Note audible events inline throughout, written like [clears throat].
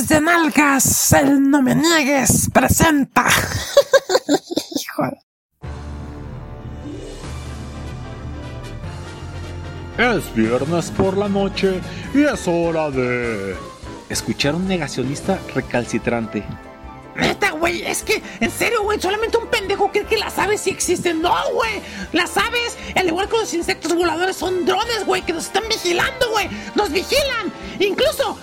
Desde Nalgas, el No Me Niegues presenta. [laughs] Hijo Es viernes por la noche y es hora de... Escuchar a un negacionista recalcitrante. Neta, güey, es que, en serio, güey, solamente un pendejo cree que las aves sí existen. No, güey, las aves, al igual que los insectos voladores, son drones, güey, que nos están vigilando, güey. Nos vigilan. Incluso,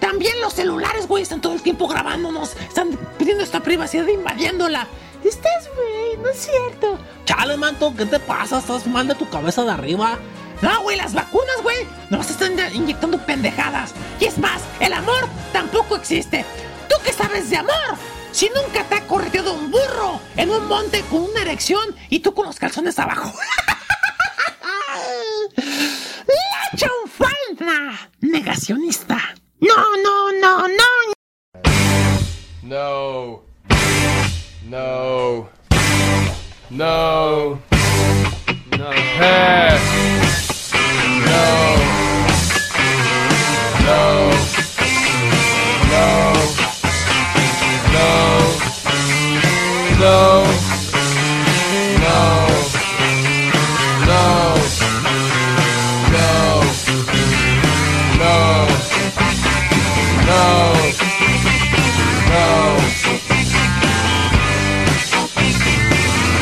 también los celulares, güey, están todo el tiempo grabándonos. Están pidiendo esta privacidad, invadiéndola. Estás, güey, no es cierto. Chale, manto, ¿qué te pasa? Estás mal de tu cabeza de arriba. No, güey, las vacunas, güey, nos están inyectando pendejadas. Y es más, el amor tampoco existe. ¿Tú qué sabes de amor? Si nunca te ha correteado un burro en un monte con una erección y tú con los calzones abajo. [laughs] ¡La chonfalda! Negacionista. No, no, no, no. No. No. No. No. Hey.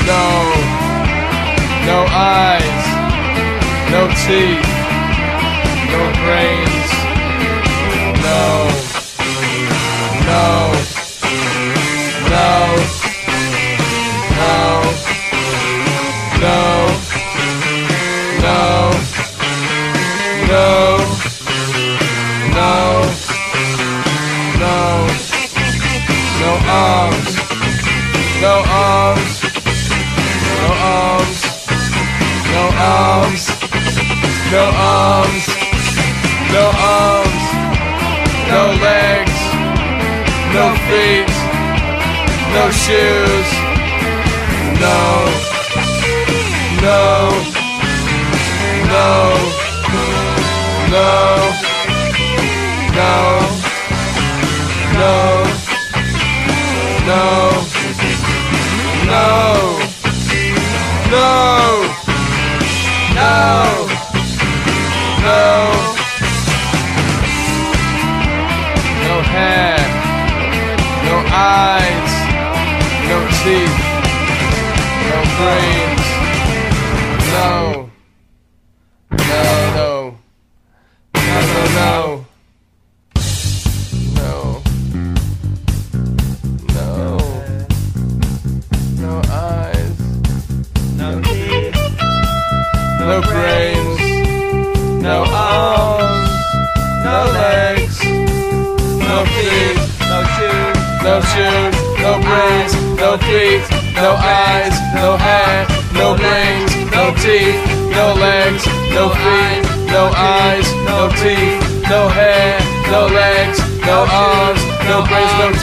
No. No eyes. No teeth. No brains. No. No. No. No. No. No. No. No. No. No arms. No arms. Arms. No arms. No arms. No arms. No legs. No feet. No shoes. No. No. No. No. No. No. No. No. No. No. No. No hair. No eyes. No teeth. No brains.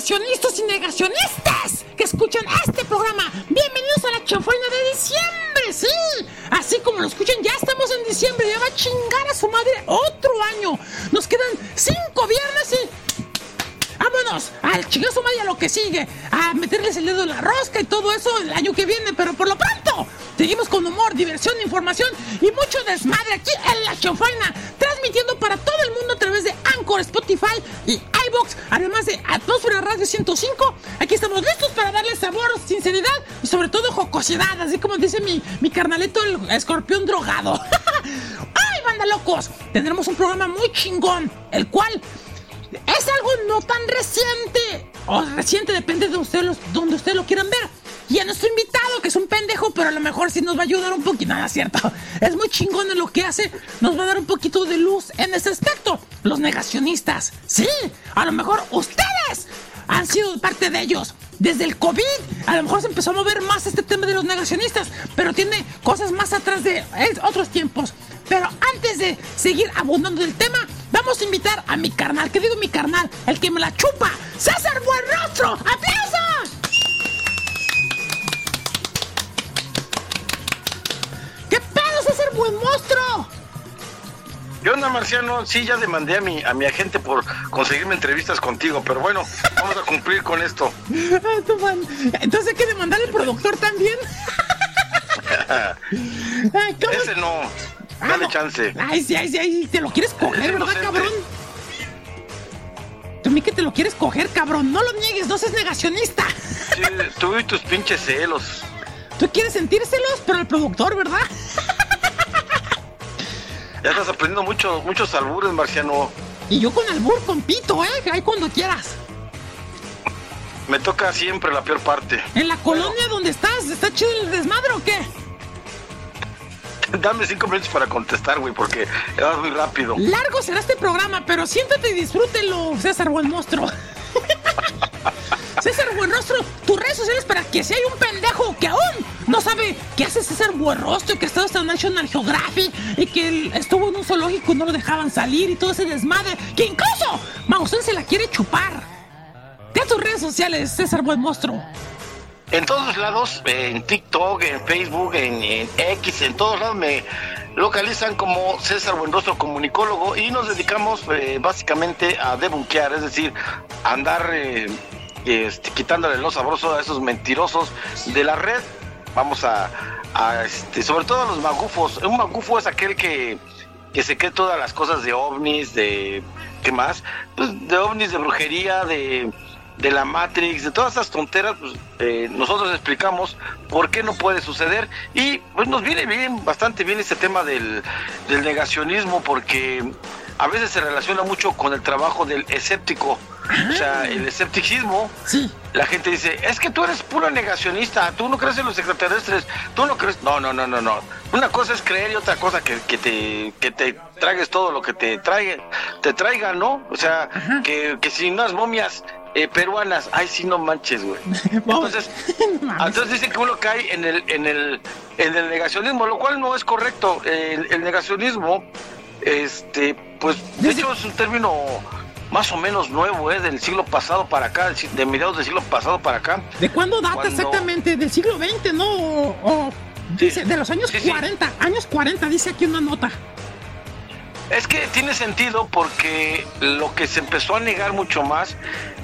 negacionistas y negacionistas que escuchan este programa, bienvenidos a la chanfaina de diciembre, sí. Así como lo escuchan, ya estamos en diciembre, ya va a chingar a su madre otro año. Nos quedan cinco viernes y vámonos al chingazo madre a lo que sigue, a meterles el dedo en la rosca y todo eso el año que viene, pero por lo pronto seguimos con humor, diversión, información y mucho desmadre aquí en la chanfaina, transmitiendo para todo el mundo a través de Anchor, Spotify y iBox, además de Atmósfera Radio 105. Aquí estamos listos para darles sabor, sinceridad y sobre todo jocosidad, así como dice mi, mi carnalito el escorpión drogado. [laughs] ¡Ay, banda locos! Tendremos un programa muy chingón, el cual es algo no tan reciente. O reciente, depende de usted donde ustedes lo quieran ver. Y a nuestro invitado, que es un pendejo, pero a lo mejor sí nos va a ayudar un poquito. Nada, cierto. Es muy chingón en lo que hace. Nos va a dar un poquito de luz en ese aspecto. Los negacionistas. Sí, a lo mejor ustedes han sido parte de ellos. Desde el COVID, a lo mejor se empezó a mover más este tema de los negacionistas, pero tiene cosas más atrás de otros tiempos. Pero antes de seguir abundando del tema, vamos a invitar a mi carnal, que digo mi carnal, el que me la chupa, César Buenrostro. ¡Aplausos! ¿Qué pedo, César Buen Monstruo? Yo onda, Marciano? Sí, ya demandé a mi, a mi agente por conseguirme entrevistas contigo, pero bueno, vamos a cumplir con esto. [laughs] Entonces hay que demandar al productor también. [laughs] Ay, ¿cómo? Ese no. Ah, Dale chance. Ay, sí, ay, sí, ay, te lo quieres coger, ¿verdad, cabrón? Tú mí que te lo quieres coger, cabrón. No lo niegues, no seas negacionista. Sí, tú y tus pinches celos. Tú quieres sentírselos, pero el productor, ¿verdad? Ya estás aprendiendo mucho, muchos albures, Marciano. Y yo con albur, con pito, ¿eh? Ahí cuando quieras. Me toca siempre la peor parte. En la colonia donde estás, ¿está chido el desmadre o qué? [laughs] Dame cinco minutos para contestar, güey, porque vas muy rápido. Largo será este programa, pero siéntate y disfrútelo, César Buen Monstruo. [laughs] César Buenrostro, tus redes sociales para que si hay un pendejo que aún no sabe qué hace César Buenrostro, que ha estado hasta National Geographic y que estuvo en un zoológico y no lo dejaban salir y todo ese desmadre, que incluso Maussan se la quiere chupar. ¿Qué tus redes sociales, César Buen Monstruo? En todos lados, en TikTok, en Facebook, en, X, en todos lados me localizan como César Buenrostro Comunicólogo y nos dedicamos eh, básicamente a debunquear, es decir, a andar eh, este, quitándole lo sabroso a esos mentirosos de la red. Vamos a, a, este, sobre todo a los magufos. Un magufo es aquel que, que se cree todas las cosas de ovnis, de... ¿Qué más? Pues de ovnis, de brujería, de de la Matrix, de todas esas tonteras, pues, eh, nosotros explicamos por qué no puede suceder y pues nos viene bien, bastante bien este tema del, del negacionismo porque a veces se relaciona mucho con el trabajo del escéptico, o sea, el escepticismo. Sí. La gente dice, es que tú eres puro negacionista, tú no crees en los extraterrestres, tú no crees... No, no, no, no, no. Una cosa es creer y otra cosa que, que te, que te tragues todo lo que te traiga, te traiga, ¿no? O sea, que, que si unas momias eh, peruanas, ay, sí, no manches, güey. [laughs] Entonces, [laughs] No entonces dicen que uno cae en el, en el, en el negacionismo, lo cual no es correcto. El, el negacionismo, este, pues, de hecho es un término más o menos nuevo, ¿eh? Del siglo pasado para acá, de mediados del siglo pasado para acá. ¿De cuándo data Cuando- exactamente? ¿Del siglo XX, no? O, o- Sí. dice, de los años Sí, sí. 40, años 40, dice aquí una nota. Es que tiene sentido porque lo que se empezó a negar mucho más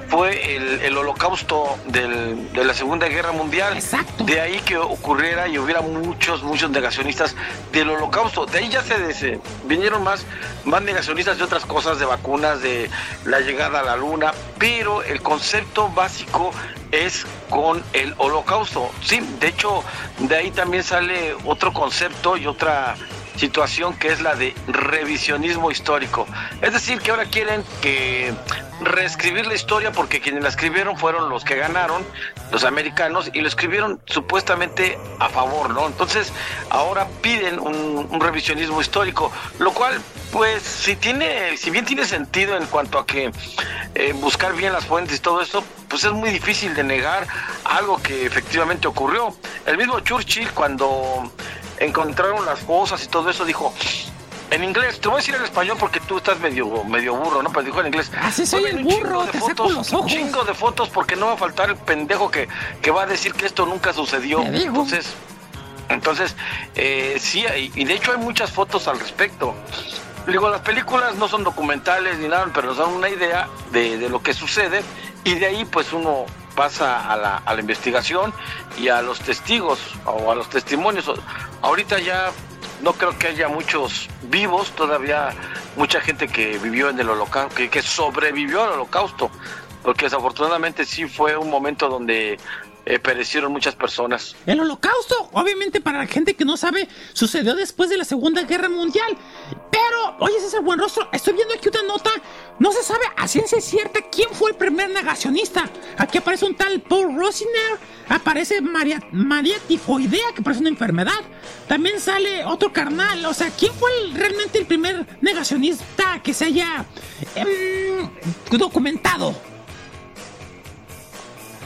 fue el, el holocausto del- de la Segunda Guerra Mundial. Exacto. De ahí que ocurriera y hubiera muchos, muchos negacionistas del holocausto. De ahí ya se, se vinieron más, más negacionistas de otras cosas, de vacunas, de la llegada a la luna, pero el concepto básico es con el holocausto. Sí, de hecho, de ahí también sale otro concepto y otra situación que es la de revisionismo histórico. Es decir, que ahora quieren que reescribir la historia porque quienes la escribieron fueron los que ganaron, los americanos, y lo escribieron supuestamente a favor, ¿no? Entonces, ahora piden un, revisionismo histórico, lo cual, pues, si tiene, si bien tiene sentido en cuanto a que eh, buscar bien las fuentes y todo eso, pues es muy difícil de negar algo que efectivamente ocurrió. El mismo Churchill, cuando encontraron las fosas y todo eso, dijo, en inglés, te voy a decir en español porque tú estás medio, medio burro, ¿no? Pero dijo en inglés. Así soy "Tomen el burro, de te saco fotos, Un ojos". chingo de fotos porque no va a faltar el pendejo que, que va a decir que esto nunca sucedió. Entonces, entonces eh, sí, y de hecho hay muchas fotos al respecto. Digo, las películas no son documentales ni nada, pero nos dan una idea de, de lo que sucede y de ahí pues uno pasa a la, a la investigación y a los testigos o a los testimonios. Ahorita ya no creo que haya muchos vivos, todavía mucha gente que vivió en el holocausto, que, que sobrevivió al holocausto, porque desafortunadamente sí fue un momento donde eh, perecieron muchas personas. El holocausto, obviamente para la gente que no sabe, sucedió después de la Segunda Guerra Mundial. Pero, oye César Buenrostro, estoy viendo aquí una nota, no se sabe a ciencia cierta quién fue el primer negacionista. Aquí aparece un tal Paul Rosiner, aparece María, María Tifoidea, que parece una enfermedad. También sale otro carnal, o sea, ¿quién fue realmente el primer negacionista que se haya em, documentado?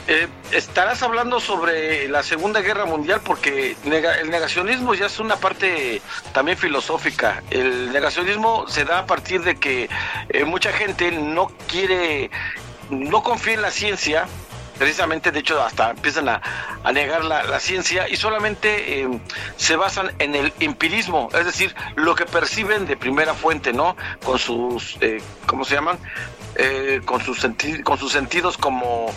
Eh, estarás hablando sobre la Segunda Guerra Mundial porque el negacionismo ya es una parte también filosófica. El negacionismo se da a partir de que eh, mucha gente no quiere, no confía en la ciencia. Precisamente, de hecho, hasta empiezan a, negar la, ciencia y solamente eh, se basan en el empirismo, es decir, lo que perciben de primera fuente, ¿no? Con sus, ¿cómo se llaman? con, sus con sus sentidos como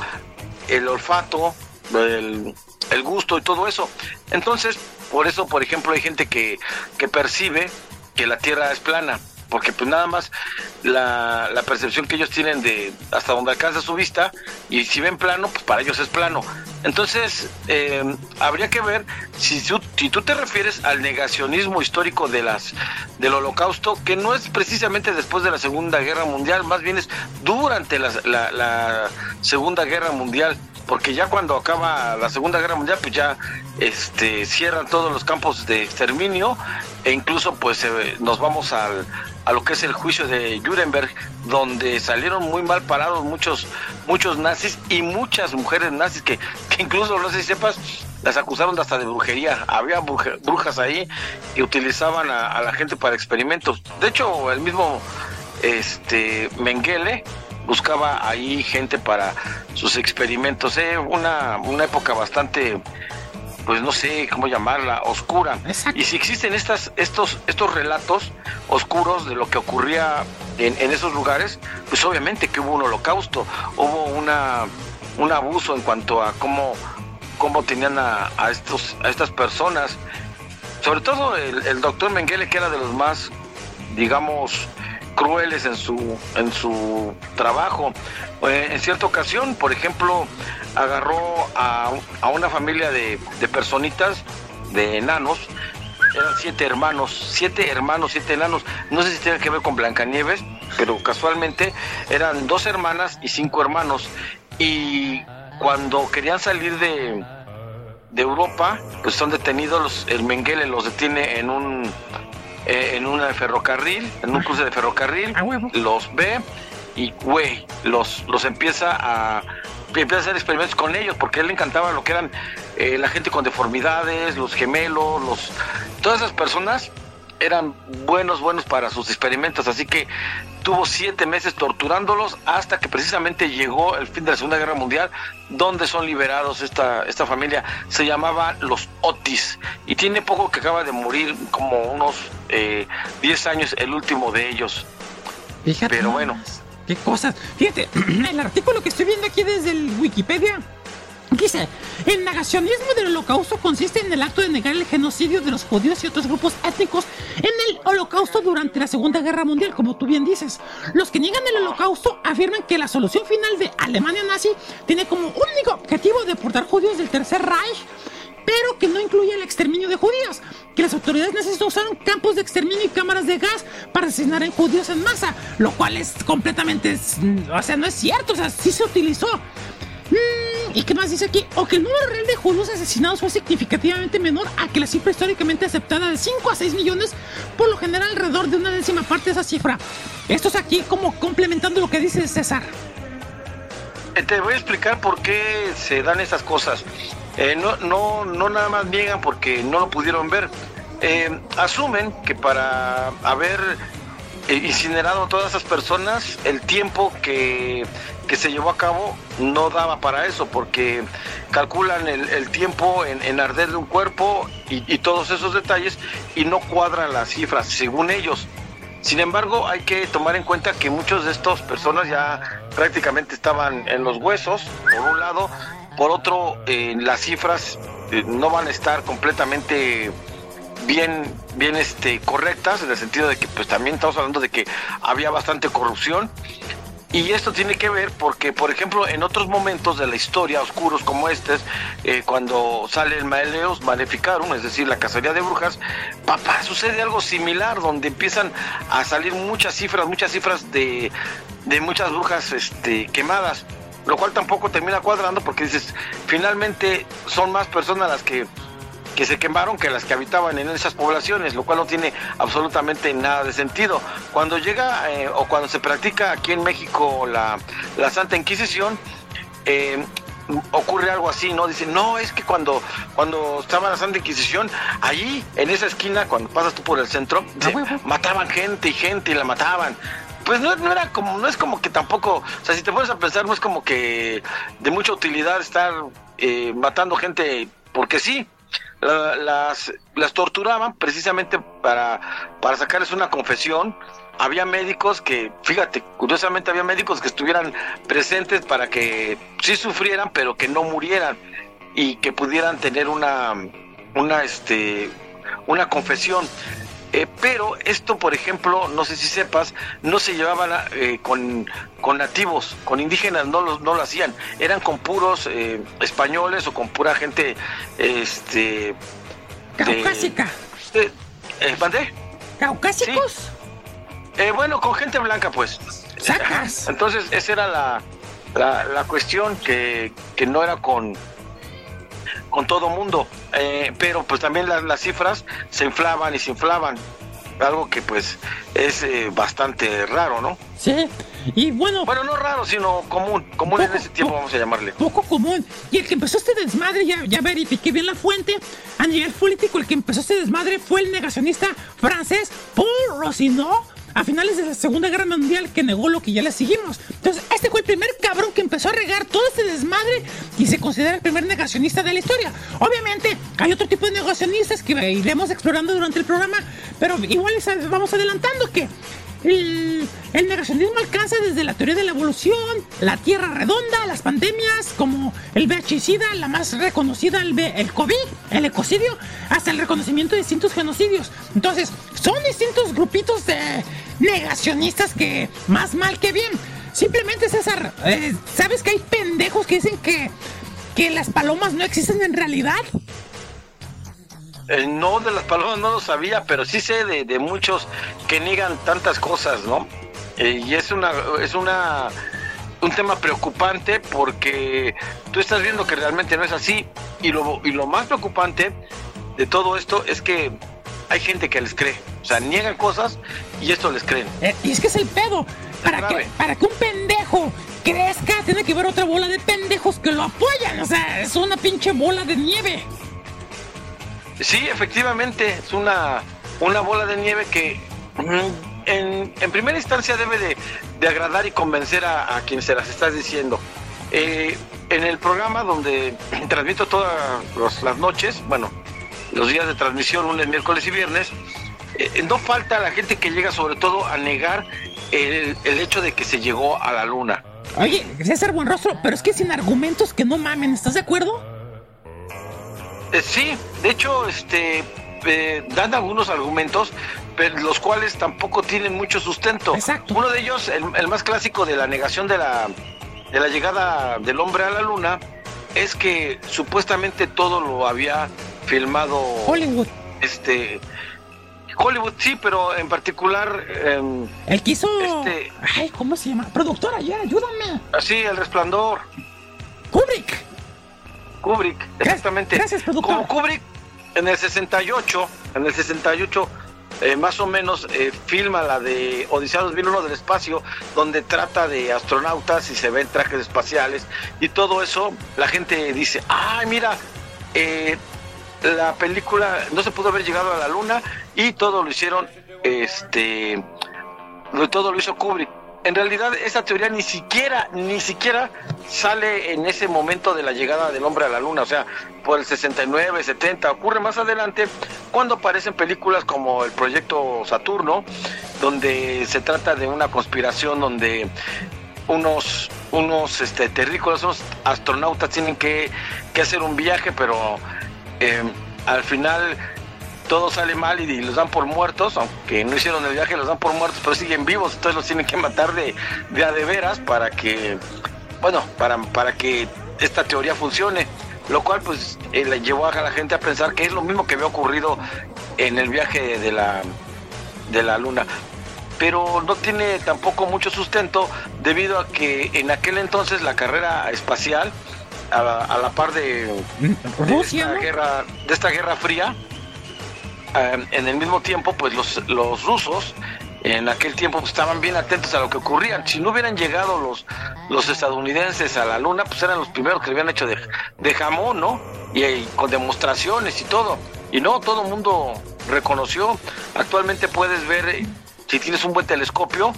el olfato, el, gusto y todo eso. Entonces, por eso, por ejemplo, hay gente que, que percibe que la Tierra es plana, porque pues nada más la, percepción que ellos tienen de hasta donde alcanza su vista, y si ven plano, pues para ellos es plano. Entonces, eh, habría que ver si, tú te refieres al negacionismo histórico de las, del holocausto, que no es precisamente después de la Segunda Guerra Mundial, más bien es durante la, la, Segunda Guerra Mundial porque ya cuando acaba la Segunda Guerra Mundial, pues ya este, cierran todos los campos de exterminio e incluso pues eh, nos vamos al, a lo que es el juicio de Nuremberg, donde salieron muy mal parados muchos, muchos nazis y muchas mujeres nazis que, que incluso, no sé si sepas, las acusaron hasta de brujería. Había brujas ahí y utilizaban a, la gente para experimentos. De hecho, el mismo este Mengele buscaba ahí gente para sus experimentos. Eh, una, una época bastante pues no sé cómo llamarla, oscura. Y si existen estas, estos, estos relatos oscuros de lo que ocurría en, esos lugares, pues obviamente que hubo un holocausto, hubo una, un abuso en cuanto a cómo, cómo tenían a, estos, a estas personas. Sobre todo el, doctor Mengele, que era de los más, digamos, crueles en su, en su trabajo. Eh, en cierta ocasión, por ejemplo, agarró a, una familia de, personitas, de enanos, eran siete hermanos, siete hermanos, siete enanos, no sé si tiene que ver con Blancanieves, pero casualmente eran dos hermanas y cinco hermanos, y cuando querían salir de, de Europa, pues son detenidos, el Mengele los detiene en un eh, en un ferrocarril, en un cruce de ferrocarril, los ve y güey, los, los empieza a empieza a hacer experimentos con ellos porque a él le encantaba lo que eran eh, la gente con deformidades, los gemelos, los todas esas personas eran buenos, buenos para sus experimentos, así que tuvo siete meses torturándolos hasta que precisamente llegó el fin de la Segunda Guerra Mundial, donde son liberados esta, esta familia. Se llamaba los Otis y tiene poco que acaba de morir, como unos eh, 10 años el último de ellos. Pero bueno. ¿Qué cosas? Fíjate, [clears throat] el artículo que estoy viendo aquí desde el Wikipedia Dice, el negacionismo del holocausto consiste en el acto de negar el genocidio de los judíos y otros grupos étnicos en el holocausto durante la Segunda Guerra Mundial, como tú bien dices. Los que niegan el holocausto afirman que la solución final de Alemania nazi tiene como único objetivo deportar judíos del Tercer Reich pero que no incluye el exterminio de judíos, que las autoridades nazis usaron campos de exterminio y cámaras de gas para asesinar a judíos en masa, lo cual es completamente, o sea, no es cierto, o sea, sí se utilizó. Mm, ¿Y qué más dice aquí? O que el número real de judíos asesinados fue significativamente menor a que la cifra históricamente aceptada de 5 a 6 millones, por lo general alrededor de una décima parte de esa cifra. Esto es aquí como complementando lo que dice César. Eh, te voy a explicar por qué se dan esas cosas. Eh, no, no, no nada más niegan porque no lo pudieron ver. Eh, asumen que para haber incinerado a todas esas personas, el tiempo que que se llevó a cabo no daba para eso, porque calculan el, tiempo en, arder de un cuerpo y, todos esos detalles y no cuadran las cifras, según ellos. Sin embargo, hay que tomar en cuenta que muchos de estas personas ya prácticamente estaban en los huesos, por un lado, por otro, eh, las cifras eh, no van a estar completamente bien, bien este, correctas, en el sentido de que pues también estamos hablando de que había bastante corrupción. Y esto tiene que ver porque, por ejemplo, en otros momentos de la historia, oscuros como este, eh, cuando sale el Maeleos Maleficarum, es decir, la cacería de brujas, papá, sucede algo similar, donde empiezan a salir muchas cifras, muchas cifras de, de muchas brujas este, quemadas, lo cual tampoco termina cuadrando porque dices, finalmente son más personas las que que se quemaron que las que habitaban en esas poblaciones, lo cual no tiene absolutamente nada de sentido. Cuando llega eh, o cuando se practica aquí en México la, la Santa Inquisición, eh, ocurre algo así, ¿no? Dicen, no, es que cuando, cuando estaba la Santa Inquisición, allí, en esa esquina, cuando pasas tú por el centro, mataban gente y gente y la mataban. Pues no, era como, no es como que tampoco, o sea, si te pones a pensar, no es como que de mucha utilidad estar eh, matando gente porque sí las, las torturaban precisamente para, para sacarles una confesión. Había médicos que, fíjate, curiosamente había médicos que estuvieran presentes para que sí sufrieran, pero que no murieran y que pudieran tener una, una, este, una confesión. Eh, pero esto, por ejemplo, no sé si sepas, no se llevaba eh, con, con, nativos, con indígenas, no, los, no lo hacían. Eran con puros eh, españoles o con pura gente. Este, Caucásica. De, ¿Mandé? ¿Caucásicos? bueno, con gente blanca, pues. Sacas. Entonces, esa era la, la, la cuestión, que, que no era con con todo mundo, eh, pero pues también las, las, cifras se inflaban y se inflaban, algo que pues es eh, bastante raro, ¿no? Sí, y bueno... Bueno, no raro, sino común, común en ese tiempo vamos a llamarle. Poco común, y el que empezó este desmadre, ya, ya verifiqué bien la fuente, a nivel político, el que empezó este desmadre fue el negacionista francés Paul Rosinot, a finales de la Segunda Guerra Mundial que negó lo que ya le seguimos. Entonces, este fue el primer cabrón que empezó a regar todo este desmadre y se considera el primer negacionista de la historia. Obviamente, hay otro tipo de negacionistas que iremos explorando durante el programa, pero igual vamos adelantando que el, el, negacionismo alcanza desde la teoría de la evolución, la tierra redonda, las pandemias como el VIH-Sida, la más reconocida, el, el COVID, el ecocidio, hasta el reconocimiento de distintos genocidios. Entonces, son distintos grupitos de negacionistas que más mal que bien. Simplemente, César, eh, ¿sabes que hay pendejos que dicen que, que las palomas no existen en realidad? Eh, no, de las palomas no lo sabía, pero sí sé de, de muchos que niegan tantas cosas, ¿no? Eh, y es una, es una, un tema preocupante porque tú estás viendo que realmente no es así. Y lo, y lo más preocupante de todo esto es que hay gente que les cree. O sea, niegan cosas y esto les creen. Eh, y es que es el pedo. Para que, para que un pendejo crezca, tiene que haber otra bola de pendejos que lo apoyan. O sea, es una pinche bola de nieve. Sí, efectivamente, es una, una bola de nieve que en, en primera instancia debe de, de agradar y convencer a, a, quien se las estás diciendo. Eh, en el programa donde [clears throat] transmito todas las noches, bueno, los días de transmisión, lunes, miércoles y viernes, eh, no falta la gente que llega sobre todo a negar el, el hecho de que se llegó a la luna. Oye, César Buenrostro, pero es que sin argumentos que no mamen, ¿estás de acuerdo? Eh, sí, de hecho, este, eh, dan algunos argumentos, pero los cuales tampoco tienen mucho sustento. Exacto. Uno de ellos, el, el, más clásico de la negación de la, de la llegada del hombre a la luna, es que supuestamente todo lo había filmado Hollywood. Este, Hollywood sí, pero en particular. Eh, el que hizo. Este, Ay, ¿cómo se llama? Productora, ya, ayúdame. Así, El Resplandor. Kubrick. Kubrick, exactamente. Gracias, Como Kubrick en el 68, en el 68 eh, más o menos eh, filma la de Odisea 2001 del espacio, donde trata de astronautas y se ven trajes espaciales y todo eso, la gente dice, ay, mira, eh, la película no se pudo haber llegado a la luna y todo lo hicieron, este, todo lo hizo Kubrick en realidad esa teoría ni siquiera, ni siquiera sale en ese momento de la llegada del hombre a la luna, o sea, por el 69, 70, ocurre más adelante cuando aparecen películas como el proyecto Saturno, donde se trata de una conspiración donde unos, unos este, unos astronautas tienen que, que hacer un viaje, pero eh, al final todo sale mal y, los dan por muertos, aunque no hicieron el viaje, los dan por muertos, pero siguen vivos, entonces los tienen que matar de, de a de veras para que, bueno, para, para que esta teoría funcione. Lo cual pues eh, llevó a la gente a pensar que es lo mismo que había ocurrido en el viaje de la, de la luna pero no tiene tampoco mucho sustento debido a que en aquel entonces la carrera espacial a la, par de, esta guerra de esta guerra fría eh, en el mismo tiempo pues los, los rusos en aquel tiempo pues, estaban bien atentos a lo que ocurría. Si no hubieran llegado los, los estadounidenses a la luna, pues eran los primeros que lo habían hecho de, de jamón, ¿no? Y, con demostraciones y todo. Y no, todo el mundo reconoció. Actualmente puedes ver, eh, si tienes un buen telescopio,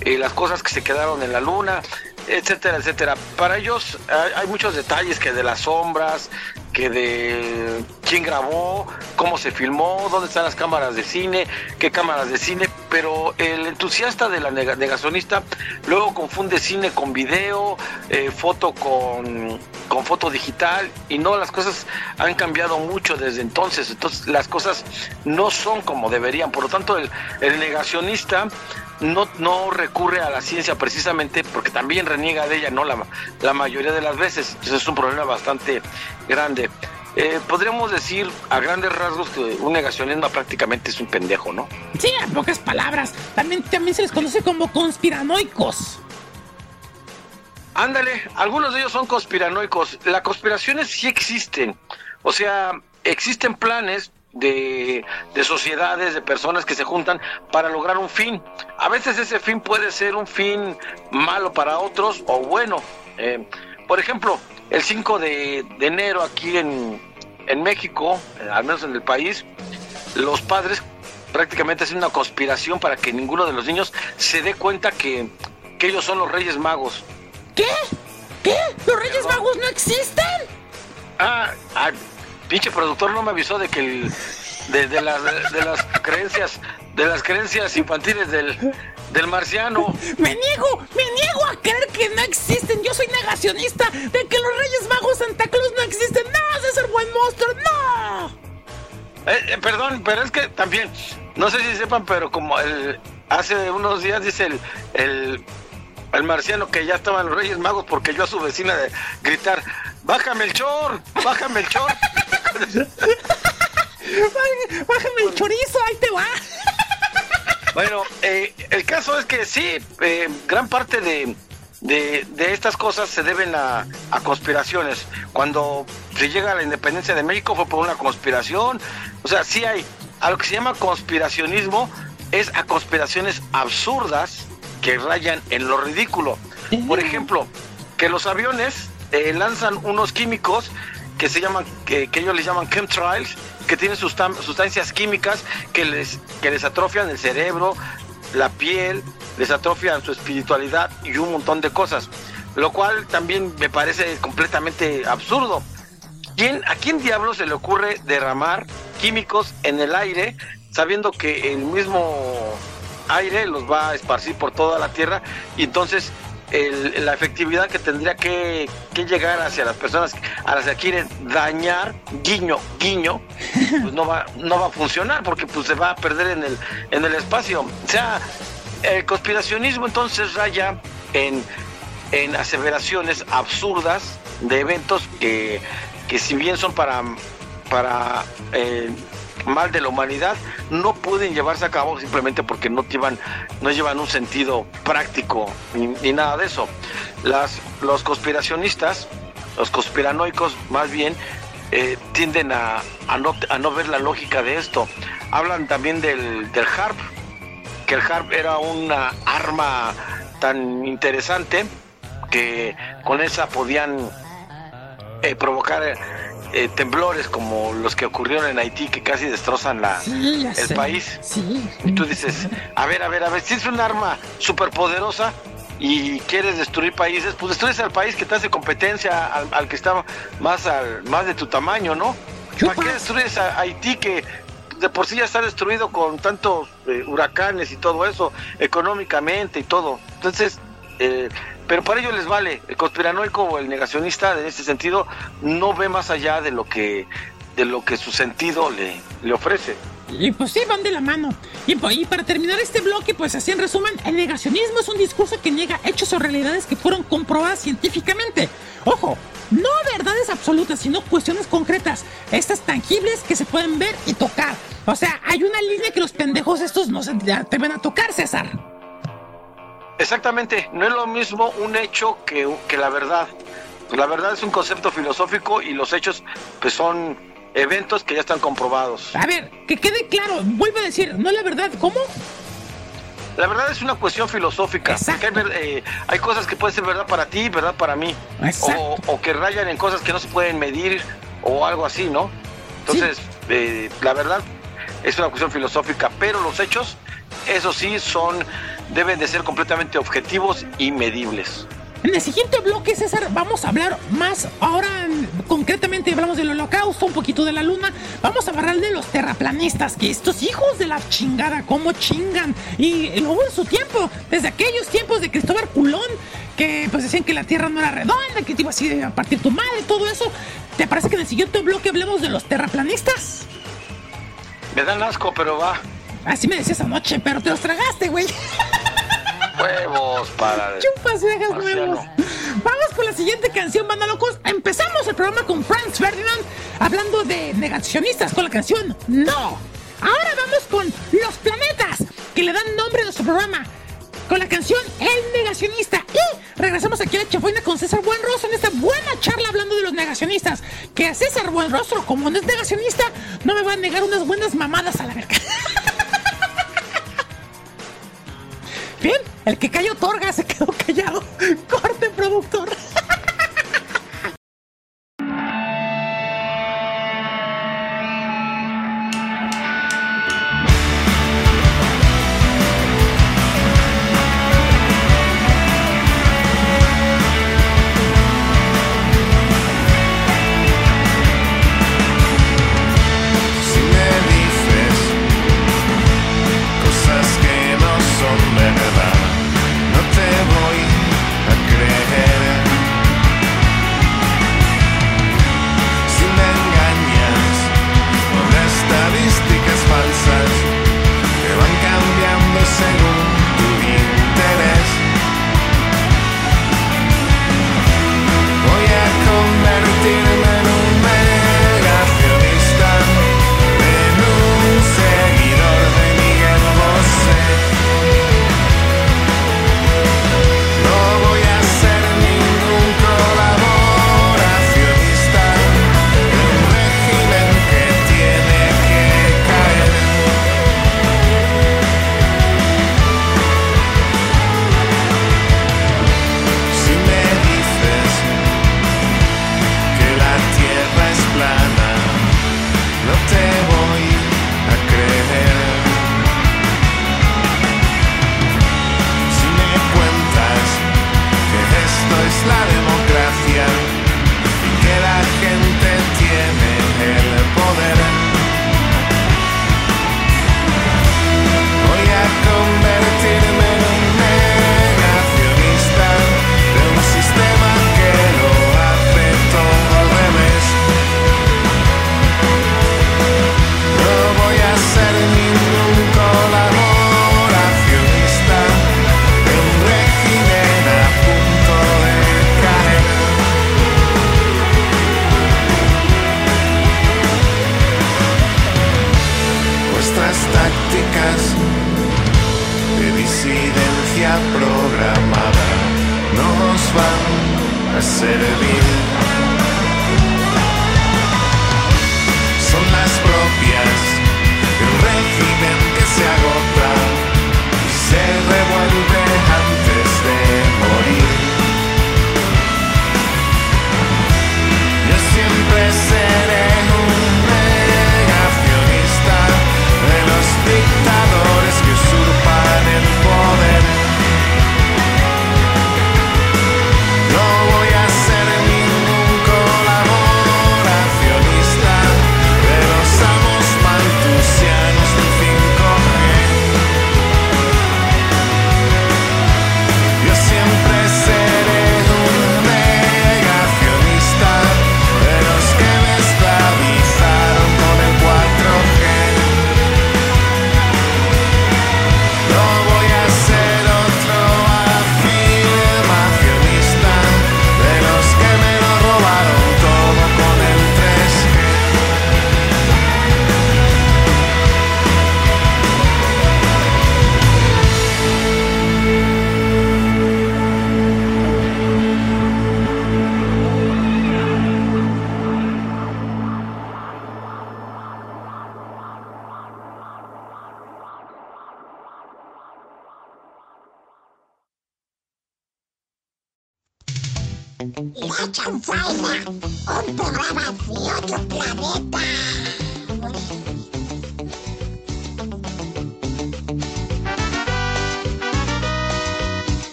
eh, las cosas que se quedaron en la luna, etcétera, etcétera. Para ellos hay, muchos detalles que de las sombras, que de quién grabó, cómo se filmó, dónde están las cámaras de cine, qué cámaras de cine, pero el entusiasta de la negacionista luego confunde cine con video, eh, foto con, con foto digital y no, las cosas han cambiado mucho desde entonces, entonces las cosas no son como deberían, por lo tanto el, el negacionista no, no recurre a la ciencia precisamente porque también reniega de ella, ¿no? La, la mayoría de las veces. Entonces es un problema bastante grande. Eh, podríamos decir a grandes rasgos que un negacionismo prácticamente es un pendejo, ¿no? Sí, en pocas palabras. También, también se les conoce como conspiranoicos. Ándale, algunos de ellos son conspiranoicos. Las conspiraciones sí existen. O sea, existen planes de, sociedades, de personas que se juntan para lograr un fin. A veces ese fin puede ser un fin malo para otros o bueno. Eh, por ejemplo, el 5 de, enero aquí en, en México, eh, al menos en el país, los padres prácticamente hacen una conspiración para que ninguno de los niños se dé cuenta que, que ellos son los Reyes Magos. ¿Qué? ¿Qué? ¿Los Reyes Magos no existen? Ah, ah pinche productor no me avisó de que el, de, las, de las creencias de las creencias infantiles del, del marciano. Me niego, me niego a creer que no existen. Yo soy negacionista de que los Reyes Magos Santa Claus no existen. No, el buen monstruo, no. Eh, eh, perdón, pero es que también, no sé si sepan, pero como el, hace unos días dice el, el, el marciano que ya estaban los Reyes Magos porque yo a su vecina de gritar, bájame el chor, bájame el chor. Bájame el chorizo, ahí te va. Bueno, eh, el caso es que sí, eh, gran parte de, de, estas cosas se deben a, a, conspiraciones. Cuando se llega a la independencia de México fue por una conspiración. O sea, sí hay, a lo que se llama conspiracionismo es a conspiraciones absurdas que rayan en lo ridículo. Por ejemplo, que los aviones eh, lanzan unos químicos que se llaman, que, ellos les llaman chemtrails, que tienen sustancias químicas que les, que les atrofian el cerebro, la piel, les atrofian su espiritualidad y un montón de cosas. Lo cual también me parece completamente absurdo. ¿Quién, ¿A quién diablo se le ocurre derramar químicos en el aire sabiendo que el mismo aire los va a esparcir por toda la tierra y entonces la efectividad que tendría que, llegar hacia las personas a las que quieren dañar, guiño, guiño, [laughs] pues no va, no va a funcionar porque pues se va a perder en el, en el espacio. O sea, el conspiracionismo entonces raya en, en aseveraciones absurdas de eventos que, que si bien son para, para eh, mal de la humanidad no pueden llevarse a cabo simplemente porque no llevan, no llevan un sentido práctico ni, nada de eso. Las, los conspiracionistas, los conspiranoicos más bien, eh, tienden a, a, no, a, no, ver la lógica de esto. Hablan también del, del HARP, que el HARP era una arma tan interesante que con esa podían eh, provocar eh, temblores como los que ocurrieron en Haití que casi destrozan la, el país. Y tú dices, a ver, a ver, a ver, si es un arma súper poderosa y quieres destruir países, pues destruyes al país que te hace competencia al, que está más, al, más de tu tamaño, ¿no? ¿Para qué destruyes a Haití que de por sí ya está destruido con tantos eh, huracanes y todo eso, económicamente y todo? Entonces, eh, pero para ello les vale. El conspiranoico o el negacionista, en ese sentido, no ve más allá de lo que, de lo que su sentido le, le ofrece. Y pues sí, van de la mano. Y, po- y para terminar este bloque, pues así en resumen, el negacionismo es un discurso que niega hechos o realidades que fueron comprobadas científicamente. Ojo, no verdades absolutas, sino cuestiones concretas, estas tangibles que se pueden ver y tocar. O sea, hay una línea que los pendejos estos no se atreven a tocar, César. Exactamente, no es lo mismo un hecho que, que la verdad. La verdad es un concepto filosófico y los hechos pues son eventos que ya están comprobados. A ver, que quede claro, vuelvo a decir, no es la verdad, ¿cómo? La verdad es una cuestión filosófica. Hay, eh, hay cosas que pueden ser verdad para ti y verdad para mí. O, o que rayan en cosas que no se pueden medir o algo así, ¿no? Entonces, eh, la verdad es una cuestión filosófica, pero los hechos, eso sí, son deben de ser completamente objetivos y medibles. En el siguiente bloque, César, vamos a hablar más. Ahora, concretamente, hablamos del holocausto, un poquito de la luna. Vamos a hablar de los terraplanistas, que estos hijos de la chingada, cómo chingan. Y lo hubo en su tiempo, desde aquellos tiempos de Cristóbal Culón, que pues decían que la tierra no era redonda, que te iba así a partir tu madre, todo eso. ¿Te parece que en el siguiente bloque hablemos de los terraplanistas? Me dan asco, pero va. Así me decías anoche, pero te los tragaste, güey. Huevos para. Chupas viejas Marciano. nuevos. Vamos con la siguiente canción, banda locos. Empezamos el programa con Franz Ferdinand hablando de negacionistas con la canción No. Ahora vamos con Los Planetas, que le dan nombre a nuestro programa. Con la canción El Negacionista. Y regresamos aquí a la chafoina con César Buenrostro en esta buena charla hablando de los negacionistas. Que a César Buenrostro, como no es negacionista, no me va a negar unas buenas mamadas a la verga. [laughs] Bien, el que cayó Torga se quedó callado. [laughs] Corte, productor.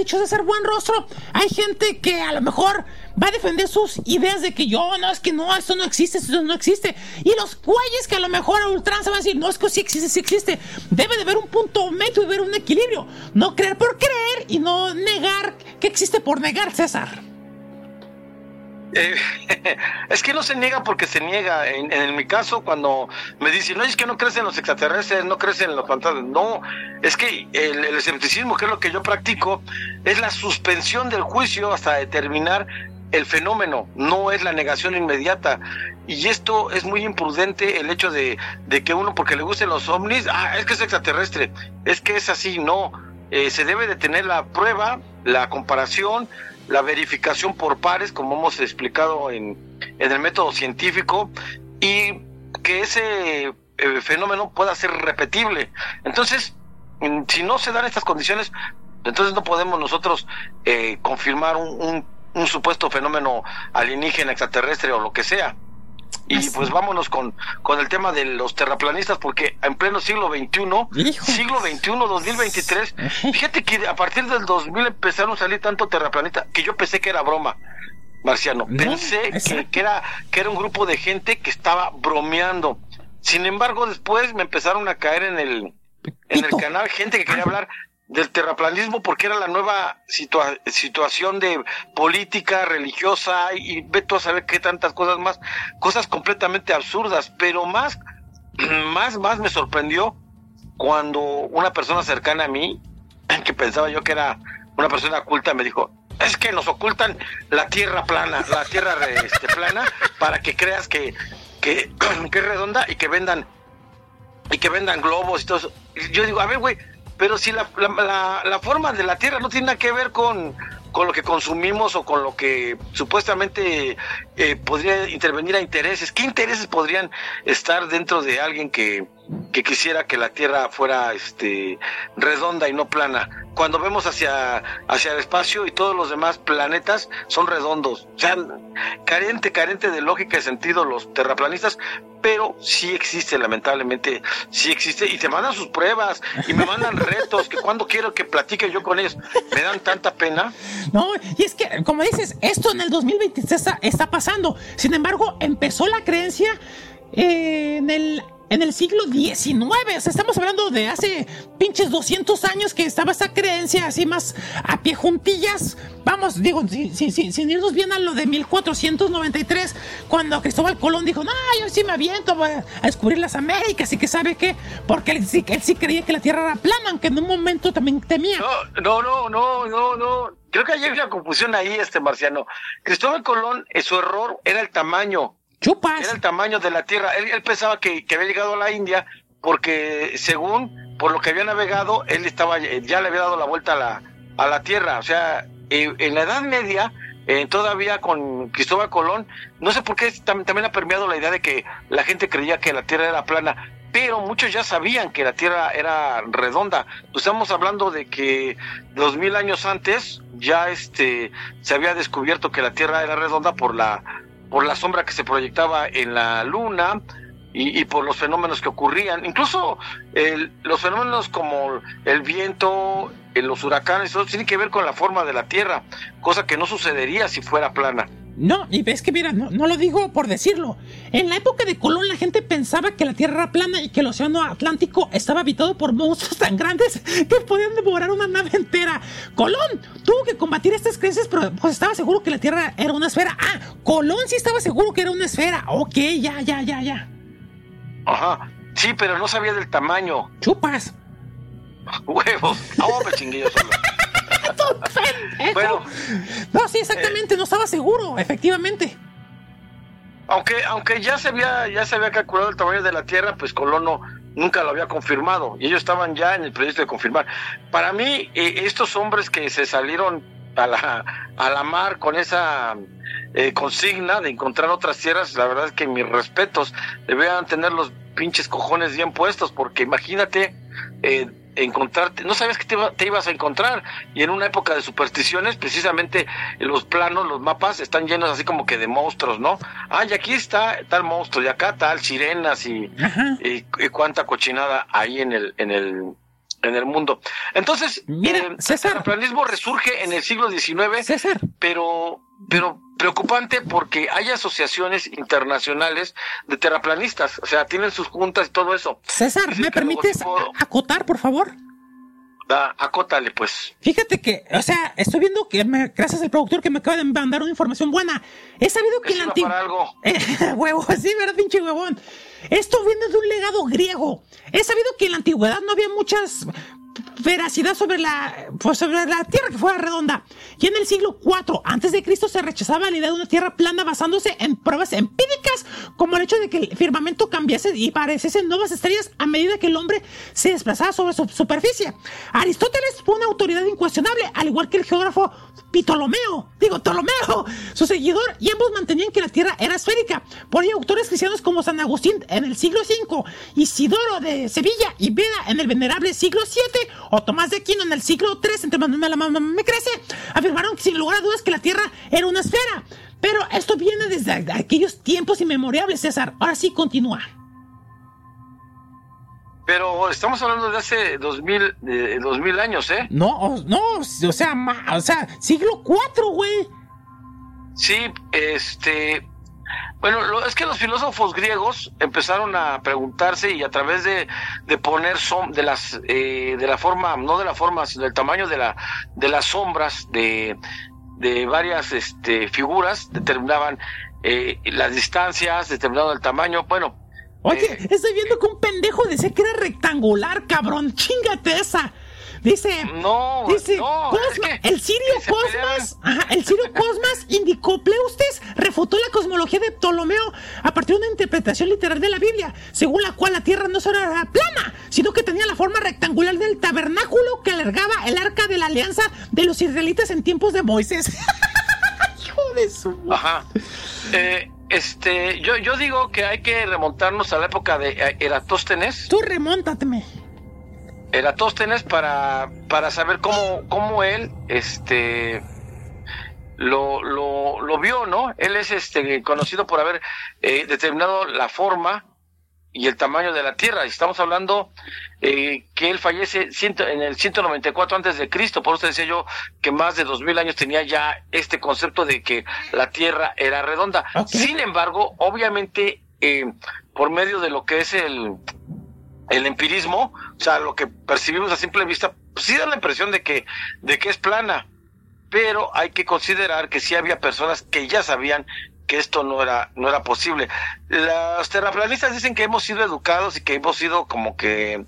Dicho César Buen Rostro, hay gente que a lo mejor va a defender sus ideas de que yo, no, es que no, esto no existe, esto no existe. Y los güeyes que a lo mejor a ultranza van a decir, no, es que sí existe, sí existe. Debe de haber un punto medio y haber un equilibrio. No creer por creer y no negar que existe por negar, César. Eh, [laughs] es que no se niega porque se niega. En, en mi caso, cuando me dicen, no, es que no crecen los extraterrestres, no crecen los fantasmas. No, es que el, el escepticismo, que es lo que yo practico, es la suspensión del juicio hasta determinar el fenómeno, no es la negación inmediata. Y esto es muy imprudente, el hecho de, de que uno, porque le gusten los ovnis, ah, es que es extraterrestre, es que es así, no. Eh, se debe de tener la prueba, la comparación, la verificación por pares, como hemos explicado en, en el método científico, y que ese eh, fenómeno pueda ser repetible. Entonces, si no se dan estas condiciones, entonces no podemos nosotros eh, confirmar un, un, un supuesto fenómeno alienígena, extraterrestre o lo que sea. Y pues vámonos con, con el tema de los terraplanistas, porque en pleno siglo XXI, siglo XXI, 2023, fíjate que a partir del 2000 empezaron a salir tanto terraplanista que yo pensé que era broma, Marciano. Pensé que, que, era, que era un grupo de gente que estaba bromeando. Sin embargo, después me empezaron a caer en el, en el canal gente que quería hablar del terraplanismo porque era la nueva situa situación de política religiosa y ve tú a saber qué tantas cosas más, cosas completamente absurdas, pero más, [clears throat] más, más me sorprendió cuando una persona cercana a mí, [clears throat] que pensaba yo que era una persona oculta, me dijo, es que nos ocultan la tierra plana, la tierra este, plana, para que creas que, que, [clears throat] que es redonda y que vendan y que vendan globos y todo eso. Yo digo, a ver, güey, pero si la, la, forma de la Tierra no tiene nada que ver con, con lo que consumimos o con lo que supuestamente eh, podría intervenir a intereses, ¿qué intereses podrían estar dentro de alguien que, que quisiera que la Tierra fuera este, redonda y no plana? Cuando vemos hacia, hacia el espacio y todos los demás planetas son redondos, o sea, carente, carente de lógica y sentido los terraplanistas, pero sí existe, lamentablemente, sí existe, y te mandan sus pruebas, y me mandan retos, que cuando quiero que platique yo con ellos, me dan tanta pena. No, y es que, como dices, esto en el 2023 está, está pasando, sin embargo, empezó la creencia en el en el siglo XIX. O sea, estamos hablando de hace pinches 200 años que estaba esa creencia así más a pie juntillas. Vamos, digo, sin, sin, sin irnos bien a lo de 1493, cuando Cristóbal Colón dijo, no, yo sí me aviento a, descubrir las Américas y que sabe qué, porque él sí, él sí creía que la Tierra era plana, aunque en un momento también temía. No, no, no, no, no. Creo que hay una confusión ahí, este marciano. Cristóbal Colón, eh, su error era el tamaño. Era el tamaño de la Tierra. Él, pensaba que, había llegado a la India porque según por lo que había navegado, él estaba ya le había dado la vuelta a la, a la Tierra. O sea, eh, en la Edad Media, eh, todavía con Cristóbal Colón, no sé por qué tam también ha permeado la idea de que la gente creía que la Tierra era plana, pero muchos ya sabían que la Tierra era redonda. Estamos hablando de que dos mil años antes ya este se había descubierto que la Tierra era redonda por la por la sombra que se proyectaba en la luna y, por los fenómenos que ocurrían, incluso el, los fenómenos como el viento, en los huracanes, eso tiene que ver con la forma de la Tierra, cosa que no sucedería si fuera plana. No, y ves que mira, no, no, lo digo por decirlo. En la época de Colón la gente pensaba que la Tierra era plana y que el océano Atlántico estaba habitado por monstruos tan grandes que podían devorar una nave entera. Colón tuvo que combatir estas creencias, pero pues estaba seguro que la Tierra era una esfera. Ah, Colón sí estaba seguro que era una esfera. Ok, ya, ya, ya, ya. Ajá, sí, pero no sabía del tamaño. Chupas. Huevos. Oh, me chingué yo solo. Bueno, no, sí, exactamente, eh, no estaba seguro, efectivamente. Aunque, aunque ya se había, ya se había calculado el tamaño de la Tierra, pues Colón no, nunca lo había confirmado y ellos estaban ya en el proyecto de confirmar. Para mí, eh, estos hombres que se salieron a la, a la mar con esa eh, consigna de encontrar otras tierras, la verdad es que mis respetos deberían tener los pinches cojones bien puestos, porque imagínate eh, encontrarte, no sabías que te, iba- te ibas a encontrar, y en una época de supersticiones, precisamente los planos, los mapas están llenos así como que de monstruos, ¿no? Ah, y aquí está tal monstruo, y acá tal sirenas y, y, y cuánta cochinada hay en el, en el, en el mundo. Entonces, Mira, eh, el César. terraplanismo resurge en el siglo XIX, César, pero, pero preocupante porque hay asociaciones internacionales de terraplanistas, o sea, tienen sus juntas y todo eso. César, Dicen ¿me permites tipo- acotar, por favor? Da, acótale, pues. Fíjate que, o sea, estoy viendo que me, gracias al productor que me acaba de mandar una información buena. He sabido que en la antigua. huevo, sí, ¿verdad, pinche huevón? Esto viene de un legado griego. He sabido que en la antigüedad no había muchas veracidad sobre la, pues sobre la tierra que fuera redonda. Y en el siglo IV antes de Cristo se rechazaba la idea de una tierra plana basándose en pruebas empíricas, como el hecho de que el firmamento cambiase y pareciesen nuevas estrellas a medida que el hombre se desplazaba sobre su superficie. Aristóteles fue una autoridad incuestionable, al igual que el geógrafo Ptolomeo, digo Ptolomeo, su seguidor, y ambos mantenían que la tierra era esférica. Por ello, autores cristianos como San Agustín en el siglo V, Isidoro de Sevilla y Beda en el venerable siglo VII, o Tomás de Aquino en el siglo III, entre más me, la mamá me crece, afirmaron sin lugar a dudas que la tierra era una esfera. Pero esto viene desde aquellos tiempos inmemorables, César. Ahora sí, continúa. Pero estamos hablando de hace dos mil, de dos mil años, ¿eh? No, no, o sea, ma- o sea, siglo IV, güey. Sí, este. Bueno, lo- es que los filósofos griegos empezaron a preguntarse y a través de, de poner som, de las eh, de la forma, no de la forma, sino del tamaño de la de las sombras de, de varias este, figuras determinaban eh, las distancias, determinaban el tamaño. Bueno, Oye, Eh, estoy viendo que un pendejo decía que era rectangular, cabrón. Chingate esa. Dice. no, Dice, no, Cosma- es que el Sirio Cosmas, ajá, el Sirio Cosmas indicó Pleustes refutó la cosmología de Ptolomeo a partir de una interpretación literal de la Biblia, según la cual la Tierra no solo era plana, sino que tenía la forma rectangular del tabernáculo que alargaba el arca de la alianza de los israelitas en tiempos de Moisés. [laughs] Hijo de su. Ajá. Eh, este, yo, yo digo que hay que remontarnos a la época de eh, Eratóstenes. Tú remóntateme. Eratóstenes para, para saber cómo, cómo él este lo, lo, lo vio, ¿no? Él es este conocido por haber eh, determinado la forma y el tamaño de la Tierra. Estamos hablando eh, que él fallece ciento, en el 194 antes de Cristo. Por eso decía yo que más de dos mil años tenía ya este concepto de que la Tierra era redonda. Sin embargo, obviamente, eh, por medio de lo que es el el empirismo, o sea, lo que percibimos a simple vista, pues sí da la impresión de que, de que es plana, pero hay que considerar que sí había personas que ya sabían que esto no era, no era posible. Los terraplanistas dicen que hemos sido educados y que hemos sido como que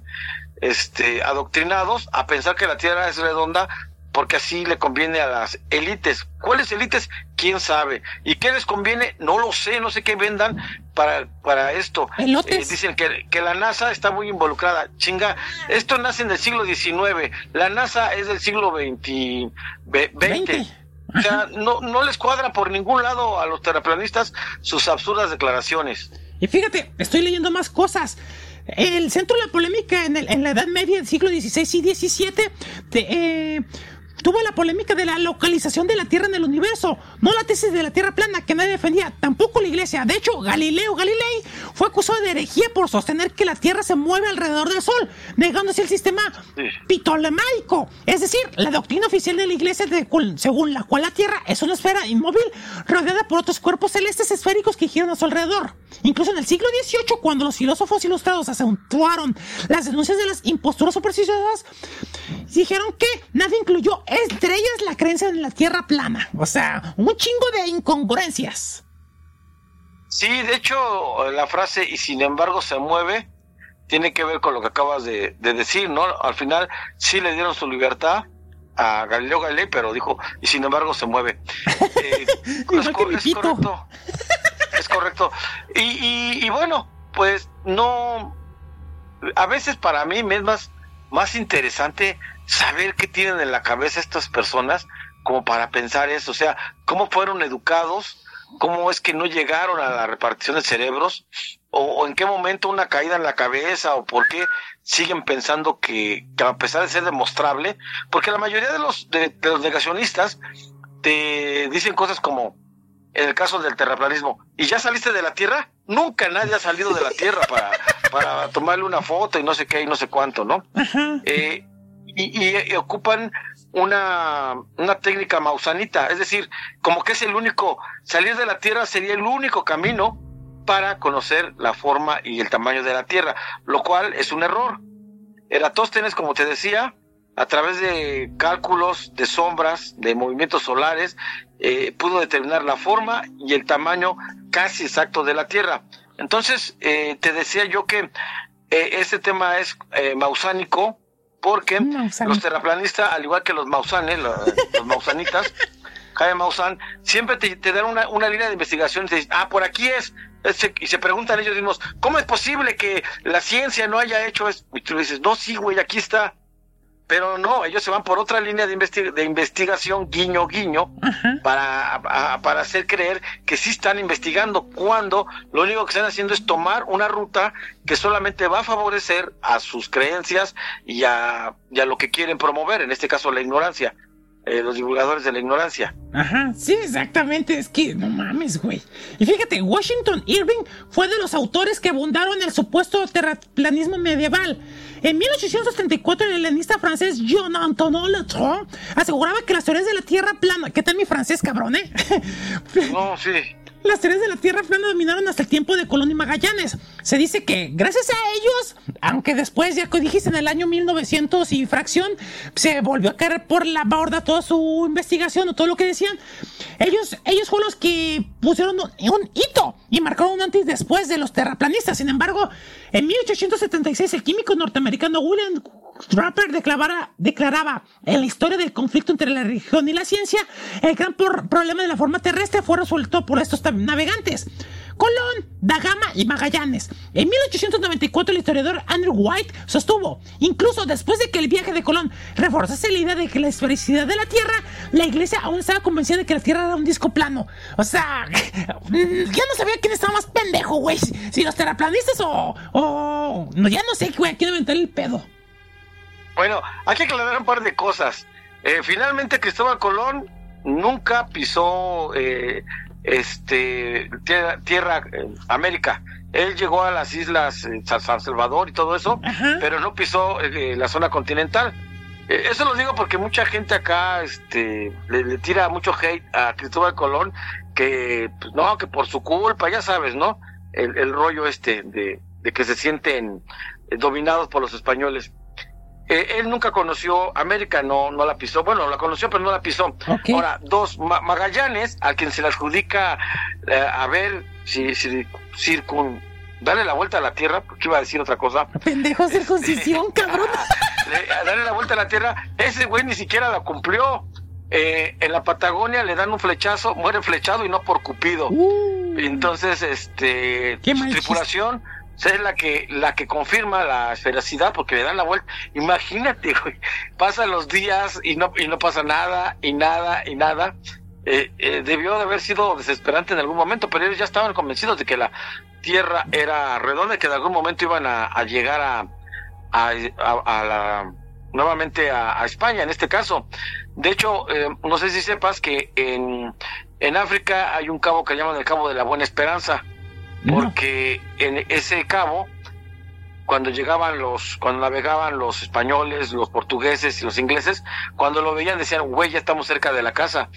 este adoctrinados a pensar que la Tierra es redonda porque así le conviene a las élites. ¿Cuáles élites? ¿Quién sabe? ¿Y qué les conviene? No lo sé, no sé qué vendan para, para esto. Eh, dicen que, que la NASA está muy involucrada. Chinga, esto nace en el siglo XIX. La NASA es del siglo XX. ve- 20. Veinte. O sea, no, no les cuadra por ningún lado a los terraplanistas sus absurdas declaraciones. Y fíjate, estoy leyendo más cosas. El centro de la polémica en, el- en la Edad Media del siglo XVI y XVII eh, tuvo la polémica de la localización de la Tierra en el universo, no la tesis de la Tierra plana que nadie defendía, tampoco la Iglesia. De hecho, Galileo Galilei fue acusado de herejía por sostener que la Tierra se mueve alrededor del Sol, negándose el sistema ptolemaico, es decir, la doctrina oficial de la Iglesia de según la cual la Tierra es una esfera inmóvil rodeada por otros cuerpos celestes esféricos que giran a su alrededor. Incluso en el siglo XVIII, cuando los filósofos ilustrados acentuaron las denuncias de las imposturas supersticiosas, dijeron que nadie incluyó entre ellas la creencia en la Tierra plana. O sea, un chingo de incongruencias. Sí, de hecho, la frase y sin embargo se mueve tiene que ver con lo que acabas de, de decir, ¿no? Al final sí le dieron su libertad a Galileo Galilei, pero dijo y sin embargo se mueve. [laughs] Eh, es, correcto. Es correcto. Y, y, y bueno, pues no. A veces para mí me es más, más interesante saber qué tienen en la cabeza estas personas como para pensar eso, o sea, cómo fueron educados, cómo es que no llegaron a la repartición de cerebros, o, o en qué momento una caída en la cabeza, o por qué siguen pensando que, que a pesar de ser demostrable, porque la mayoría de los, de, de los negacionistas te dicen cosas como, en el caso del terraplanismo, ¿y ya saliste de la Tierra? Nunca nadie ha salido de la Tierra para, para tomarle una foto y no sé qué y no sé cuánto, ¿no? Eh, y, y- ocupan una, una técnica mausanita, es decir, como que es el único, salir de la Tierra sería el único camino para conocer la forma y el tamaño de la Tierra, lo cual es un error. Eratóstenes, como te decía, a través de cálculos de sombras, de movimientos solares, eh, pudo determinar la forma y el tamaño casi exacto de la Tierra. Entonces, eh, te decía yo que eh, este tema es eh, mausánico porque los terraplanistas, al igual que los mausanes, lo- los mausanitas, [laughs] Jaime Maussan, siempre te, te dan una, una línea de investigación y te dicen, ah, por aquí es. Y se preguntan ellos mismos, ¿cómo es posible que la ciencia no haya hecho esto? Y tú le dices, no, sí, güey, aquí está. Pero no, ellos se van por otra línea de, investi- de investigación, guiño, guiño, para, a- para hacer creer que sí están investigando, cuando lo único que están haciendo es tomar una ruta que solamente va a favorecer a sus creencias y a, y a lo que quieren promover, en este caso la ignorancia, eh, los divulgadores de la ignorancia. Ajá, sí, exactamente. Es que no mames, güey. Y fíjate, Washington Irving fue de los autores que abundaron el supuesto terraplanismo medieval. En 1834, el helenista francés Jean Antonin Letron aseguraba que las teorías de la Tierra plana, ¿qué tal mi francés, cabrón, eh? No, sí. [laughs] Las teorías de la Tierra plana dominaron hasta el tiempo de Colón y Magallanes. Se dice que gracias a ellos, aunque después, ya que dijiste, en el año 1900 y fracción, se volvió a caer por la borda toda su investigación o todo lo que ellos, ellos fueron los que pusieron un, hito y marcaron un antes y después de los terraplanistas. Sin embargo, en 1876 el químico norteamericano William Draper declaraba, declaraba en la historia del conflicto entre la religión y la ciencia, el gran problema de la forma terrestre fue resuelto por estos navegantes. Colón, Da Gama y Magallanes. En 1894 el historiador Andrew White sostuvo, incluso después de que el viaje de Colón reforzase la idea de que la esfericidad de la Tierra, la iglesia aún estaba convencida de que la Tierra era un disco plano. O sea, ya no sabía quién estaba más pendejo, güey. Si los terraplanistas o... o no, ya no sé, güey, quién inventar el pedo. Bueno, hay que aclarar un par de cosas. Eh, finalmente Cristóbal Colón nunca pisó eh, este tierra, tierra, eh, América. Él llegó a las islas eh, San Salvador y todo eso, Ajá. pero no pisó eh, la zona continental. Eso lo digo porque mucha gente acá este, le, le tira mucho hate a Cristóbal Colón, que pues, no, que por su culpa, ya sabes, ¿no? El, el rollo este de, de que se sienten dominados por los españoles. Eh, él nunca conoció América, no, no la pisó. Bueno, la conoció, pero no la pisó. Ahora, dos, Ma- Magallanes, al quien se le adjudica eh, a ver si, si circun, darle la vuelta a la Tierra, porque iba a decir otra cosa. Pendejo [laughs] circuncisión, cabrón. Le- a darle la vuelta a la Tierra, ese güey ni siquiera la cumplió. Eh, en la Patagonia le dan un flechazo, muere flechado y no por Cupido. Uh, Entonces, este, Qué su tripulación es la que la que confirma la esferacidad porque le dan la vuelta. Imagínate, güey, pasan los días y no y no pasa nada y nada y nada. Eh, eh, debió de haber sido desesperante en algún momento, pero ellos ya estaban convencidos de que la Tierra era redonda y que en algún momento iban a, llegar a, a, a- la nuevamente a, a España en este caso. De hecho, eh, no sé si sepas que en, en África hay un cabo que llaman el Cabo de la Buena Esperanza, porque en ese cabo, cuando llegaban los, cuando navegaban los españoles, los portugueses y los ingleses, cuando lo veían decían, güey, ya estamos cerca de la casa.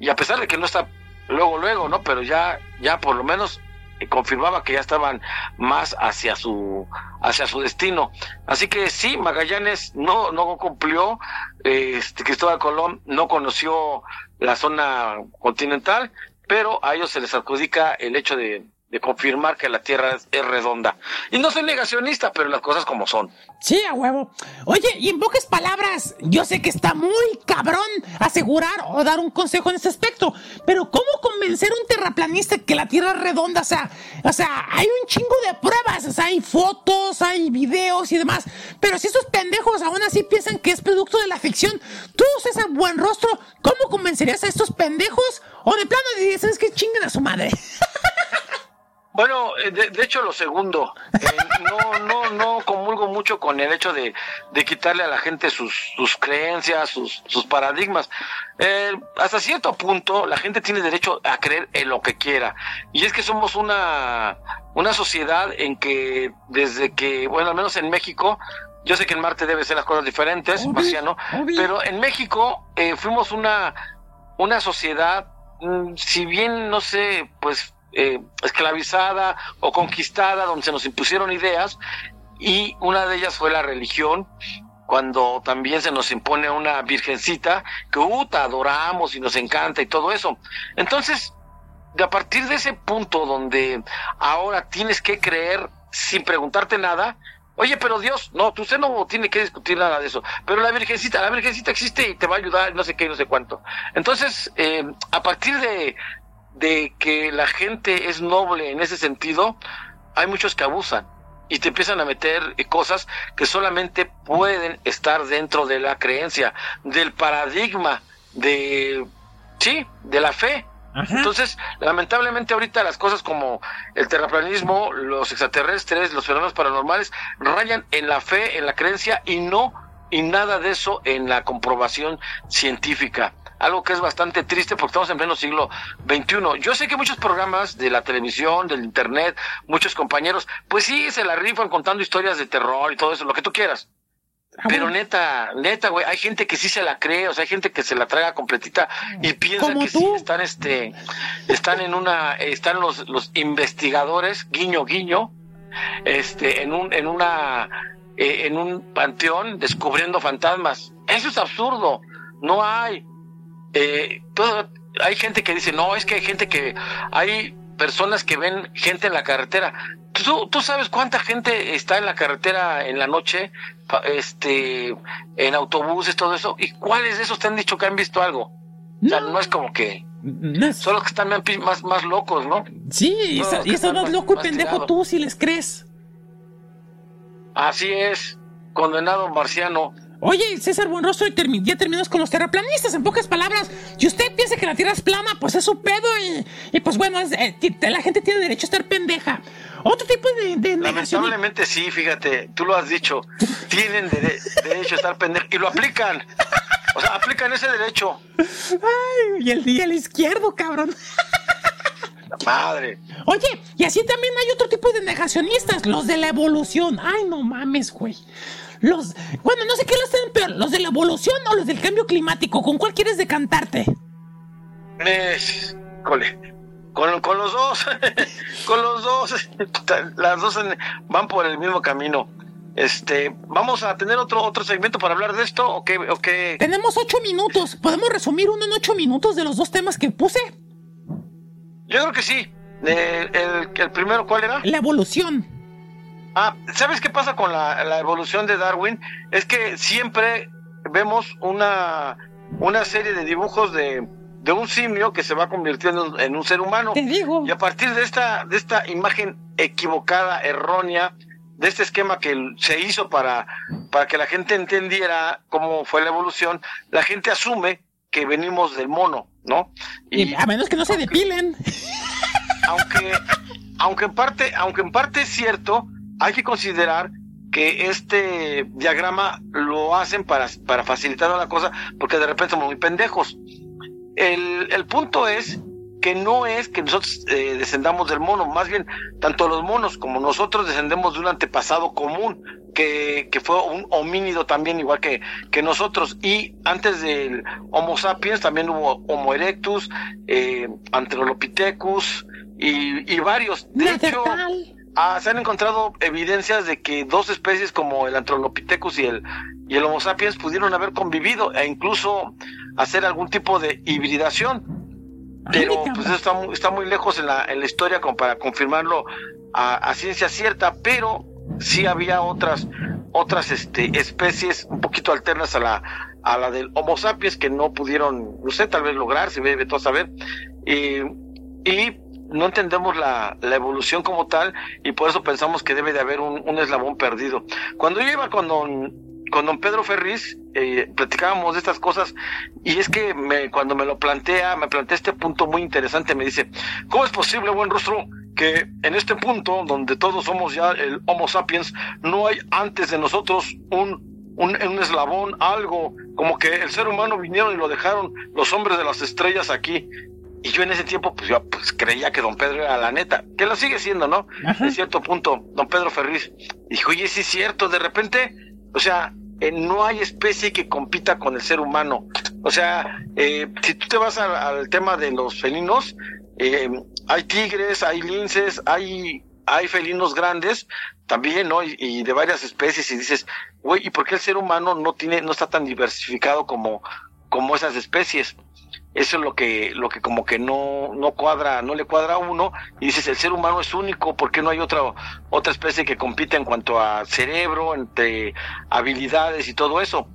Y a pesar de que no está luego, luego, ¿no? Pero ya, ya por lo menos eh, confirmaba que ya estaban más hacia su, hacia su destino. Así que sí, Magallanes no, no cumplió, este, Cristóbal Colón no conoció la zona continental, pero a ellos se les adjudica el hecho de, de confirmar que la Tierra es, redonda. Y no soy negacionista, pero las cosas como son. Sí, a huevo. Oye, y en pocas palabras, yo sé que está muy cabrón asegurar o dar un consejo en este aspecto, pero ¿cómo convencer a un terraplanista que la Tierra es redonda? O sea, o sea, hay un chingo de pruebas, o sea, hay fotos, hay videos y demás, pero si esos pendejos aún así piensan que es producto de la ficción. Tú, César Buen Rostro, ¿cómo convencerías a estos pendejos? O de plano dirías, ¿sabes qué chinguen a su madre? [laughs] Bueno, eh, de, de hecho lo segundo, eh, no, no, no comulgo mucho con el hecho de, de quitarle a la gente sus, sus creencias, sus, sus paradigmas. Eh, hasta cierto punto la gente tiene derecho a creer en lo que quiera. Y es que somos una, una sociedad en que desde que, bueno, al menos en México, yo sé que en Marte debe ser las cosas diferentes, Obvio, marciano, obvio. pero en México eh, fuimos una, una sociedad, mm, si bien no sé, pues eh, esclavizada o conquistada, donde se nos impusieron ideas, y una de ellas fue la religión, cuando también se nos impone una virgencita que uta, adoramos y nos encanta y todo eso. Entonces, a partir de ese punto donde ahora tienes que creer sin preguntarte nada, oye, pero Dios, no, usted no tiene que discutir nada de eso, pero la virgencita, la virgencita existe y te va a ayudar, no sé qué, no sé cuánto. Entonces, eh, a partir de, de que la gente es noble en ese sentido, hay muchos que abusan y te empiezan a meter eh, cosas que solamente pueden estar dentro de la creencia, del paradigma, de, sí, de la fe. Entonces, lamentablemente ahorita las cosas como el terraplanismo, los extraterrestres, los fenómenos paranormales, rayan en la fe, en la creencia y no, y nada de eso en la comprobación científica. Algo que es bastante triste porque estamos en pleno siglo XXI. Yo sé que muchos programas de la televisión, del internet, muchos compañeros, pues sí, se la rifan contando historias de terror y todo eso, lo que tú quieras. Pero neta, neta, güey, hay gente que sí se la cree, o sea, hay gente que se la traga completita y piensa que tú. sí están, este, están en una, están los, los investigadores, guiño, guiño, este, en un, en una, eh, en un panteón descubriendo fantasmas. Eso es absurdo. No hay. Eh, todo, hay gente que dice, no, es que hay gente que, hay personas que ven gente en la carretera. ¿Tú, tú sabes cuánta gente está en la carretera en la noche, este, en autobuses, todo eso? ¿Y cuáles de esos te han dicho que han visto algo? O sea, no es como que, No, son los que están más, más, locos, ¿no? sí, y y estás más más- loco y pendejo tú si les crees. Así es, condenado marciano. Oye, César Buenrostro, y ya terminamos con los terraplanistas, en pocas palabras. Si usted piensa que la Tierra es plana, pues es su pedo y, y pues bueno, es, eh, la gente tiene derecho a estar pendeja. Otro tipo de, de negación. Lamentablemente sí, fíjate, tú lo has dicho, tienen dere- derecho a estar pendejos y lo aplican. O sea, aplican ese derecho. Ay, y el, y el izquierdo, cabrón. La madre. Oye, y así también hay otro tipo de negacionistas, los de la evolución. Ay, no mames, güey. Los, bueno, no sé qué los tienen peor, los de la evolución o los del cambio climático. ¿Con cuál quieres decantarte? Es, cole, con, con los dos, [laughs] con los dos, las dos van por el mismo camino. Este, vamos a tener otro otro segmento para hablar de esto o qué, o qué? Tenemos ocho minutos. ¿Podemos resumir uno en ocho minutos de los dos temas que puse? Yo creo que sí. Eh, el, el primero, ¿cuál era? La evolución. Ah, ¿sabes qué pasa con la, la evolución de Darwin? Es que siempre vemos una, una serie de dibujos de, de un simio que se va convirtiendo en un ser humano. Te digo. Y a partir de esta, de esta imagen equivocada, errónea, de este esquema que se hizo para, para que la gente entendiera cómo fue la evolución, la gente asume que venimos del mono, ¿no? Y a menos que no se depilen. [laughs] aunque, aunque en parte, aunque en parte es cierto, hay que considerar que este diagrama lo hacen para, para facilitar la cosa, porque de repente somos muy pendejos. El, el punto es que no es que nosotros eh, descendamos del mono, más bien tanto los monos como nosotros descendemos de un antepasado común, que, que fue un homínido también igual que, que nosotros. Y antes del Homo sapiens también hubo Homo erectus, eh, Antrolopithecus y, y varios. De hecho. Ah, se han encontrado evidencias de que dos especies como el Antrolopithecus y el, y el Homo sapiens pudieron haber convivido e incluso hacer algún tipo de hibridación. Pero pues eso está muy, está muy lejos en la, en la historia como para confirmarlo a, a ciencia cierta, pero sí había otras otras este, especies un poquito alternas a la a la del Homo sapiens que no pudieron, no sé, tal vez lograr, si ve todo a saber, y, y no entendemos la, la evolución como tal y por eso pensamos que debe de haber un, un eslabón perdido. Cuando yo iba con don, con don Pedro Ferriz eh, platicábamos de estas cosas y es que me, cuando me lo plantea, me plantea este punto muy interesante, me dice, ¿cómo es posible, buen rostro, que en este punto donde todos somos ya el Homo sapiens, no hay antes de nosotros un, un, un eslabón, algo, como que el ser humano vinieron y lo dejaron los hombres de las estrellas aquí? Y yo en ese tiempo, pues yo pues, creía que don Pedro era la neta, que lo sigue siendo, ¿no? En cierto punto, don Pedro Ferriz dijo, oye, sí es cierto, de repente, o sea, eh, no hay especie que compita con el ser humano. O sea, eh, si tú te vas al, al tema de los felinos, eh, hay tigres, hay linces, hay, hay felinos grandes también, ¿no? Y, y de varias especies, y dices, güey, ¿y por qué el ser humano no tiene, no está tan diversificado como, como esas especies? Eso es lo que, lo que como que no, no cuadra, no le cuadra a uno, y dices, el ser humano es único, ¿por qué no hay otra, otra especie que compita en cuanto a cerebro, entre habilidades y todo eso?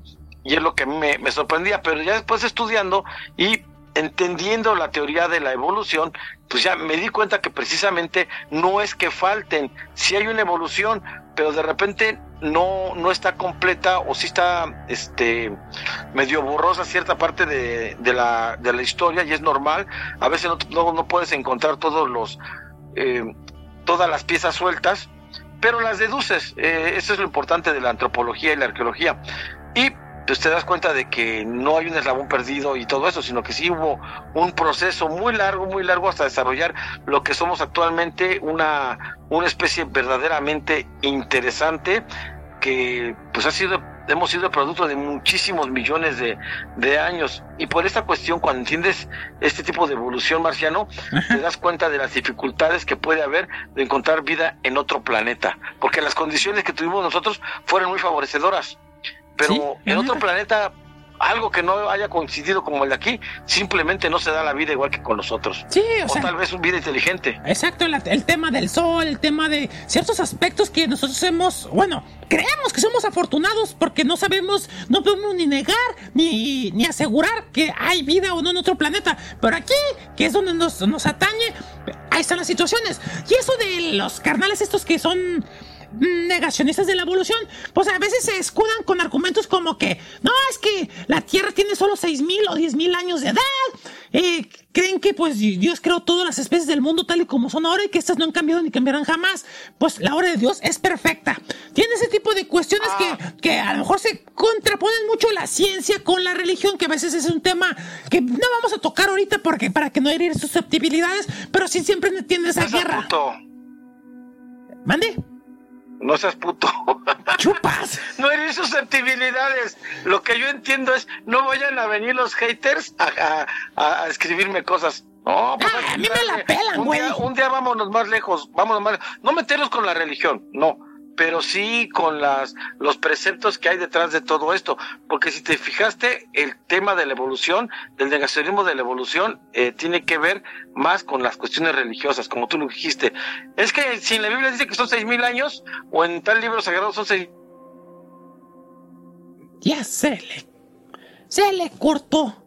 Y es lo que a me, me sorprendía, pero ya después estudiando y entendiendo la teoría de la evolución, pues ya me di cuenta que precisamente no es que falten, si hay una evolución, pero de repente no, no está completa o si está este medio borrosa cierta parte de, de, la, de la historia y es normal, a veces no, no, no puedes encontrar todos los eh, todas las piezas sueltas, pero las deduces, eh, eso es lo importante de la antropología y la arqueología. Y pues te das cuenta de que no hay un eslabón perdido y todo eso, sino que sí hubo un proceso muy largo, muy largo hasta desarrollar lo que somos actualmente, una, una especie verdaderamente interesante que pues ha sido, hemos sido producto de muchísimos millones de, de años. Y por esta cuestión, cuando entiendes este tipo de evolución marciano, te das cuenta de las dificultades que puede haber de encontrar vida en otro planeta, porque las condiciones que tuvimos nosotros fueron muy favorecedoras pero Sí, en otro planeta algo que no haya coincidido como el de aquí, simplemente no se da la vida igual que con nosotros. Sí, o O, sea, tal vez una vida inteligente. Exacto, la- el tema del sol, el tema de ciertos aspectos que nosotros hemos, bueno, creemos que somos afortunados porque no sabemos, no podemos ni negar ni, ni asegurar que hay vida o no en otro planeta. Pero aquí, que es donde nos, nos atañe, ahí están las situaciones. Y eso de los carnales estos que son negacionistas de la evolución, pues a veces se escudan con argumentos como que, no, es que la Tierra tiene solo 6.000 o 10.000 años de edad. Eh, creen que pues Dios creó todas las especies del mundo tal y como son ahora y que estas no han cambiado ni cambiarán jamás. Pues la obra de Dios es perfecta. Tiene ese tipo de cuestiones que, que a lo mejor se contraponen mucho la ciencia con la religión, que a veces es un tema que no vamos a tocar ahorita porque para que no herir susceptibilidades, pero sí siempre entiende esa guerra. Mande, No seas puto. [laughs] chupas. no eres susceptibilidades. Lo que yo entiendo es, no vayan a venir los haters a, a- a escribirme cosas. No, pues Ah, a mí me la pelan, un güey. día, un día vámonos más lejos, vámonos más No meterlos con la religión, no. Pero sí con las, los preceptos que hay detrás de todo esto. Porque si te fijaste, el tema de la evolución, del negacionismo de la evolución, eh, tiene que ver más con las cuestiones religiosas, como tú lo dijiste. Es que si en la Biblia dice que son seis mil años, o en tal libro sagrado son seis Ya se le. Se le cortó.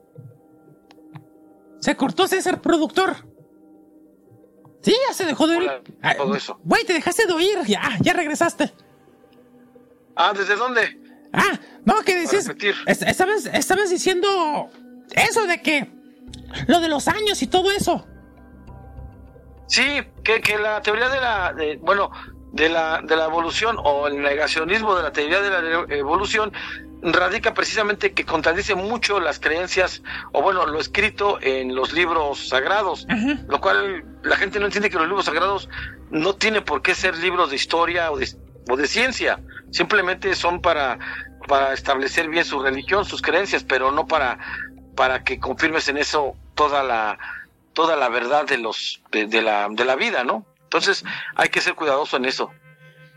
Se cortó César, productor. Sí, ya se dejó de oír. Ah, todo eso. Güey, te dejaste de oír. Ya, ya regresaste. Ah, ¿desde dónde? Ah, no, que decías. repetir. es- Estabas, estabas diciendo eso de que. Lo de los años y todo eso. Sí, que, que la teoría de la, de- bueno, de la, de la evolución o el negacionismo de la teoría de la evolución radica precisamente que contradice mucho las creencias o bueno, lo escrito en los libros sagrados, Ajá. lo cual la gente no entiende que los libros sagrados no tienen por qué ser libros de historia o de, o de ciencia, simplemente son para, para establecer bien su religión, sus creencias, pero no para, para que confirmes en eso toda la, toda la verdad de los de, de la de la vida, ¿no? Entonces hay que ser cuidadoso en eso.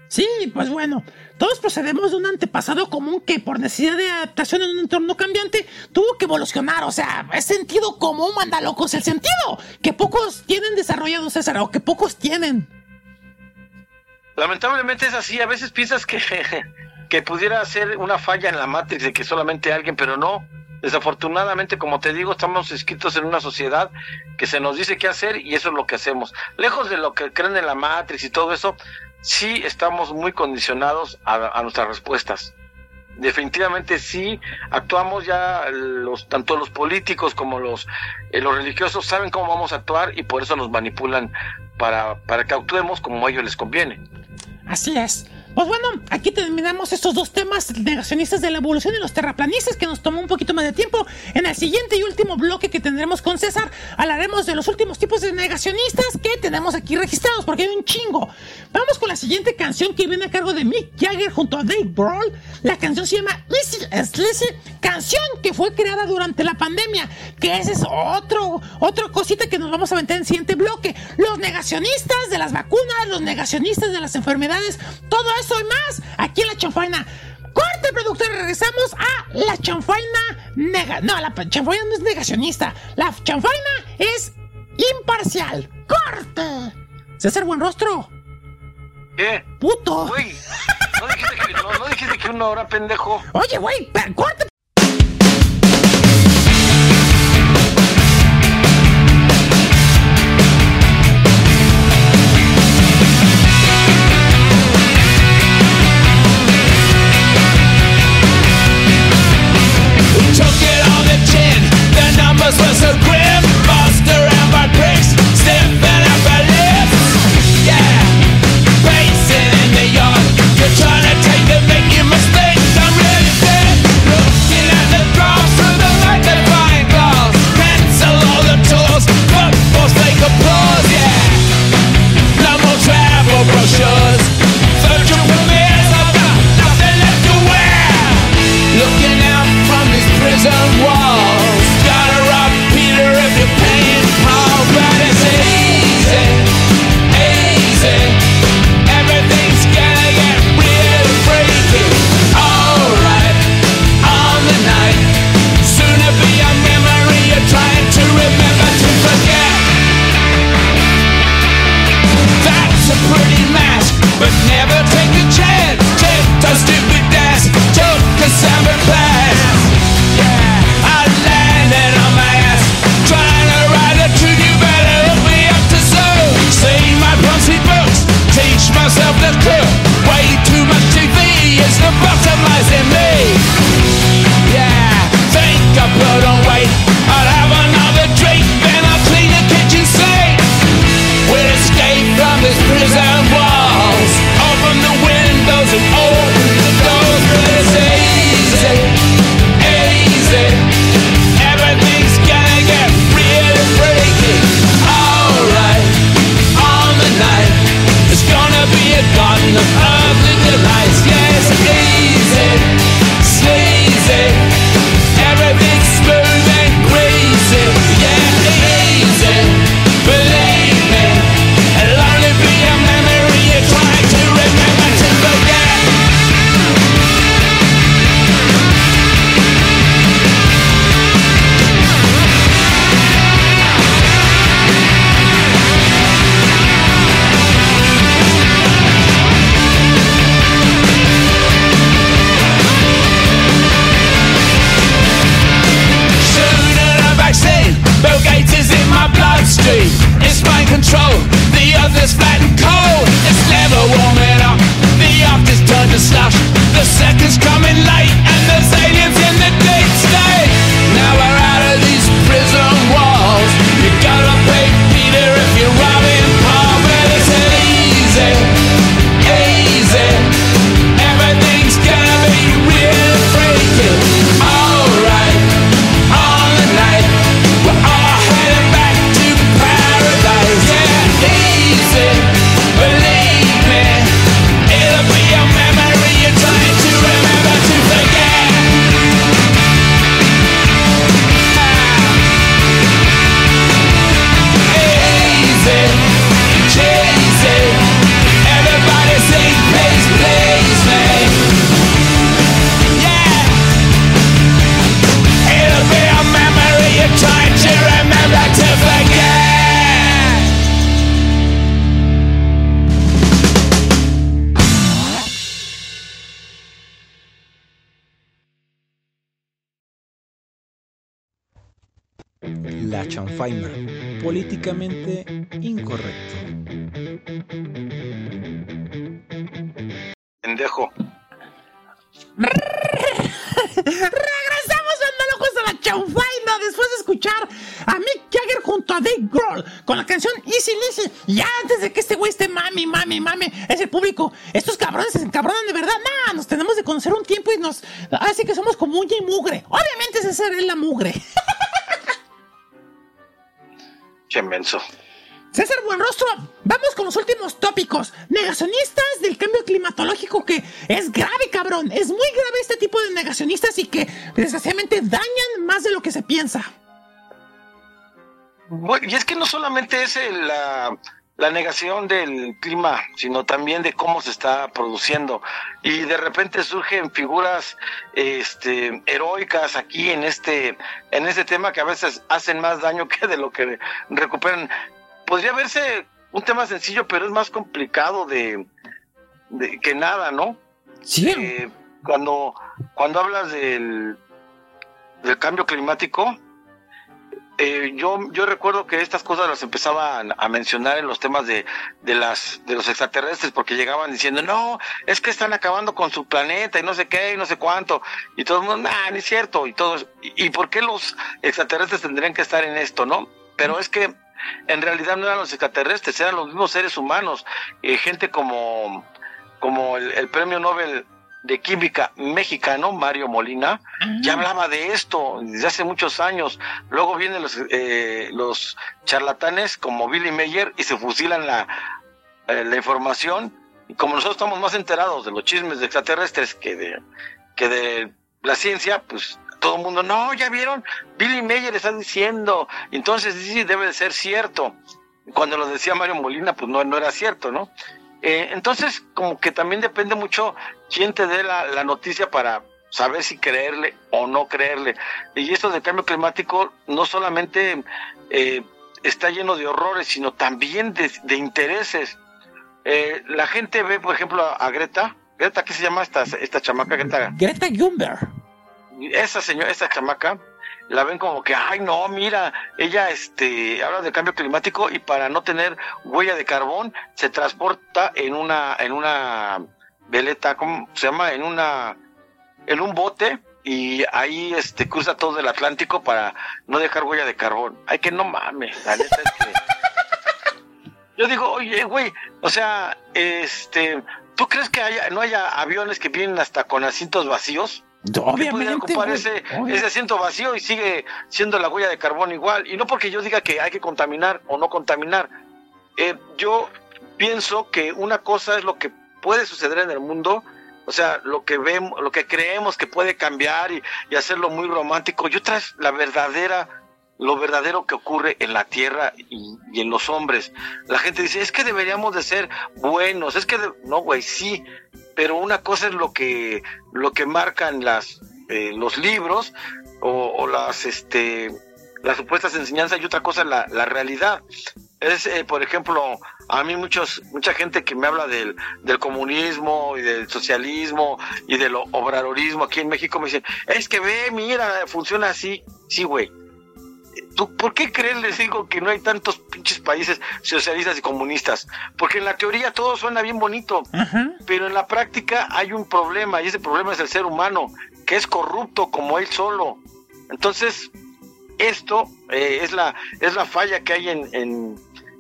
Sí, pues bueno, todos procedemos de un antepasado común que por necesidad de adaptación en un entorno cambiante tuvo que evolucionar, o sea, es sentido común, manda locos, el sentido que pocos tienen desarrollado, César, o que pocos tienen. Lamentablemente es así, a veces piensas que [laughs] que pudiera ser una falla en la Matrix de que solamente alguien, pero no. Desafortunadamente, como te digo, estamos escritos en una sociedad que se nos dice qué hacer y eso es lo que hacemos. Lejos de lo que creen en la Matrix y todo eso, sí estamos muy condicionados a, nuestras respuestas. definitivamente sí actuamos ya los tanto los políticos como los eh, los religiosos saben cómo vamos a actuar y por eso nos manipulan para para que actuemos como a ellos les conviene. Así es. Pues bueno, aquí terminamos estos dos temas negacionistas de la evolución y los terraplanistas que nos tomó un poquito más de tiempo. En el siguiente y último bloque que tendremos con César, hablaremos de los últimos tipos de negacionistas que tenemos aquí registrados, porque hay un chingo. Vamos con la siguiente canción que viene a cargo de Mick Jagger junto a Dave Grohl. La canción se llama Lizzy Sleazy, canción que fue creada durante la pandemia, que ese es otro, otra cosita que nos vamos a meter en el siguiente bloque. Los negacionistas de las vacunas, los negacionistas de las enfermedades, todo eso y más, aquí en la chanfaina. Corte, productor, regresamos a la chanfaina nega... No, la chanfaina no es negacionista. La chanfaina es imparcial. ¡Corte! César Buenrostro. ¿Qué? ¡Puto! No dijiste que, no, no dijiste que una hora, pendejo. Oye, güey, corte. Chanfaina. Políticamente incorrecto. Pendejo. Regresamos andalocos a la chanfaina después de escuchar a Mick Jagger junto a Dave Grohl con la canción Easy Lizzy. Y antes de que este güey esté mami, mami, mami, ese público, estos cabrones se encabronan de verdad. Nah, nos tenemos de conocer un tiempo y nos. Así que somos como uña y mugre. Obviamente ese ser es la mugre. [laughs] César Buenrostro, vamos con los últimos tópicos. Negacionistas del cambio climatológico que es grave, cabrón. Es muy grave este tipo de negacionistas y que desgraciadamente dañan más de lo que se piensa. Bueno, y es que no solamente es el, la, la negación del clima, sino también de cómo se está produciendo. Y de repente surgen figuras este, heroicas aquí en este, en este tema que a veces hacen más daño que de lo que recuperan. Podría verse un tema sencillo, pero es más complicado de, de que nada, ¿no? Sí. Eh, cuando, cuando hablas del, del cambio climático, eh, yo, yo recuerdo que estas cosas las empezaban a mencionar en los temas de, de, las, de los extraterrestres, porque llegaban diciendo, no, es que están acabando con su planeta y no sé qué y no sé cuánto, y todo el mundo, nah, no es cierto, y todos, y, y por qué los extraterrestres tendrían que estar en esto, ¿no? Pero es que en realidad no eran los extraterrestres, eran los mismos seres humanos, eh, gente como, como el, el premio Nobel de química mexicano, Mario Molina, ya hablaba de esto desde hace muchos años. Luego vienen los, eh, los charlatanes como Billy Mayer y se fusilan la, eh, la información. Y como nosotros estamos más enterados de los chismes de extraterrestres que de, que de la ciencia, pues todo el mundo, no, ya vieron, Billy Mayer está diciendo, entonces sí, debe de ser cierto. Cuando lo decía Mario Molina, pues no, no era cierto, ¿no? Eh, entonces, como que también depende mucho quién te dé la, la, noticia para saber si creerle o no creerle. Y esto del cambio climático no solamente eh, está lleno de horrores, sino también de, de intereses. Eh, la gente ve, por ejemplo, a, a, Greta. Greta, ¿qué se llama esta, esta chamaca? Greta, Greta Thunberg. Esa señora, esta chamaca, la ven como que, ay no, mira, ella este habla de cambio climático y para no tener huella de carbón se transporta en una en una veleta, ¿cómo se llama? En una en un bote y ahí este cruza todo el Atlántico para no dejar huella de carbón. Ay que no mames, la neta es que [laughs] Yo digo, "Oye, güey, o sea, este, ¿tú crees que haya, no haya aviones que vienen hasta con asientos vacíos?" Obviamente. ocupar ese, ese, asiento vacío y sigue siendo la huella de carbón igual. Y no porque yo diga que hay que contaminar o no contaminar. Eh, yo pienso que una cosa es lo que puede suceder en el mundo, o sea, lo que vemos, lo que creemos que puede cambiar y, y hacerlo muy romántico, y otra es la verdadera, lo verdadero que ocurre en la tierra y, y en los hombres. La gente dice, es que deberíamos de ser buenos, es que, de... no, güey, sí, pero una cosa es lo que lo que marcan las eh, los libros o, las este las supuestas enseñanzas y otra cosa la, la realidad. Es eh, por ejemplo a mí muchos mucha gente que me habla del, del comunismo y del socialismo y del obradorismo aquí en México me dicen es que ve mira funciona así sí güey ¿Tú, ¿Por qué crees, les digo, que no hay tantos pinches países socialistas y comunistas? Porque en la teoría todo suena bien bonito, uh -huh. pero en la práctica hay un problema, y ese problema es el ser humano, que es corrupto como él solo. Entonces, esto eh, es, la, es la falla que hay en, en,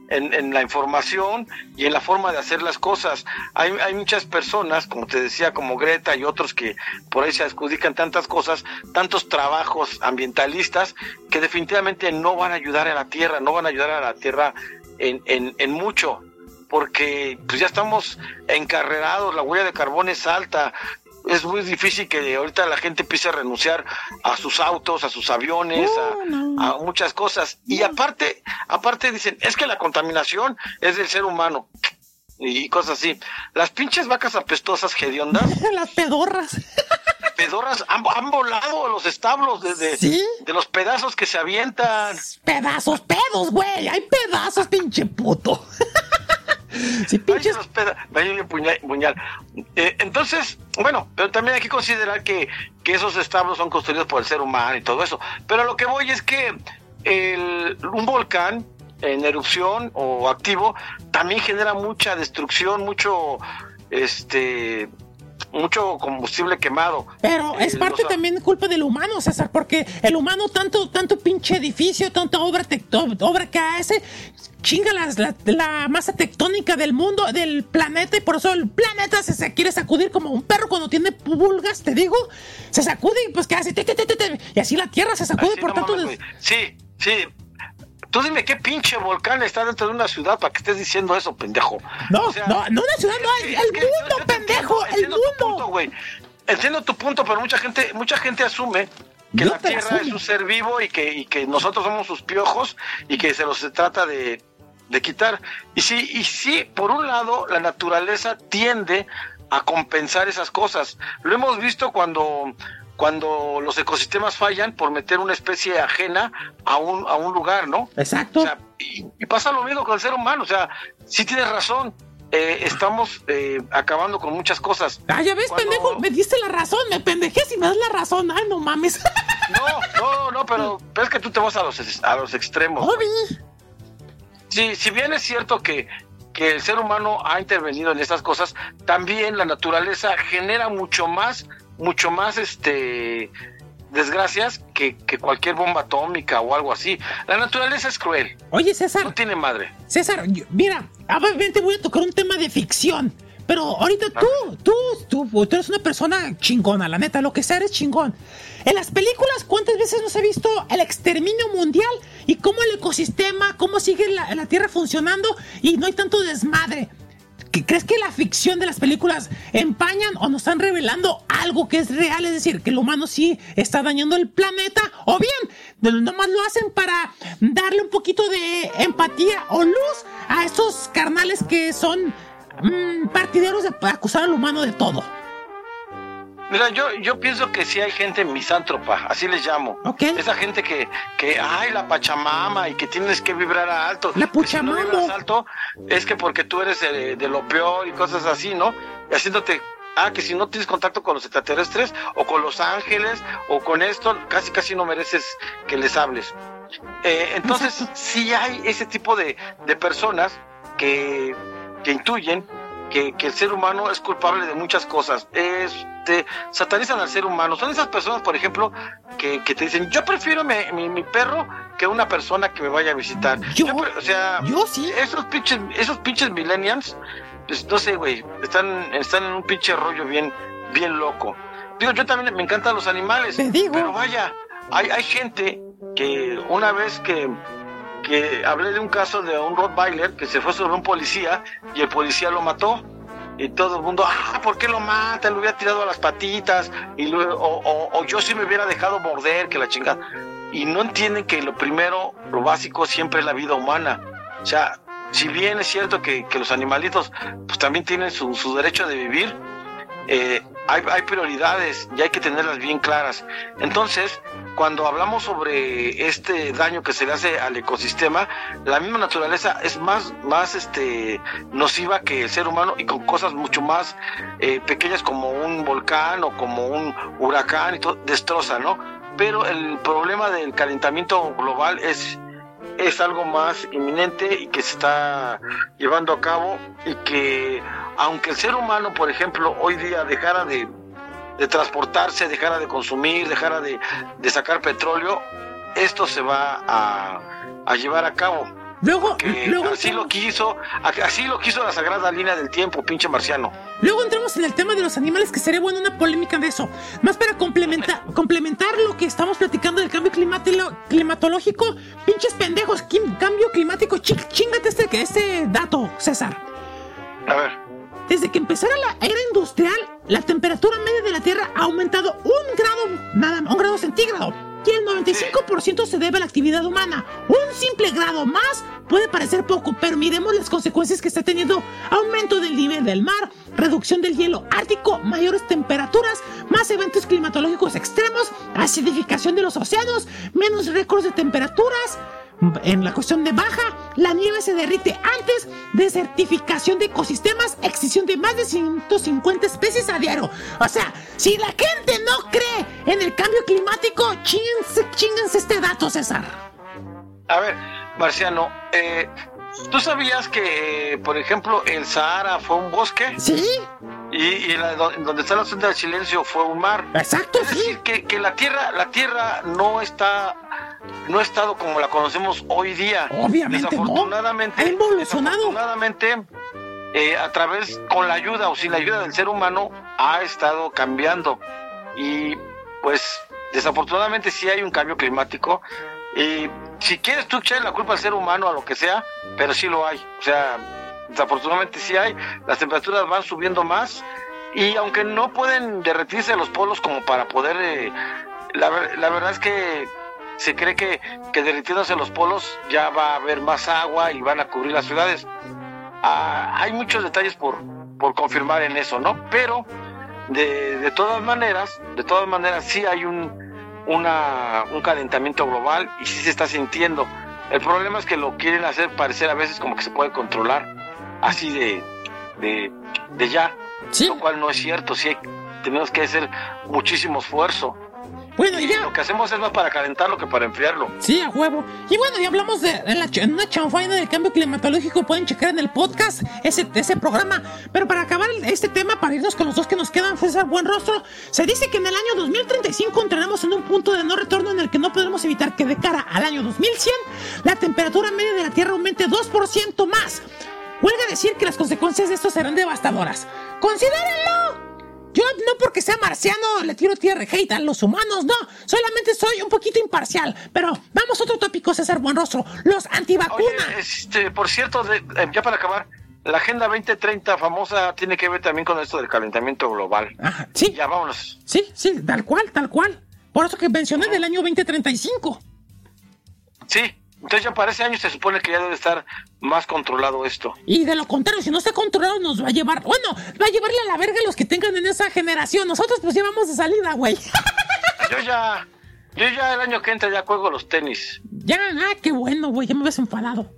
en, la información y en la forma de hacer las cosas. Hay, hay muchas personas, como te decía, como Greta y otros que por ahí se adjudican tantas cosas, tantos trabajos ambientalistas que definitivamente no van a ayudar a la tierra, no van a ayudar a la tierra en, en, en mucho porque pues ya estamos encarrerados, la huella de carbón es alta, es muy difícil que ahorita la gente empiece a renunciar a sus autos, a sus aviones, a, no. a, muchas cosas. Y aparte, aparte dicen, es que la contaminación es del ser humano. Y cosas así. Las pinches vacas apestosas hediondas. [laughs] Las pedorras. [laughs] pedorras han, han, volado a los establos desde ¿Sí? de los pedazos que se avientan. Pedazos, pedos, güey. Hay pedazos, pinche puto. [laughs] Sí, pinches. Puñal. Eh, entonces, bueno, pero también hay que considerar que, que, esos establos son construidos por el ser humano y todo eso. Pero lo que voy es que el, un volcán en erupción o activo también genera mucha destrucción, mucho, este, mucho combustible quemado. Pero es Eh, parte los- también culpa del humano, César, porque el humano tanto, tanto pinche edificio, tanta obra, tecto- obra que hace, chinga la, la masa tectónica del mundo, del planeta, y por eso el planeta se, se quiere sacudir como un perro cuando tiene pulgas, te digo, se sacude y pues que hace, te, te, te, y así la Tierra se sacude Así por no tanto... mames. Sí, sí. Tú dime qué pinche volcán está dentro de una ciudad para que estés diciendo eso, pendejo. No, O sea, no, no una ciudad, no, es el, yo- mundo, yo pendejo, entiendo, el entiendo mundo. güey. Entiendo tu punto, pero mucha gente, mucha gente asume que Yo la Tierra asumo. es un ser vivo y que, y que nosotros somos sus piojos y que se los se trata de, de quitar. Y sí, y sí, por un lado, la naturaleza tiende a compensar esas cosas. Lo hemos visto cuando, cuando los ecosistemas fallan por meter una especie ajena a un, a un lugar, ¿no? Exacto. O sea, y, y pasa lo mismo con el ser humano. O sea, sí tienes razón. eh, estamos eh, acabando con muchas cosas. Ah, ya ves, Cuando- pendejo, me diste la razón, me pendejé si me das la razón, ay, no mames. [laughs] No, no, no, pero, pero es que tú te vas a los, a los extremos. Obi. Sí, si bien es cierto que, que el ser humano ha intervenido en estas cosas, también la naturaleza genera mucho más, mucho más este desgracias que, que cualquier bomba atómica o algo así. La naturaleza es cruel, Oye, César, no tiene madre. César, yo- mira, obviamente voy a tocar un tema de ficción. Pero ahorita tú, tú, tú, tú eres una persona chingona, la neta, lo que sea eres chingón. En las películas, ¿cuántas veces nos ha visto el exterminio mundial y cómo el ecosistema, cómo sigue la, la Tierra funcionando y no hay tanto desmadre? ¿Qué- ¿Crees que la ficción de las películas empañan o nos están revelando algo que es real? Es decir, que el humano sí está dañando el planeta, o bien, nomás lo hacen para darle un poquito de empatía o luz a esos carnales que son mm, partidarios de acusar al humano de todo. Mira, yo, yo pienso que sí hay gente misántropa, así les llamo. Ok. Esa gente que, que, ay, la pachamama y que tienes que vibrar a alto. La Que si no alto es que porque tú eres de, de lo peor y cosas así, ¿no? Haciéndote, ah, que si no tienes contacto con los extraterrestres o con los ángeles o con esto, casi casi no mereces que les hables. Eh, entonces, sí hay ese tipo de, de personas que, que intuyen que, que el ser humano es culpable de muchas cosas. Este, satanizan al ser humano. Son esas personas, por ejemplo, que, que te dicen, yo prefiero mi, mi- mi perro que una persona que me vaya a visitar. Yo- pre- o sea, yo sí. Esos pinches, esos pinches millennials, pues, no sé, güey, están, están en un pinche rollo bien, bien loco. Digo, yo también me encantan los animales. [laughs] Te digo. Pero vaya, hay, hay gente que una vez que, que hablé de un caso de un Rottweiler que se fue sobre un policía y el policía lo mató. Y todo el mundo, ah, ¿por qué lo mata? Le hubiera tirado a las patitas. Y luego, o, o- o yo sí me hubiera dejado morder, que la chingada. Y no entienden que lo primero, lo básico, siempre es la vida humana. O sea, si bien es cierto que, que los animalitos pues también tienen su, su derecho de vivir, eh, hay, hay prioridades y hay que tenerlas bien claras. Entonces, cuando hablamos sobre este daño que se le hace al ecosistema, la misma naturaleza es más, más este, nociva que el ser humano y con cosas mucho más eh, pequeñas como un volcán o como un huracán y todo, destroza, ¿no? Pero el problema del calentamiento global es es algo más inminente y que se está llevando a cabo y que aunque el ser humano, por ejemplo, hoy día dejara de, de transportarse, dejara de consumir, dejara de, de sacar petróleo, esto se va a, a llevar a cabo. Luego, luego, así lo quiso, así lo quiso la sagrada línea del tiempo, pinche marciano. Luego entramos en el tema de los animales, que sería buena una polémica de eso. Más para complementar, complementar lo que estamos platicando del cambio climatológico. Pinches pendejos, cambio climático. Chi- chingate este, este dato, César. A ver, Desde que empezara la era industrial, la temperatura media de la Tierra ha aumentado un grado, nada, un grado centígrado. Y el 95% se debe a la actividad humana. Un simple grado más puede parecer poco, pero miremos las consecuencias que está teniendo. Aumento del nivel del mar, reducción del hielo ártico, mayores temperaturas, más eventos climatológicos extremos, acidificación de los océanos, menos récords de temperaturas. En la cuestión de baja, la nieve se derrite antes, desertificación de ecosistemas, extinción de más de 150 especies a diario. O sea, si la gente no cree en el cambio climático, chingense, chingense este dato, César. a ver, Marciano, eh, ¿tú sabías que, por ejemplo, el Sahara fue un bosque? ¿Sí? Y, y, la- do- donde está la senda del silencio fue un mar. Exacto, Es decir, que, que la tierra, la tierra no está, no ha estado como la conocemos hoy día. Obviamente no. Desafortunadamente, Ha evolucionado. desafortunadamente, eh, a través, con la ayuda o sin la ayuda del ser humano, ha estado cambiando. Y pues, desafortunadamente sí hay un cambio climático. Y si quieres tú echarle la culpa al ser humano, a lo que sea, pero sí lo hay. O sea, desafortunadamente sí hay. Las temperaturas van subiendo más. Y aunque no pueden derretirse los polos como para poder... eh, la, la verdad es que se cree que, que derritiéndose los polos ya va a haber más agua y van a cubrir las ciudades. Ah, hay muchos detalles por, por confirmar en eso, ¿no? Pero de, de todas maneras, de todas maneras sí hay un, un calentamiento global y sí se está sintiendo. El problema es que lo quieren hacer parecer a veces como que se puede controlar, así de, de, de ya, Sí. lo cual no es cierto, sí tenemos que hacer muchísimo esfuerzo. Bueno, Y ya. lo que hacemos es más para calentarlo que para enfriarlo. Sí, a huevo. Y bueno, ya hablamos de en, la, en una chanfaina del cambio climatológico. Pueden checar en el podcast ese, ese programa. Pero para acabar este tema, para irnos con los dos que nos quedan, César Buen Rostro, se dice que en el año 2035 entraremos en un punto de no retorno en el que no podremos evitar que de cara al año 2100 la temperatura media de la Tierra aumente 2% más. Huelga decir que las consecuencias de esto serán devastadoras. ¡Considérenlo! Yo no porque sea marciano le tiro tierra hate a los humanos, no. Solamente soy un poquito imparcial. Pero vamos a otro tópico, César Buenrostro. Los Oye, antivacunas. este, por cierto, de- eh, ya para acabar, la Agenda 2030 famosa tiene que ver también con esto del calentamiento global. Ajá, sí, Ya vámonos. sí, sí, tal cual, tal cual. Por eso que mencioné del año 2035. Sí, entonces ya para ese año se supone que ya debe estar más controlado esto. Y de lo contrario, si no está controlado, nos va a llevar. Bueno, va a llevarle a la verga a los que tengan en esa generación. Nosotros, pues, llevamos de salida, güey. Yo ya, yo ya el año que entra ya juego los tenis. ya, ah, qué bueno, güey. Ya me ves enfadado.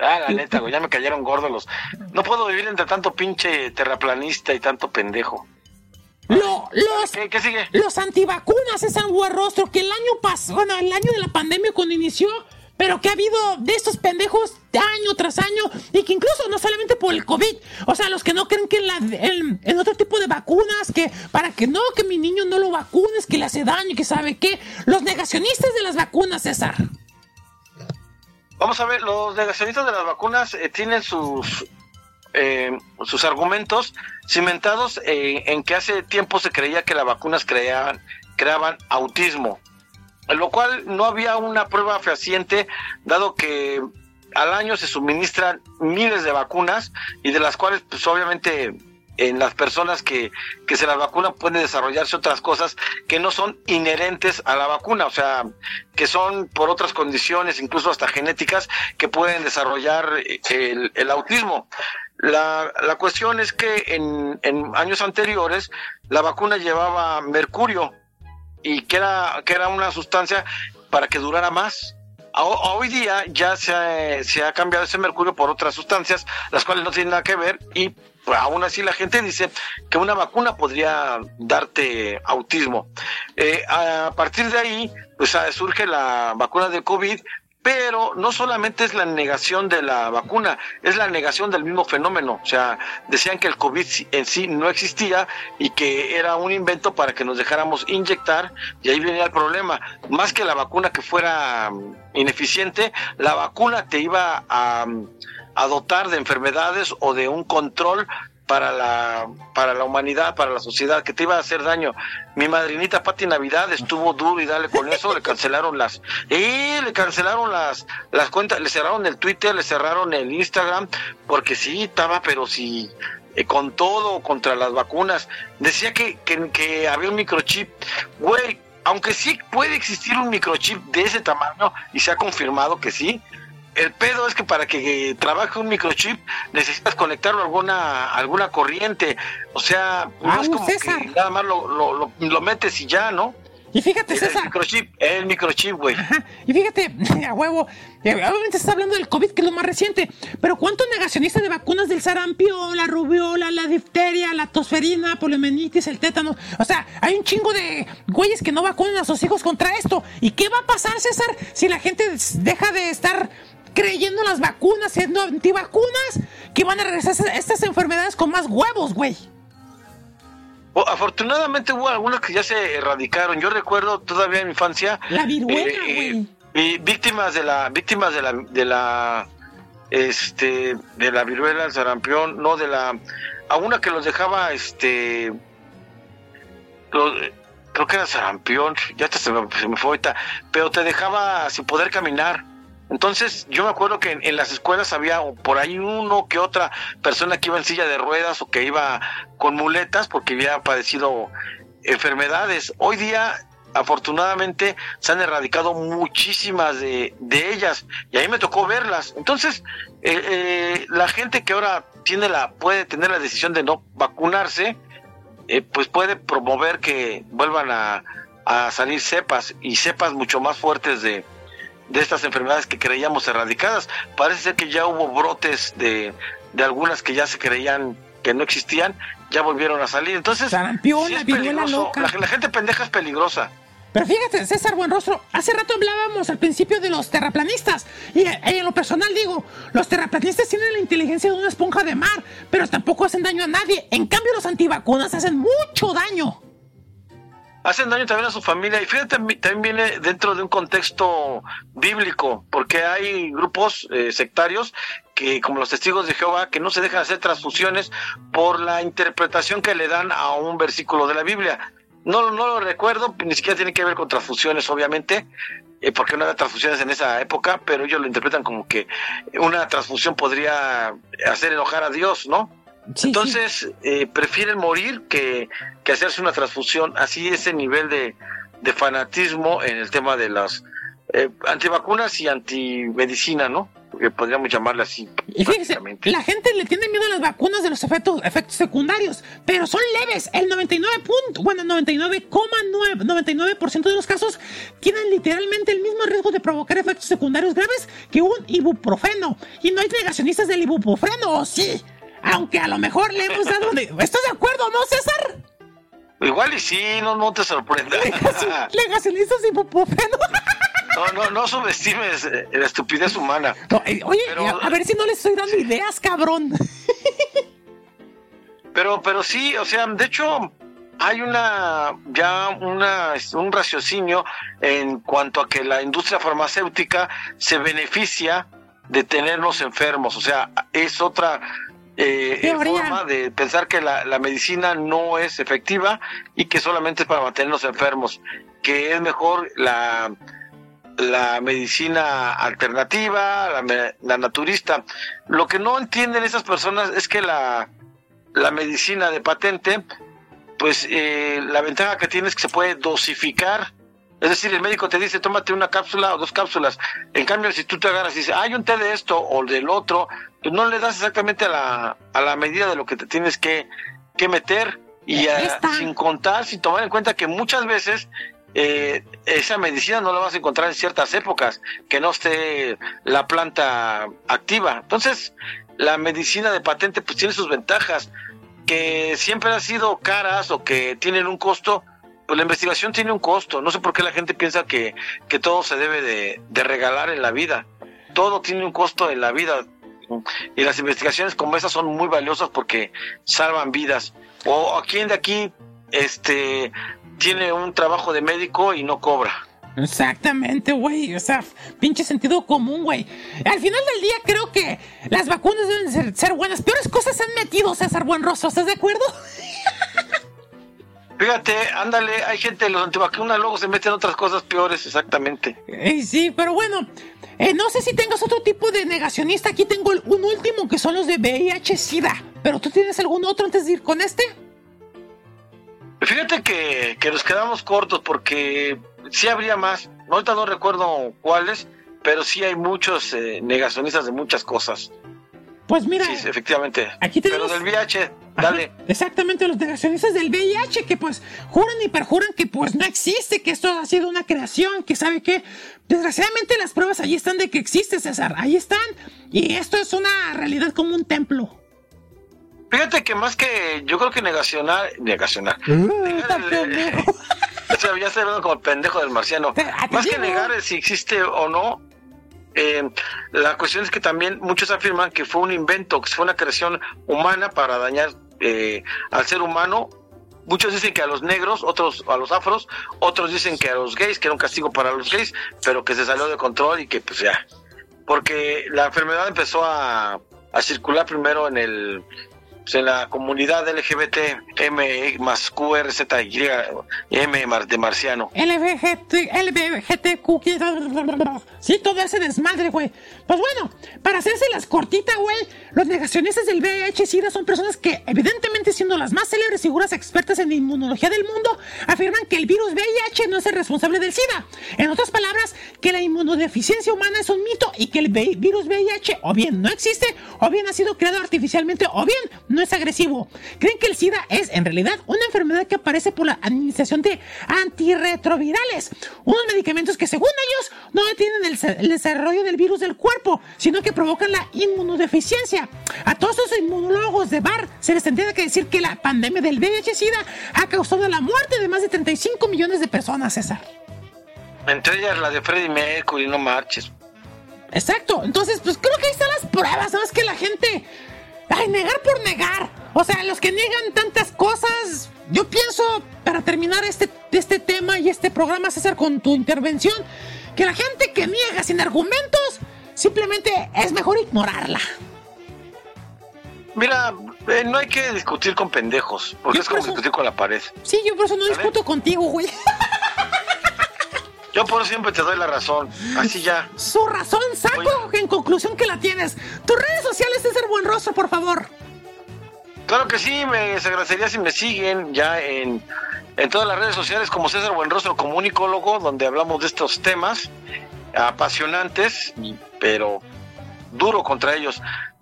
Ah, la neta, güey, ya me cayeron gordos los. No puedo vivir entre tanto pinche terraplanista y tanto pendejo. Lo, los, ¿Qué, qué sigue? Los antivacunas, ese rostro que el año pasado, bueno, el año de la pandemia cuando inició, pero que ha habido de estos pendejos de año tras año y que incluso no solamente por el COVID, o sea, los que no creen que en, la, en, en otro tipo de vacunas, que para que no, que mi niño no lo vacunes, que le hace daño, que sabe qué, los negacionistas de las vacunas, César. Vamos a ver, los negacionistas de las vacunas eh, tienen sus eh, sus argumentos cimentados eh, en que hace tiempo se creía que las vacunas creaban, creaban autismo, lo cual no había una prueba fehaciente, dado que al año se suministran miles de vacunas y de las cuales pues obviamente en las personas que, que se las vacunan pueden desarrollarse otras cosas que no son inherentes a la vacuna, o sea, que son por otras condiciones, incluso hasta genéticas, que pueden desarrollar eh, el, el autismo. La, la cuestión es que en, en años anteriores la vacuna llevaba mercurio y que era, que era una sustancia para que durara más. A- Hoy día ya se ha, se ha cambiado ese mercurio por otras sustancias, las cuales no tienen nada que ver y pues, aún así la gente dice que una vacuna podría darte autismo. Eh, a partir de ahí, pues surge la vacuna del COVID, pero no solamente es la negación de la vacuna, es la negación del mismo fenómeno. O sea, decían que el COVID en sí no existía y que era un invento para que nos dejáramos inyectar, y ahí venía el problema. Más que la vacuna que fuera mm, ineficiente, la vacuna te iba a, mm, a dotar de enfermedades o de un control para la para la humanidad, para la sociedad, que te iba a hacer daño. Mi madrinita Pati Navidad estuvo duro y dale con eso, le cancelaron las y le cancelaron las las cuentas, le cerraron el Twitter, le cerraron el Instagram, porque sí estaba, pero sí eh, con todo contra las vacunas. Decía que, que, que había un microchip, güey. Aunque sí puede existir un microchip de ese tamaño y se ha confirmado que sí, el pedo es que para que trabaje un microchip necesitas conectarlo a alguna alguna corriente. O sea, no Ah, es como César. que nada más lo, lo, lo, lo metes y ya, ¿no? Y fíjate, El César. microchip, el microchip, güey. Ajá, Y fíjate, [laughs] a huevo, eh, obviamente se está hablando del COVID, que es lo más reciente, pero ¿cuántos negacionistas de vacunas del sarampión, la rubiola, la difteria, la tosferina, poliomelitis, el tétano? O sea, hay un chingo de güeyes que no vacunan a sus hijos contra esto. ¿Y qué va a pasar, César, si la gente deja de estar creyendo en las vacunas, siendo antivacunas, que van a regresar estas enfermedades con más huevos, güey? O- afortunadamente hubo algunas que ya se erradicaron. Yo recuerdo todavía en mi infancia La viruela, eh, eh, víctimas de la víctimas de la de la este de la viruela, el sarampión, no de la a una que los dejaba este los- creo que era sarampión, ya hasta se me, se me fue ahorita, pero te dejaba sin poder caminar. Entonces, yo me acuerdo que en, las escuelas había por ahí uno que otra persona que iba en silla de ruedas o que iba con muletas porque había padecido enfermedades. Hoy día, afortunadamente, se han erradicado muchísimas de, de ellas y ahí me tocó verlas. Entonces, eh, eh, la gente que ahora tiene la puede tener la decisión de no vacunarse, eh, pues puede promover que vuelvan a, a salir cepas y cepas mucho más fuertes de, de estas enfermedades que creíamos erradicadas. Parece ser que ya hubo brotes de, de algunas que ya se creían que no existían, ya volvieron a salir. Entonces, sí es peligroso. La, la gente pendeja es peligrosa. Pero fíjate, César Buenrostro, hace rato hablábamos al principio de los terraplanistas. Y eh, en lo personal digo, los terraplanistas tienen la inteligencia de una esponja de mar, pero tampoco hacen daño a nadie. En cambio, los antivacunas hacen mucho daño. Hacen daño también a su familia. Y fíjate también viene dentro de un contexto bíblico porque hay grupos eh, sectarios que como los testigos de Jehová que no se dejan hacer transfusiones por la interpretación que le dan a un versículo de la Biblia. No no lo recuerdo ni siquiera tiene que ver con transfusiones obviamente eh, porque no había transfusiones en esa época pero ellos lo interpretan como que una transfusión podría hacer enojar a Dios no entonces, eh, prefieren morir que, que hacerse una transfusión. Así ese nivel de, de fanatismo en el tema de las eh, antivacunas y antimedicina, ¿no? Que podríamos llamarle así. Y fíjese, la gente le tiene miedo a las vacunas de los efectos, efectos secundarios, pero son leves. El 99 punto, bueno, 99,9 99% de los casos tienen literalmente el mismo riesgo de provocar efectos secundarios graves que un ibuprofeno. Y no hay negacionistas del ibuprofeno, ¿o sí? Aunque a lo mejor le hemos dado... de- ¿Estás de acuerdo, no, César? Igual y sí, no, no te sorprenda. Negacionistas de ibuprofeno. No, no, no subestimes eh, la estupidez humana. No, eh, Oye, a, a ver si no les estoy dando ideas, cabrón. [laughs] Pero, pero sí, o sea, de hecho, hay una, ya una, un raciocinio en cuanto a que la industria farmacéutica se beneficia de tenernos enfermos. O sea, es otra eh, forma de pensar que la, la medicina no es efectiva y que solamente es para mantenernos enfermos. Que es mejor la, la medicina alternativa, la naturista. Lo que no entienden esas personas es que la, la medicina de patente, pues eh, la ventaja que tiene es que se puede dosificar. Es decir, el médico te dice, tómate una cápsula o dos cápsulas. En cambio, si tú te agarras y dices, hay un té de esto o del otro, pues no le das exactamente a la, a la medida de lo que te tienes que, que meter. Y está. sin contar, sin tomar en cuenta que muchas veces eh, esa medicina no la vas a encontrar en ciertas épocas, que no esté la planta activa. Entonces, la medicina de patente pues tiene sus ventajas, que siempre han sido caras o que tienen un costo, pues la investigación tiene un costo. No sé por qué la gente piensa que, que todo se debe de, de regalar en la vida. Todo tiene un costo en la vida. Y las investigaciones como esas son muy valiosas porque salvan vidas. O a quién de aquí este tiene un trabajo de médico y no cobra. Exactamente, güey. O sea, pinche sentido común, güey. Al final del día creo que las vacunas deben ser, ser buenas. Peores cosas se han metido, César Buenrostro. ¿Estás de acuerdo? [laughs] Fíjate, ándale, hay gente, los antivacunas luego se meten en otras cosas peores, exactamente. Eh, sí, pero bueno. eh, no sé si tengas otro tipo de negacionista. Aquí tengo el- un último que son los de VIH-Sida. Pero tú tienes algún otro antes de ir con este? Fíjate que, que nos quedamos cortos porque sí habría más. Ahorita no recuerdo cuáles, pero sí hay muchos eh, negacionistas de muchas cosas. Pues mira, Sí, efectivamente. aquí Pero tenemos- del VIH, dale. Exactamente, los negacionistas del VIH que pues juran y perjuran que pues no existe, que esto ha sido una creación, que sabe que desgraciadamente las pruebas allí están de que existe César, ahí están, y esto es una realidad como un templo. Fíjate que más que yo creo que negacionar, negacionar. Está pendejo. O [laughs] sea, ya estoy hablando como el pendejo del marciano. Más que negar si existe o no, eh, la cuestión es que también muchos afirman que fue un invento, que fue una creación humana para dañar eh, al ser humano muchos dicen que a los negros, otros a los afros, otros dicen que a los gays, que era un castigo para los gays, pero que se salió de control y que pues ya. Porque la enfermedad empezó a, a circular primero en el pues, en la comunidad LGBT M más QRZY M de marciano. LBGT, LBGTQ, sí, todo ese desmadre, güey. Pues bueno, para hacerse las cortitas, güey, los negacionistas del VIH-Sida son personas que, evidentemente siendo las más célebres figuras expertas en inmunología del mundo, afirman que el virus VIH no es el responsable del SIDA. En otras palabras, que la inmunodeficiencia humana es un mito y que el vi- virus VIH o bien no existe, o bien ha sido creado artificialmente, o bien no es agresivo. Creen que el SIDA es, en realidad, una enfermedad que aparece por la administración de antirretrovirales, unos medicamentos que, según ellos, no detienen el desarrollo del virus del cuerpo, sino que provocan la inmunodeficiencia. A todos los inmunólogos de bar se les tendría que decir que la pandemia del VIH-Sida ha causado la muerte de más de 35 millones de personas, César. Entre ellas la de Freddie Mercury, no marches. Exacto, entonces pues creo que ahí están las pruebas, ¿sabes? Que la gente... Ay, negar por negar. O sea, los que niegan tantas cosas, yo pienso, para terminar este, este tema y este programa, César, con tu intervención, que la gente que niega sin argumentos, simplemente es mejor ignorarla. Mira, eh, no hay que discutir con pendejos, porque Yo es como eso- discutir con la pared. Sí, yo por eso no ¿Sale? discuto contigo, güey. Yo por eso siempre te doy la razón. Así ya. Su razón, saco, en conclusión que la tienes. Tus redes sociales, César Buen Rostro, por favor. Claro que sí, me agradecería si me siguen ya en, en todas las redes sociales como César Buenrostro, como unicólogo, donde hablamos de estos temas apasionantes, pero duro contra ellos.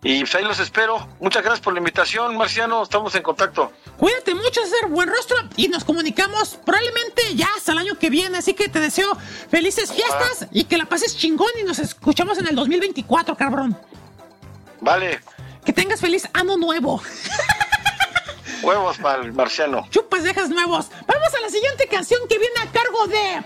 Y pues ahí los espero. Muchas gracias por la invitación, Marciano. Estamos en contacto. Cuídate mucho, César Buen Rostro, y nos comunicamos probablemente ya hasta el año que viene. Así que te deseo felices fiestas y que la pases chingón y nos escuchamos en el 2024, cabrón. Vale, Que tengas feliz año nuevo. huevos para el Marciano. Chupas dejas nuevos. Vamos a la siguiente canción que viene a cargo de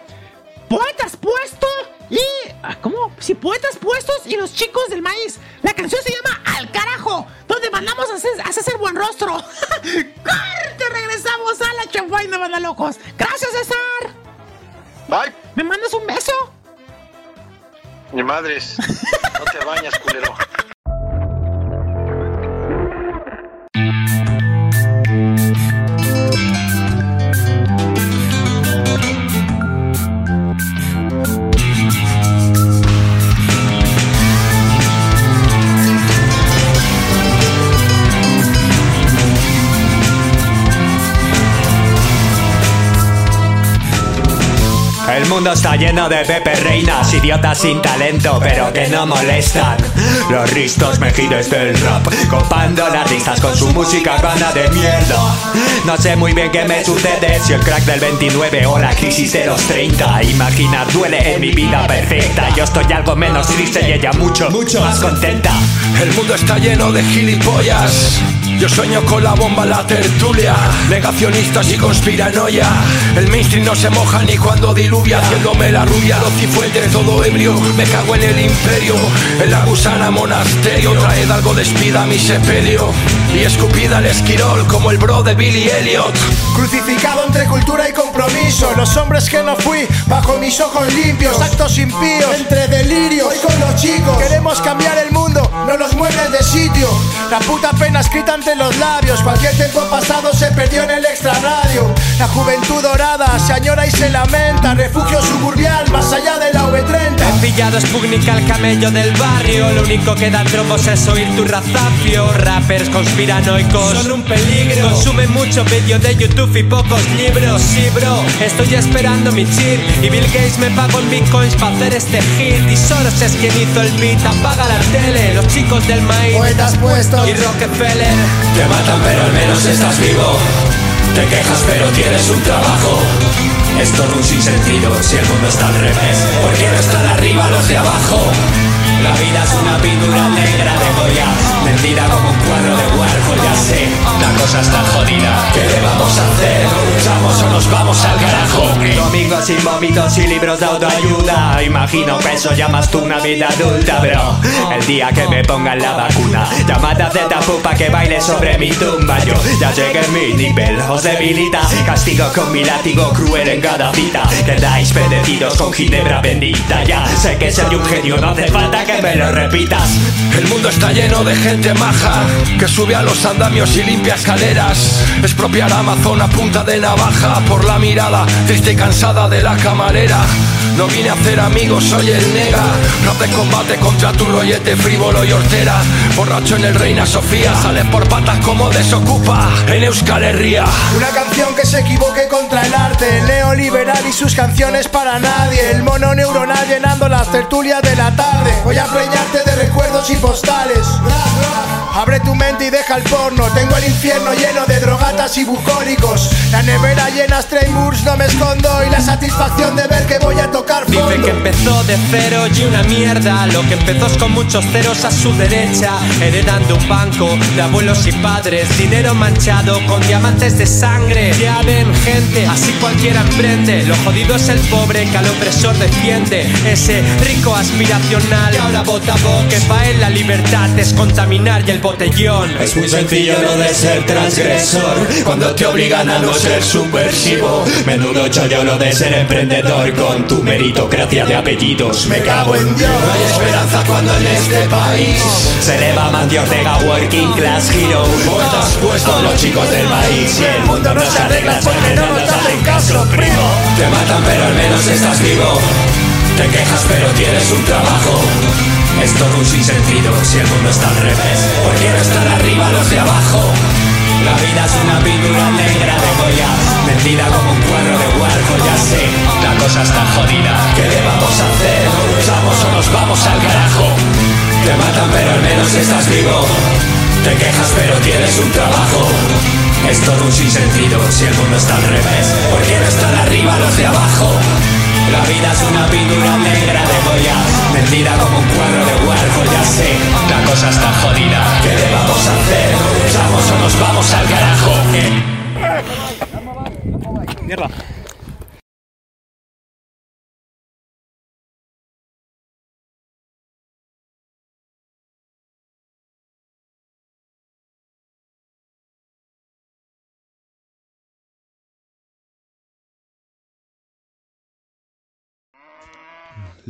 Poetas Puesto y. ah, ¿Cómo? Sí, Poetas Puestos y los chicos del maíz. La canción se llama Al carajo, donde mandamos a César, Buen Rostro. [laughs] ¡Corte! Regresamos a la champaina, banda locos. Gracias, César. Bye. ¿Me mandas un beso? Mi madres. No te bañas, culero. [laughs] mundo está lleno de Pepe Reinas, idiotas sin talento, pero que no molestan. Los ristos mejires del rap, copando las listas con su música banda de mierda. No sé muy bien qué me sucede, si el crack del 29 o la crisis de los 30. Imaginar duele en mi vida perfecta. Yo estoy algo menos triste y ella mucho, mucho más contenta. El mundo está lleno de gilipollas. Yo sueño con la bomba, la tertulia, negacionistas y conspiranoia. El mainstream no se moja ni cuando diluvia, haciéndome la rubia, los cifuentes, todo ebrio. Me cago en el imperio, en la gusana monasterio. Traed algo de espida a mi sepelio y escupida al esquirol como el bro de Billy Elliot. Crucificado entre cultura y compromiso Los hombres que no fui, bajo mis ojos limpios Actos impíos, entre delirios Hoy con los chicos, queremos cambiar el mundo No nos mueves de sitio. La puta pena escrita entre los labios. Cualquier tiempo pasado se perdió en el extrarradio. La juventud dorada se añora y se lamenta. Refugio suburbial, más allá de la V30 He pillado Sputnik al camello del barrio. Lo único que da tromos es oír tu razafio. Rappers conspiranoicos Son un peligro. Consumen mucho vídeo de YouTube y pocos libros. Sí bro, estoy esperando mi chip. Y Bill Gates me pagó en bitcoins para hacer este hit. Y Soros es quien hizo el beat. Apaga la tele, los chicos del maíz Poetas puestos Y Rockefeller Te matan pero al menos estás vivo. Te quejas pero tienes un trabajo. Es todo un sinsentido si el mundo está al revés. ¿Por qué no están arriba los de abajo? La vida es una pintura negra de Goya Vendida como un cuadro de Warhol, ya sé. La cosa está jodida. ¿Qué le vamos a hacer? ¿O luchamos o nos vamos al carajo? Domingos sin vómitos y libros de autoayuda. Imagino que eso llamas tú una vida adulta, bro. El día que me pongan la vacuna. Llamada de tapupa que baile sobre mi tumba. Yo ya llegué mi nivel, os debilita. Castigo con mi látigo cruel en cada cita. Quedáis bendecidos con ginebra bendita. Ya sé que soy un genio, no hace falta que me lo repitas El mundo está lleno de gente maja que sube a los andamios y limpia escaleras. Expropiar Amazon a punta de navaja por la mirada triste y cansada de la camarera. No vine a hacer amigos, soy el nega. Rap de combate contra tu rollete frívolo y hortera. Borracho en el Reina Sofía, sale por patas como desocupa en Euskal Herria. Una canción que se equivoque contra el arte, el neoliberal y sus canciones para nadie, el mono neuronal llenando las tertulias de la tarde. Voy a preñarte de recuerdos y postales. Abre tu mente y deja el porno. Tengo el infierno lleno de drogatas y bucólicos. La nevera llena Strainburgs, no me escondo. Y la satisfacción de ver que voy a tocar fondo. Dice que empezó de cero y una mierda. Lo que empezó es con muchos ceros a su derecha. Heredando un banco de abuelos y padres. Dinero manchado con diamantes de sangre. Ya ven, gente, así cualquiera emprende. Lo jodido es el pobre que al opresor defiende. Ese rico aspiracional. Vota voz. Que va en la libertad es contaminar y el botellón. Es muy sencillo lo de ser transgresor. Cuando te obligan a no ser subversivo. Menudo chollo lo de ser emprendedor. Con tu meritocracia de apellidos Me cago en Dios. No hay esperanza cuando en este país Se eleva Mandy Ortega Working Class Hero. Poetas puestos los chicos del maíz Y el mundo no se arregla porque no nos hacen caso, primo. Te matan pero al menos estás vivo Te quejas pero tienes un trabajo es todo un sinsentido si el mundo está al revés. ¿Por qué no están arriba los de abajo? La vida es una pintura negra de Goya, vendida como un cuadro de Warhol, ya sé. La cosa está jodida, ¿qué le vamos a hacer? ¿O luchamos o nos vamos al carajo? Te matan pero al menos estás vivo. Te quejas pero tienes un trabajo. Es todo un sinsentido si el mundo está al revés. ¿Por qué no están arriba los de abajo? La vida es una pintura negra de Goya Vendida como un cuadro de Warhol, ya sé La cosa está jodida, ¿qué le vamos a hacer? ¿O luchamos o nos vamos al carajo? Mierda.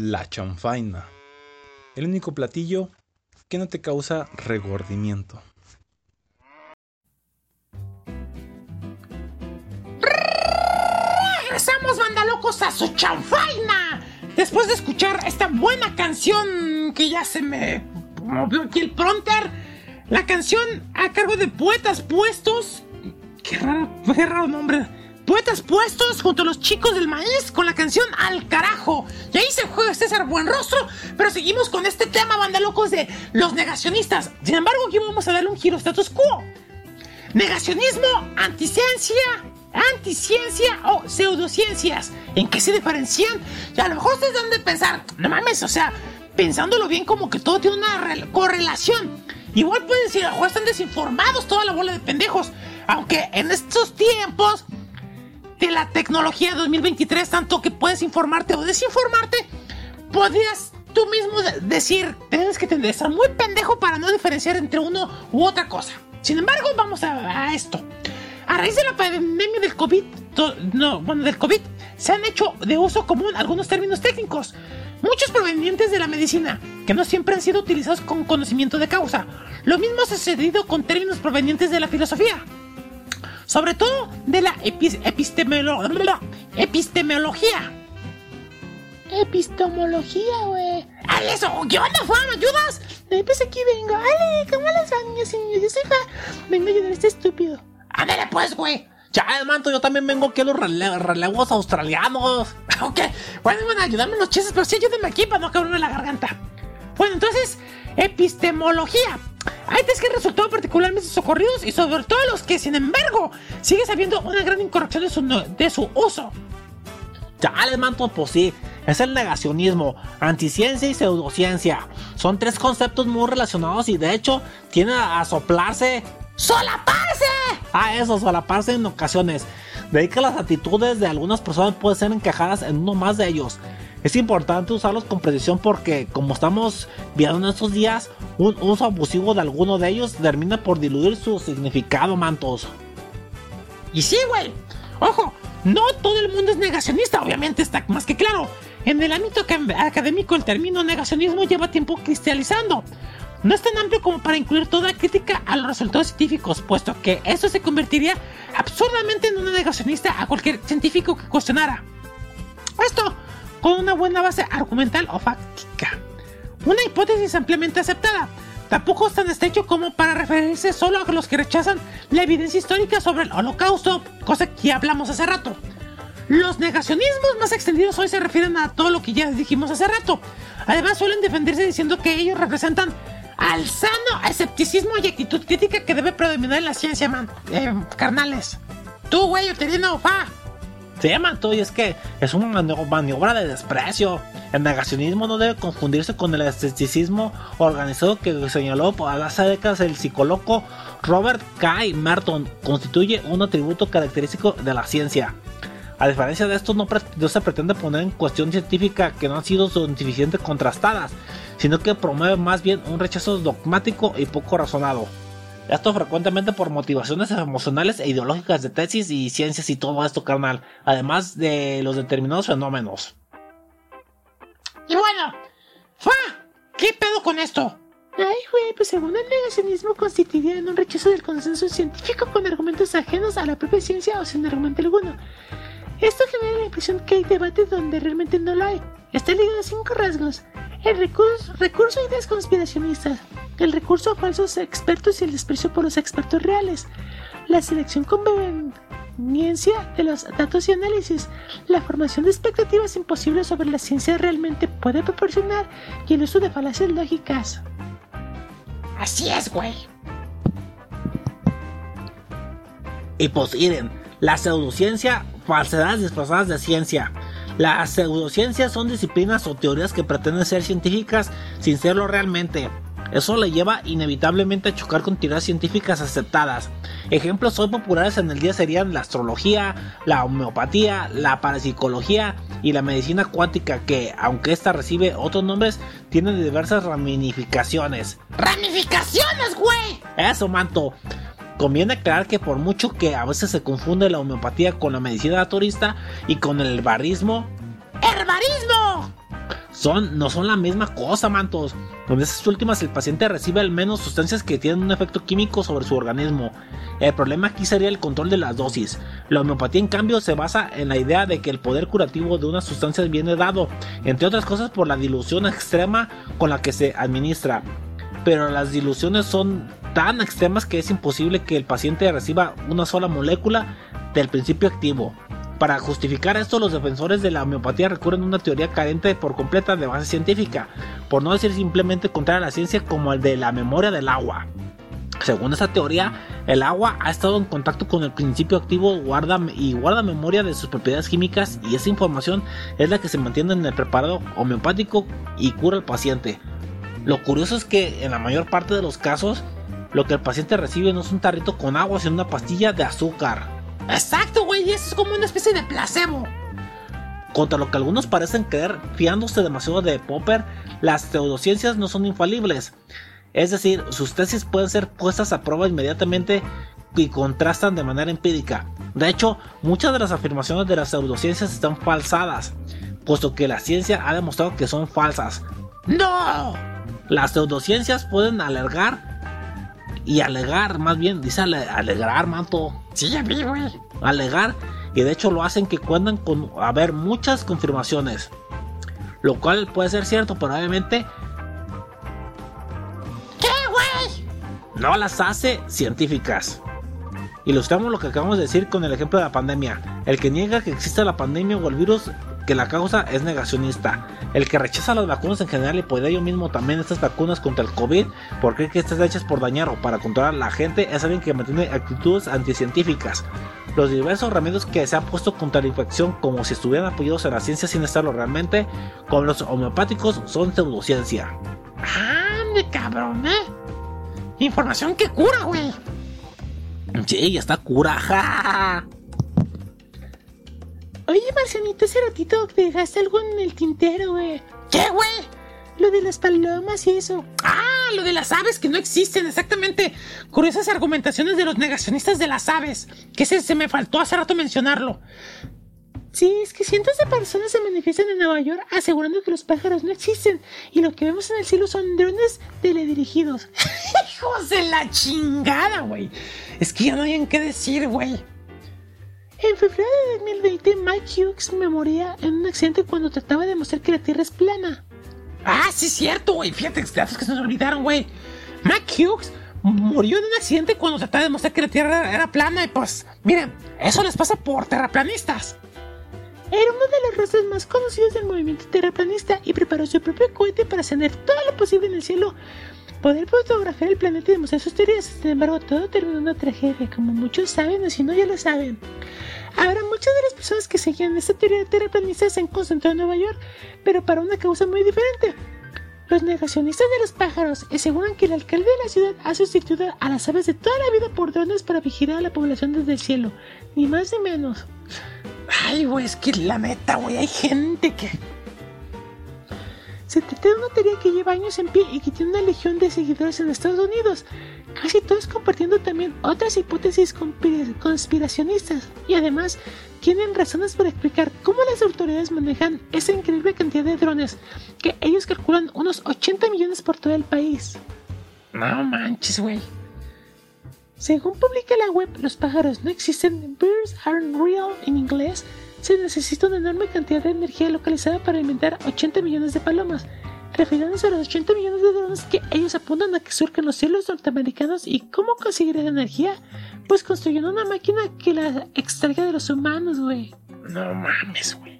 La chanfaina. El único platillo que no te causa regordimiento. Regresamos, bandalocos, a su chanfaina. Después de escuchar esta buena canción que ya se me movió aquí el pronter, la canción a cargo de Poetas Puestos. Qué raro, qué raro nombre. Poetas Puestos junto a los chicos del maíz con la canción Al carajo. Y ahí se juega César Buenrostro, pero seguimos con este tema, bandalocos, de los negacionistas. Sin embargo, aquí vamos a darle un giro status quo. Negacionismo, anticiencia, anticiencia o pseudociencias. ¿En qué se diferencian? Y a lo mejor ustedes deben de pensar, no mames, o sea, pensándolo bien como que todo tiene una rel- correlación. Igual pueden decir, a lo mejor están desinformados toda la bola de pendejos. Aunque en estos tiempos de la tecnología 2023, tanto que puedes informarte o desinformarte, podrías tú mismo de- decir, tienes que tener- estar muy pendejo para no diferenciar entre uno u otra cosa. Sin embargo, vamos a, esto. A raíz de la pandemia del COVID, no, bueno, del COVID, se han hecho de uso común algunos términos técnicos, muchos provenientes de la medicina, que no siempre han sido utilizados con conocimiento de causa. Lo mismo ha sucedido con términos provenientes de la filosofía sobre todo de la epi- epistemolo- epistemología. Epistemología, güey. ¡Ale, eso! ¿Qué onda, Juan? ¿Me ayudas? Pues aquí vengo. ¡Ale! ¿Cómo les van, niños y niños? Yo soy Juan. Vengo a ayudar a este estúpido. ¡Ándale, pues, güey! Ya, manto, yo también vengo aquí a los rele- relevos australianos. [laughs] Ok, bueno, bueno, ayudarme en los chistes, pero sí ayúdenme aquí para no cabrarme la garganta. Bueno, entonces, epistemología. Hay tres que han resultado particularmente socorridos y sobre todo los que, sin embargo, sigue habiendo una gran incorrección de su, de su uso. Chale, manto, pues sí. es el negacionismo, anticiencia y pseudociencia. Son tres conceptos muy relacionados y de hecho tienen a soplarse. ¡Solaparse! Ah, eso, solaparse en ocasiones. De ahí que las actitudes de algunas personas pueden ser encajadas en uno más de ellos. Es importante usarlos con precisión porque, como estamos viendo en estos días, un uso abusivo de alguno de ellos termina por diluir su significado, mantos. Y sí, güey. Ojo, no todo el mundo es negacionista, obviamente está más que claro. En el ámbito acad- académico el término negacionismo lleva tiempo cristalizando. No es tan amplio como para incluir toda crítica a los resultados científicos, puesto que eso se convertiría absurdamente en un negacionista a cualquier científico que cuestionara. Esto con una buena base argumental o fáctica. Una hipótesis ampliamente aceptada. Tampoco es tan estrecho como para referirse solo a los que rechazan la evidencia histórica sobre el holocausto, cosa que hablamos hace rato. Los negacionismos más extendidos hoy se refieren a todo lo que ya dijimos hace rato. Además suelen defenderse diciendo que ellos representan al sano escepticismo y actitud crítica que debe predominar en la ciencia, man, eh, carnales. Tú, güey, uterino, fa. Sí, manto, y es que es una mani- maniobra de desprecio. El negacionismo no debe confundirse con el escepticismo organizado que señaló por hace décadas el psicólogo Robert K. Merton. Constituye un atributo característico de la ciencia. A diferencia de esto, no, no se pretende poner en cuestión científica que no han sido suficientemente contrastadas, sino que promueve más bien un rechazo dogmático y poco razonado. Esto frecuentemente por motivaciones emocionales e ideológicas de tesis y ciencias y todo esto, carnal, además de los determinados fenómenos. Y bueno, fa, ¿qué pedo con esto? Ay, güey, pues según el negacionismo constituiría en un rechazo del consenso científico con argumentos ajenos a la propia ciencia o sin argumento alguno. Esto genera la impresión que hay debate donde realmente no lo hay. Está ligado a cinco rasgos. El recurso, recurso a ideas conspiracionistas, el recurso a falsos expertos y el desprecio por los expertos reales, la selección con conveniencia de los datos y análisis, la formación de expectativas imposibles sobre la ciencia realmente puede proporcionar y el uso de falacias lógicas. Así es, güey. Y pues la pseudociencia, falsedades disfrazadas de ciencia. Las pseudociencias son disciplinas o teorías que pretenden ser científicas sin serlo realmente. Eso le lleva inevitablemente a chocar con teorías científicas aceptadas. Ejemplos hoy populares en el día serían la astrología, la homeopatía, la parapsicología y la medicina cuántica que, aunque esta recibe otros nombres, tienen diversas ramificaciones. ¡Ramificaciones, güey! Eso, manto. Conviene aclarar que por mucho que a veces se confunde la homeopatía con la medicina naturista y con el barrismo, ¡Herbarismo! son, no son la misma cosa, mantos. Con esas últimas el paciente recibe al menos sustancias que tienen un efecto químico sobre su organismo. El problema aquí sería el control de las dosis. La homeopatía en cambio se basa en la idea de que el poder curativo de una sustancia viene dado, entre otras cosas por la dilución extrema con la que se administra. Pero las diluciones son tan extremas que es imposible que el paciente reciba una sola molécula del principio activo. Para justificar esto, los defensores de la homeopatía recurren a una teoría carente por completa de base científica, por no decir simplemente contraria a la ciencia como el de la memoria del agua. Según esta teoría, el agua ha estado en contacto con el principio activo guarda, y guarda memoria de sus propiedades químicas y esa información es la que se mantiene en el preparado homeopático y cura al paciente. Lo curioso es que en la mayor parte de los casos, lo que el paciente recibe no es un tarrito con agua, sino una pastilla de azúcar. Exacto, güey, eso es como una especie de placebo. Contra lo que algunos parecen creer, fiándose demasiado de Popper, las pseudociencias no son infalibles. Es decir, sus tesis pueden ser puestas a prueba inmediatamente y contrastan de manera empírica. De hecho, muchas de las afirmaciones de las pseudociencias están falsadas, puesto que la ciencia ha demostrado que son falsas. ¡No! Las pseudociencias pueden alargar y alegar, más bien, dice ale- alegrar, manto. Sí, ya vi, güey. Alegar, y de hecho lo hacen que cuentan con haber muchas confirmaciones. Lo cual puede ser cierto, pero obviamente ¿Qué, güey? no las hace científicas. Ilustramos lo que acabamos de decir con el ejemplo de la pandemia. El que niega que existe la pandemia o el virus que la causa es negacionista. El que rechaza las vacunas en general y por ello mismo también estas vacunas contra el COVID, porque cree que están hechas por dañar o para controlar a la gente, es alguien que mantiene actitudes anticientíficas. los diversos remedios que se han puesto contra la infección como si estuvieran apoyados en la ciencia sin estarlo realmente, como los homeopáticos, son pseudociencia. ¡Ande, cabrón, eh! Información que cura, güey. Sí, ya está cura. ja. Oye, Marcianito, hace ratito dejaste algo en el tintero, güey. ¿Qué, güey? Lo de las palomas y eso. Ah, lo de las aves que no existen, exactamente. Curiosas argumentaciones de los negacionistas de las aves. Que se, se me faltó hace rato mencionarlo. Sí, es que cientos de personas se manifiestan en Nueva York asegurando que los pájaros no existen y lo que vemos en el cielo son drones teledirigidos. [laughs] Hijos de la chingada, güey. Es que ya no hay en qué decir, güey. En febrero de 2020, Mike Hughes me moría en un accidente cuando trataba de demostrar que la Tierra es plana. Ah, sí, es cierto, güey. Fíjate, datos que se nos olvidaron, güey. Mike Hughes murió en un accidente cuando trataba de demostrar que la Tierra era plana y pues, miren, eso les pasa por terraplanistas. Era uno de los rostros más conocidos del movimiento terraplanista y preparó su propio cohete para ascender todo lo posible en el cielo, poder fotografiar el planeta y demostrar sus teorías. Sin embargo, todo terminó en una tragedia, como muchos saben o si no ya lo saben. Ahora, muchas de las personas que seguían esta teoría terraplanista se han concentrado en Nueva York, pero para una causa muy diferente. Los negacionistas de los pájaros aseguran que el alcalde de la ciudad ha sustituido a las aves de toda la vida por drones para vigilar a la población desde el cielo, ni más ni menos. Ay, güey, es que la neta, güey, hay gente que. Se trata de una teoría que lleva años en pie y que tiene una legión de seguidores en Estados Unidos, casi todos compartiendo también otras hipótesis conspira- conspiracionistas y además tienen razones para explicar cómo las autoridades manejan esa increíble cantidad de drones, que ellos calculan unos 80 millones por todo el país. No manches, güey. Según publica la web Los pájaros no existen, Birds aren't real en inglés, se necesita una enorme cantidad de energía localizada para alimentar 80 millones de palomas, refiriéndose a los 80 millones de drones que ellos apuntan a que surcan los cielos norteamericanos y cómo conseguir la energía, pues construyendo una máquina que la extraiga de los humanos, güey. No mames, güey.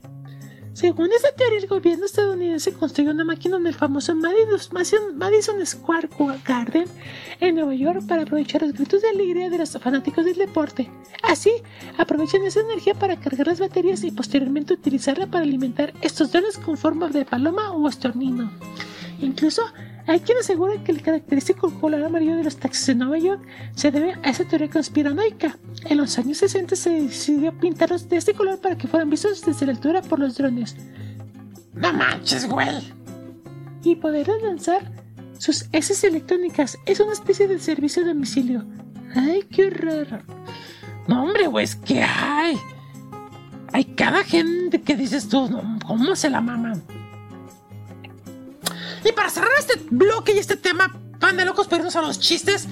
Según esta teoría, el gobierno estadounidense construyó una máquina en el famoso Madison, Square Garden en Nueva York para aprovechar los gritos de alegría de los fanáticos del deporte. Así, aprovechan esa energía para cargar las baterías y posteriormente utilizarla para alimentar estos drones con forma de paloma o estornino. Incluso, hay quien asegura que el característico color amarillo de los taxis de Nueva York se debe a esa teoría conspiranoica. En los años 60 se decidió pintarlos de este color para que fueran vistos desde la altura por los drones. No manches, güey. Y poder lanzar sus heces electrónicas es una especie de servicio a domicilio. Ay, qué horror. No, hombre, güey, es que hay. Hay cada gente que dices tú, ¿cómo se la maman? Y para cerrar este bloque y este tema, pan de locos, irnos a los chistes,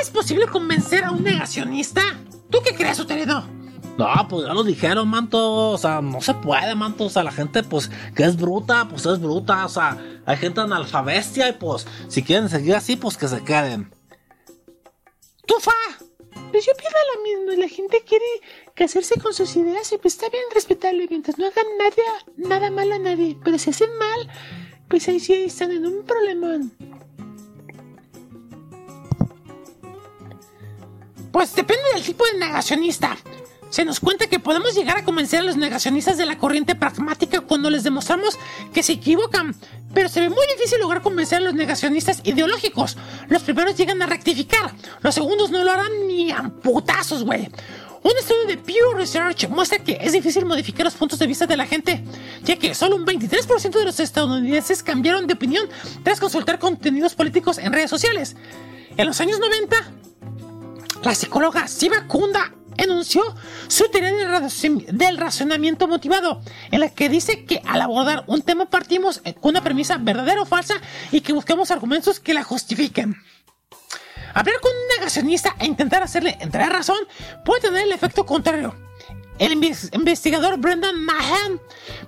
¿es posible convencer a un negacionista? ¿Tú qué crees, Uterino? No, pues ya lo dijeron, manto. O sea, no se puede, manto. O sea, la gente, pues, que es bruta, pues es bruta. O sea, hay gente analfabestia y pues, si quieren seguir así, pues que se queden. ¡Tufa! Pues yo pienso lo mismo. La gente quiere casarse con sus ideas y pues está bien respetable mientras no hagan nada, nada mal a nadie. Pero si hacen mal, pues ahí sí están en un problemón. Pues depende del tipo de negacionista. Se nos cuenta que podemos llegar a convencer a los negacionistas de la corriente pragmática cuando les demostramos que se equivocan, pero se ve muy difícil lograr convencer a los negacionistas ideológicos. Los primeros llegan a rectificar, los segundos no lo harán ni a putazos, güey. Un estudio de Pew Research muestra que es difícil modificar los puntos de vista de la gente, ya que solo un 23% de los estadounidenses cambiaron de opinión tras consultar contenidos políticos en redes sociales. En los años 90, la psicóloga Siva Kunda enunció su teoría del, razonamiento motivado, en la que dice que al abordar un tema partimos con una premisa verdadera o falsa y que buscamos argumentos que la justifiquen. Hablar con un negacionista e intentar hacerle entrar razón puede tener el efecto contrario. El inves- investigador Brendan Mahan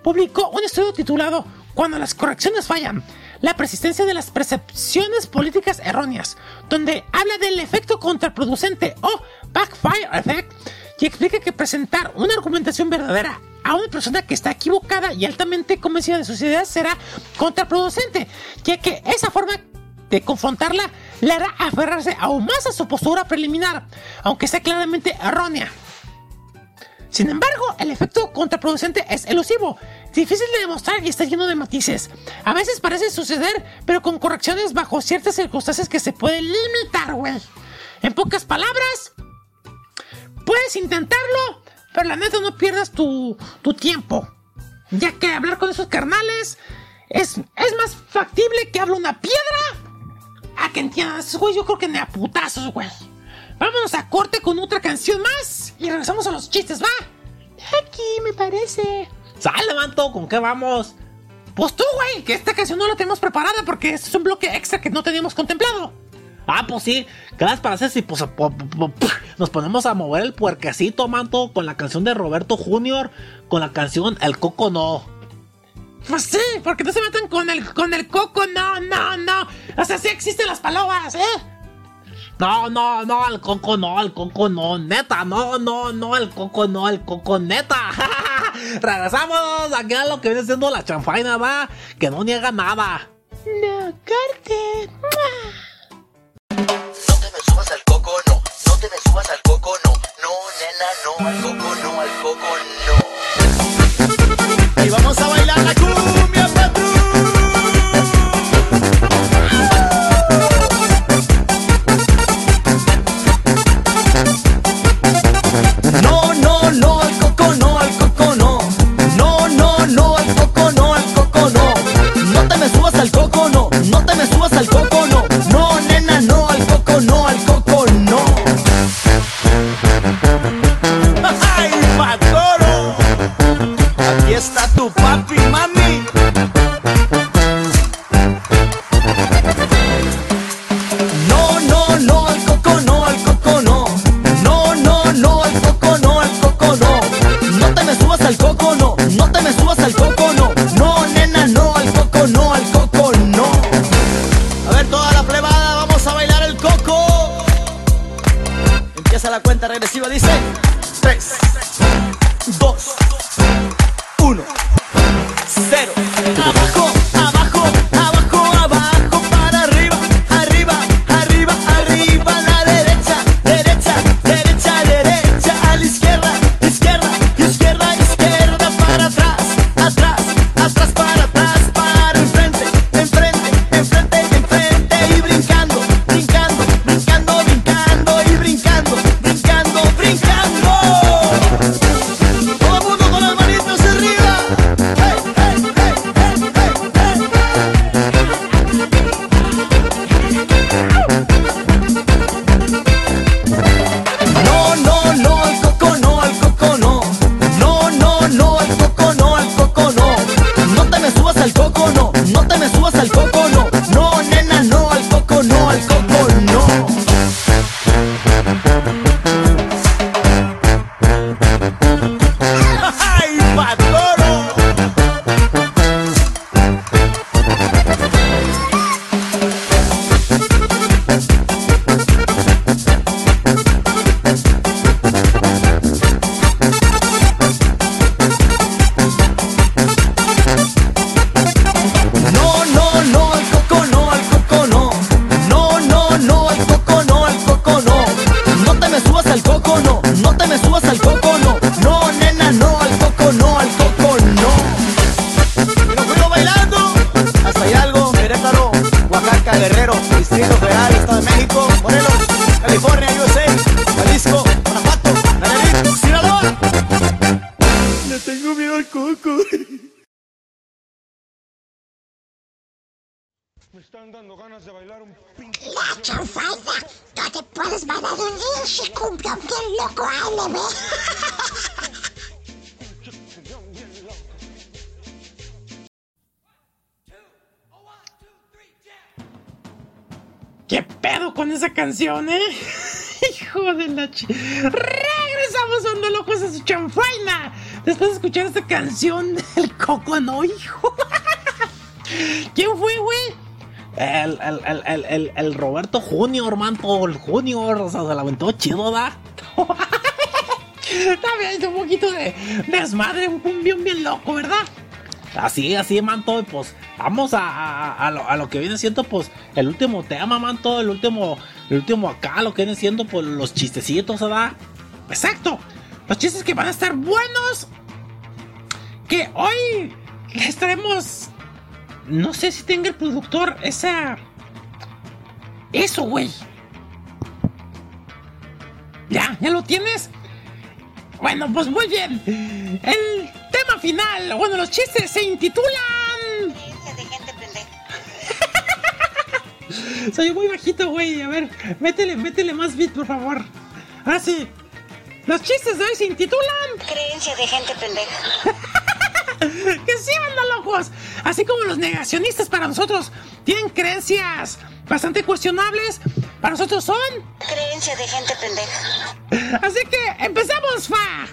publicó un estudio titulado Cuando las correcciones fallan, la persistencia de las percepciones políticas erróneas, donde habla del efecto contraproducente o backfire effect y explica que presentar una argumentación verdadera a una persona que está equivocada y altamente convencida de sus ideas será contraproducente, ya que esa forma de confrontarla le hará aferrarse aún más a su postura preliminar, aunque sea claramente errónea. Sin embargo, el efecto contraproducente es elusivo, difícil de demostrar y está lleno de matices. A veces parece suceder, pero con correcciones bajo ciertas circunstancias que se pueden limitar, güey. En pocas palabras, puedes intentarlo, pero la neta no pierdas tu, tu tiempo. Ya que hablar con esos carnales es, es más factible que hable una piedra a que entiendas, güey. Yo creo que ni a putazos, güey. Vámonos a corte con otra canción más y regresamos a los chistes, ¿va? Aquí me parece. Sale, manto, ¿con qué vamos? Pues tú, güey, que esta canción no la tenemos preparada porque es un bloque extra que no teníamos contemplado. Ah, pues sí, ¿qué les parece si pues, nos ponemos a mover el puerquecito, manto, con la canción de Roberto Junior, con la canción El Coco No? Pues sí, porque no se matan con el, con el coco, no, no, no. O sea, sí existen las palomas, ¿eh? No, no, no, el coco no, el coco no, neta, no, no, no, el coco no, el coco neta. [laughs] Regresamos aquí a lo que viene siendo la chanfaina, va, que no niega nada. No, corte. subas al coco, no. No te me subas al coco, no. No, nena, no. Al coco, no. Al coco, no. Canción del Coco no, hijo. ¿Quién fue, güey? El, el, el, el, Roberto Junior, manto, el Junior, o sea, se la aventó chido, ¿da? [laughs] También un poquito de desmadre, un cumbión bien loco, ¿verdad? Así, así, manto, pues vamos a, a, a lo, a lo que viene siendo, pues, el último tema, manto, el último, el último acá, lo que viene siendo, pues, los chistecitos, ¿verdad? Exacto. Los chistes que van a estar buenos. Que hoy les traemos. No sé si tenga el productor esa. Eso, güey. Ya, ya lo tienes. Bueno, pues muy bien. El tema final, bueno, los chistes se intitulan. de gente pendeja. Soy muy bajito, güey. A ver, métele, métele más beat, por favor. Ah, sí. Los chistes de hoy se intitulan. Creencia de gente pendeja. [laughs] [laughs] que sí, banda locos. Así como los negacionistas para nosotros tienen creencias bastante cuestionables, para nosotros son. Creencia de gente pendeja. Así que empezamos, fa.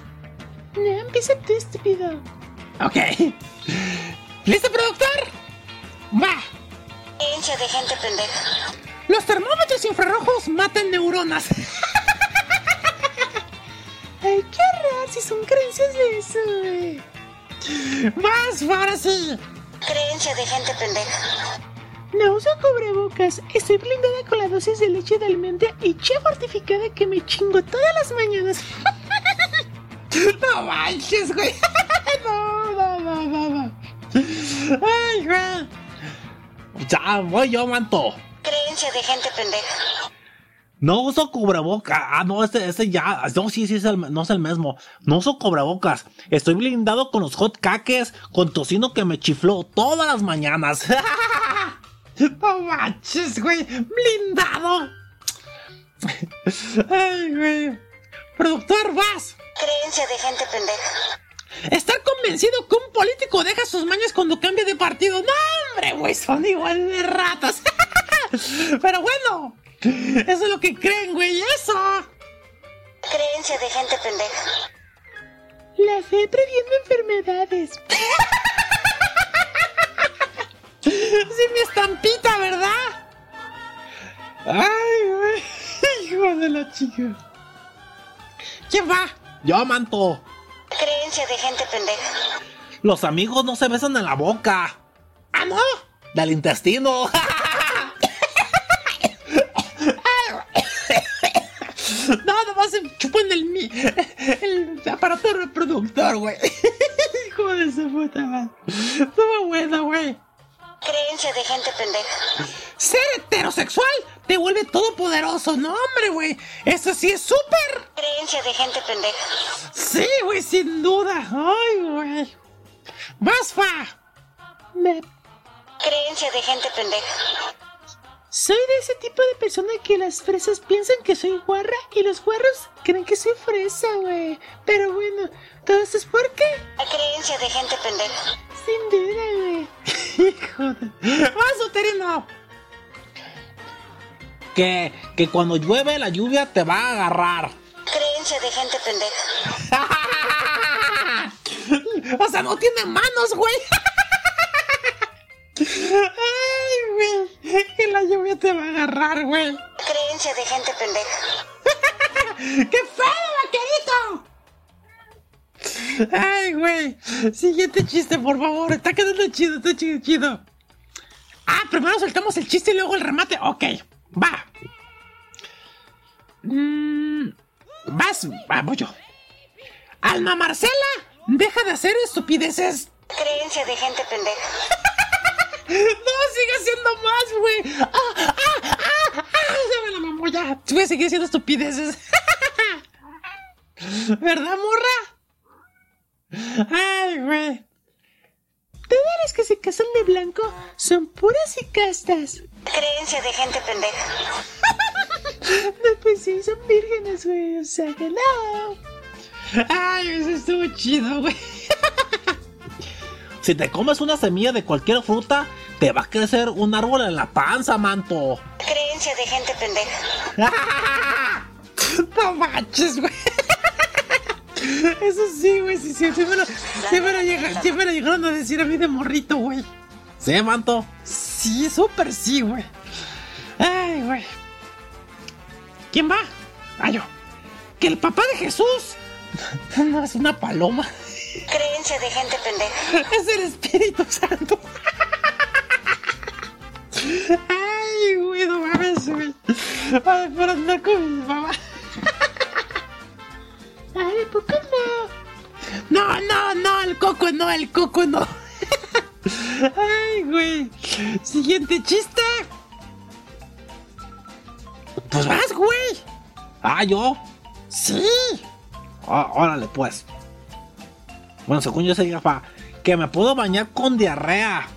No, empieza tú, estúpido. Ok. ¿Listo, productor? Va. Creencia de gente pendeja. Los termómetros infrarrojos matan neuronas. Ay, qué raro si son creencias de eso, güey. Más, ahora sí. Creencia de gente pendeja. No uso cubrebocas. Estoy blindada con la dosis de leche de almendra y che fortificada que me chingo todas las mañanas. [laughs] no manches, güey. [laughs] no, no, no, no, no. Ay, güey. Ya voy yo, manto. Creencia de gente pendeja. No uso cubrebocas. Ah, no, este, este ya. No, sí, sí, es el, no es el mismo. No uso cubrebocas. Estoy blindado con los hot caques, con tocino que me chifló todas las mañanas. [laughs] no manches, güey. Blindado. [laughs] Ay, güey. Productor, vas. Creencia de gente pendeja. Estar convencido que un político deja sus mañas cuando cambia de partido. No, hombre, güey, son igual de ratas. [laughs] Pero bueno, eso es lo que creen, güey, eso. Creencia de gente pendeja. La fe previene enfermedades. Sí, mi estampita, ¿verdad? Ay, güey. [laughs] Hijo de la chica. ¿Quién va? Yo, manto. Creencia de gente pendeja. Los amigos no se besan en la boca. ¿Ah, no? Del intestino. [laughs] nomás se chupan el, mi- el aparato reproductor, güey. [laughs] Hijo de su puta madre. Estuvo bueno, güey. Creencia de gente pendeja. Ser heterosexual te vuelve todopoderoso. No, hombre, güey. Eso sí es súper. Creencia de gente pendeja. Sí, güey, sin duda. Ay, güey. Vas, fa. Me- Creencia de gente pendeja. Soy de ese tipo de persona que las fresas piensan que soy guarra y los guarros creen que soy fresa, güey. Pero bueno, todo esto es porque, Creencia de gente pendeja. sin duda, güey. [laughs] Hijo de. Vas, Uterino. Que, que cuando llueve la lluvia te va a agarrar. Creencia de gente pendeja. [laughs] O sea, no tiene manos, güey. [laughs] Ay, güey. Que la lluvia te va a agarrar, güey. Creencia de gente pendeja. [laughs] ¡Qué feo, vaquerito! Ay, güey. Siguiente chiste, por favor. Está quedando chido, está chido, chido. Ah, primero soltamos el chiste y luego el remate. Ok, va. Mm, vas, vamos yo. Alma Marcela, deja de hacer estupideces. Creencia de gente pendeja. [laughs] No, sigue siendo más, güey. Ah, ah, ah, ah, se me la mamó ya. Voy a seguir haciendo estupideces. [laughs] ¿Verdad, morra? Ay, güey. Todas las que se casan de blanco son puras y castas. Creencia de gente pendeja. [laughs] No, pues sí, son vírgenes, güey. O sea que no. Ay, eso estuvo chido, güey. [laughs] Si te comes una semilla de cualquier fruta, te va a crecer un árbol en la panza, manto. Creencia de gente pendeja. [laughs] No manches, güey. Eso sí, güey, sí, sí, sí me, lo, sí me lo llega- sí me lo llegaron a decir a mí de morrito, güey. ¿Sí, manto? Sí, súper sí, güey. Ay, güey. ¿Quién va? Ah, yo. Que el papá de Jesús [laughs] no es una paloma, Creencia de gente pendeja. [laughs] es el Espíritu Santo. Ay, güey, no mames, güey. Ay, por andar con mi mamá. Ay, ¿a poco el coco no, el coco no. Ay, güey. Siguiente chiste. Pues vas, güey. Ah, yo. Sí. Ah, órale, pues. Bueno, según yo sé, jefa, que me puedo bañar con diarrea.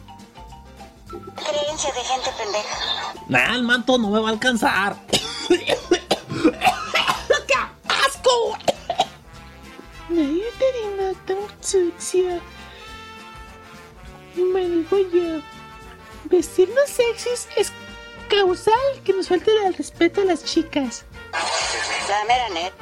Creencia de gente pendeja. Nah, el manto no me va a alcanzar. [coughs] ¡Qué asco! Nadie te tan sucia. Me digo yo, vestirnos sexys es causal que nos falte el respeto a las chicas. La mera net.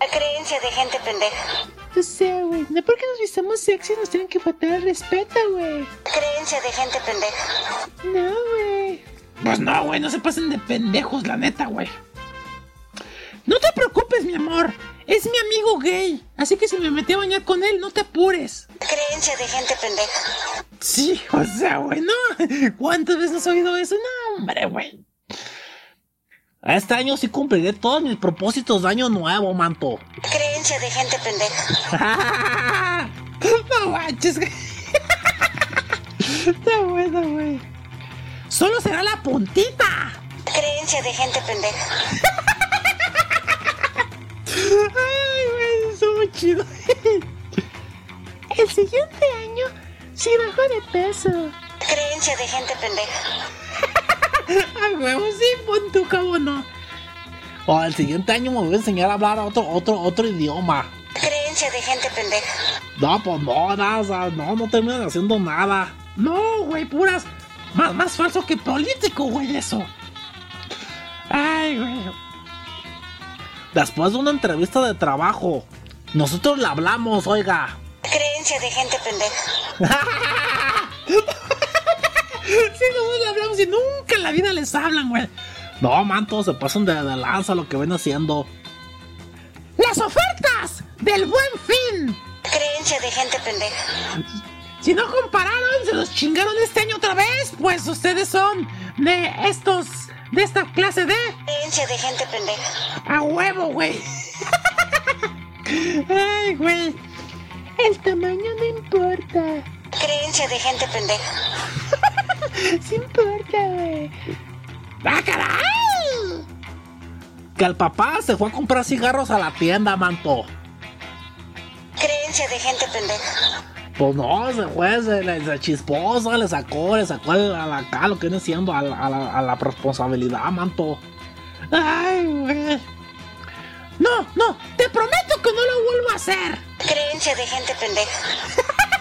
La creencia de gente pendeja. O sea, güey, no porque nos vistamos sexys nos tienen que faltar el respeto, güey. Creencia de gente pendeja. No, güey. Pues no, güey, no se pasen de pendejos, la neta, güey. No te preocupes, mi amor. Es mi amigo gay. Así que si me metí a bañar con él, no te apures. Creencia de gente pendeja. Sí, o sea, güey, no. ¿Cuántas veces has oído eso? No, hombre, güey. Este año sí cumpliré todos mis propósitos de año nuevo, manto. Creencia de gente pendeja. [laughs] no manches. [laughs] Está bueno, güey. Solo será la puntita. Creencia de gente pendeja. Ay, güey, eso muy chido. El siguiente año sí bajo de peso. Creencia de gente pendeja. Ay, huevo, sí, pon tu cabo no. O el siguiente año me voy a enseñar a hablar otro, otro, otro idioma. Creencia de gente pendeja. No, pues no, nada, no, no terminan haciendo nada. No, güey, puras. Más, más falso que político, güey, eso. Ay, güey. Después de una entrevista de trabajo, nosotros le hablamos, oiga. Creencia de gente pendeja. [laughs] sí, nosotros le hablamos y nunca en la vida les hablan, güey. No, manto, se pasan de, de lanza lo que ven haciendo. ¡Las ofertas del buen fin! Creencia de gente pendeja. Si no compararon, se los chingaron este año otra vez, pues ustedes son de estos, de esta clase de... Creencia de gente pendeja. A huevo, güey. [laughs] Ay, güey. El tamaño no importa. Creencia de gente pendeja. [laughs] sí importa, güey. ¡Ah, caray! Que el papá se fue a comprar cigarros a la tienda, manto. Creencia de gente pendeja. Pues no, se fue, se, le, se chisposa, le sacó, le sacó a la acá lo que viene siendo a, la- a la, a la responsabilidad, manto. Ay, güey. No, no, te prometo que no lo vuelvo a hacer. Creencia de gente pendeja. [laughs]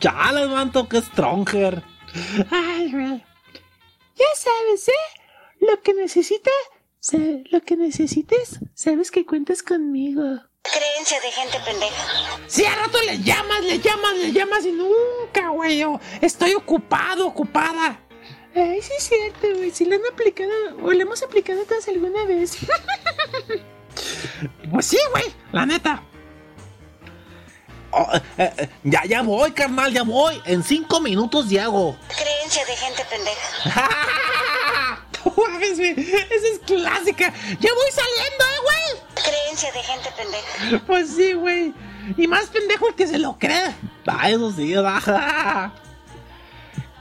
Chale, manto, que stronger. Ay, güey. Ya sabes, ¿eh? Lo que necesita, sa- lo que necesites, sabes que cuentas conmigo. Creencia de gente pendeja. Si al rato le llamas, le llamas, le llamas y nunca, güey. yo estoy ocupado, ocupada. Ay, sí es cierto, güey. Si lo han aplicado, o lo hemos aplicado todos alguna vez. [laughs] Pues sí, güey, la neta. Oh, eh, eh, ya, ya voy, carnal, ya voy. En cinco minutos llego. Creencia de gente pendeja. [laughs] Esa es clásica. Ya voy saliendo, eh, güey. Creencia de gente pendeja. Pues sí, güey. Y más pendejo el que se lo cree. Ah, eso sí, da. [laughs]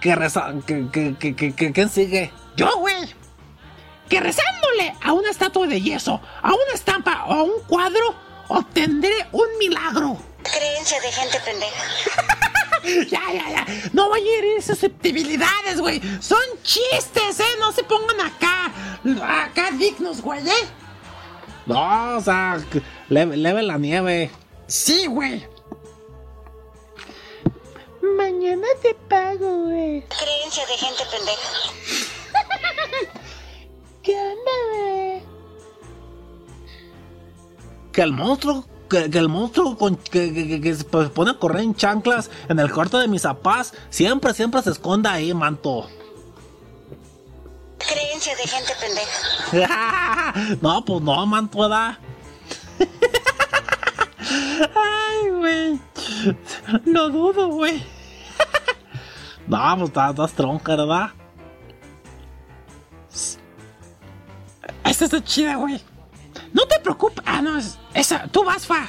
Que reza. Que, que, que, que- ¿Quién sigue? Yo, güey. Que rezándole a una estatua de yeso, a una estampa o a un cuadro, obtendré un milagro. Creencia de gente pendeja. [laughs] ya, ya, ya. No voy a herir susceptibilidades, güey. Son chistes, ¿eh? No se pongan acá. Acá dignos, güey, ¿eh? No, o sea, leve, leve la nieve. Sí, güey. Mañana te pago, güey. Creencia de gente pendeja. [laughs] ¿Qué onda, güey? Que el monstruo. Que, que el monstruo con, que, se pone a correr en chanclas en el cuarto de mis zapás siempre, siempre se esconda ahí, manto. Creencia de gente pendeja. [laughs] no, pues no, manto, da. [laughs] Ay, güey. No dudo, güey. [laughs] No, pues estás estás tronca, ¿verdad? Esta está chida, güey. No te preocupes. Ah, no, es- esa. Tú vas, fa.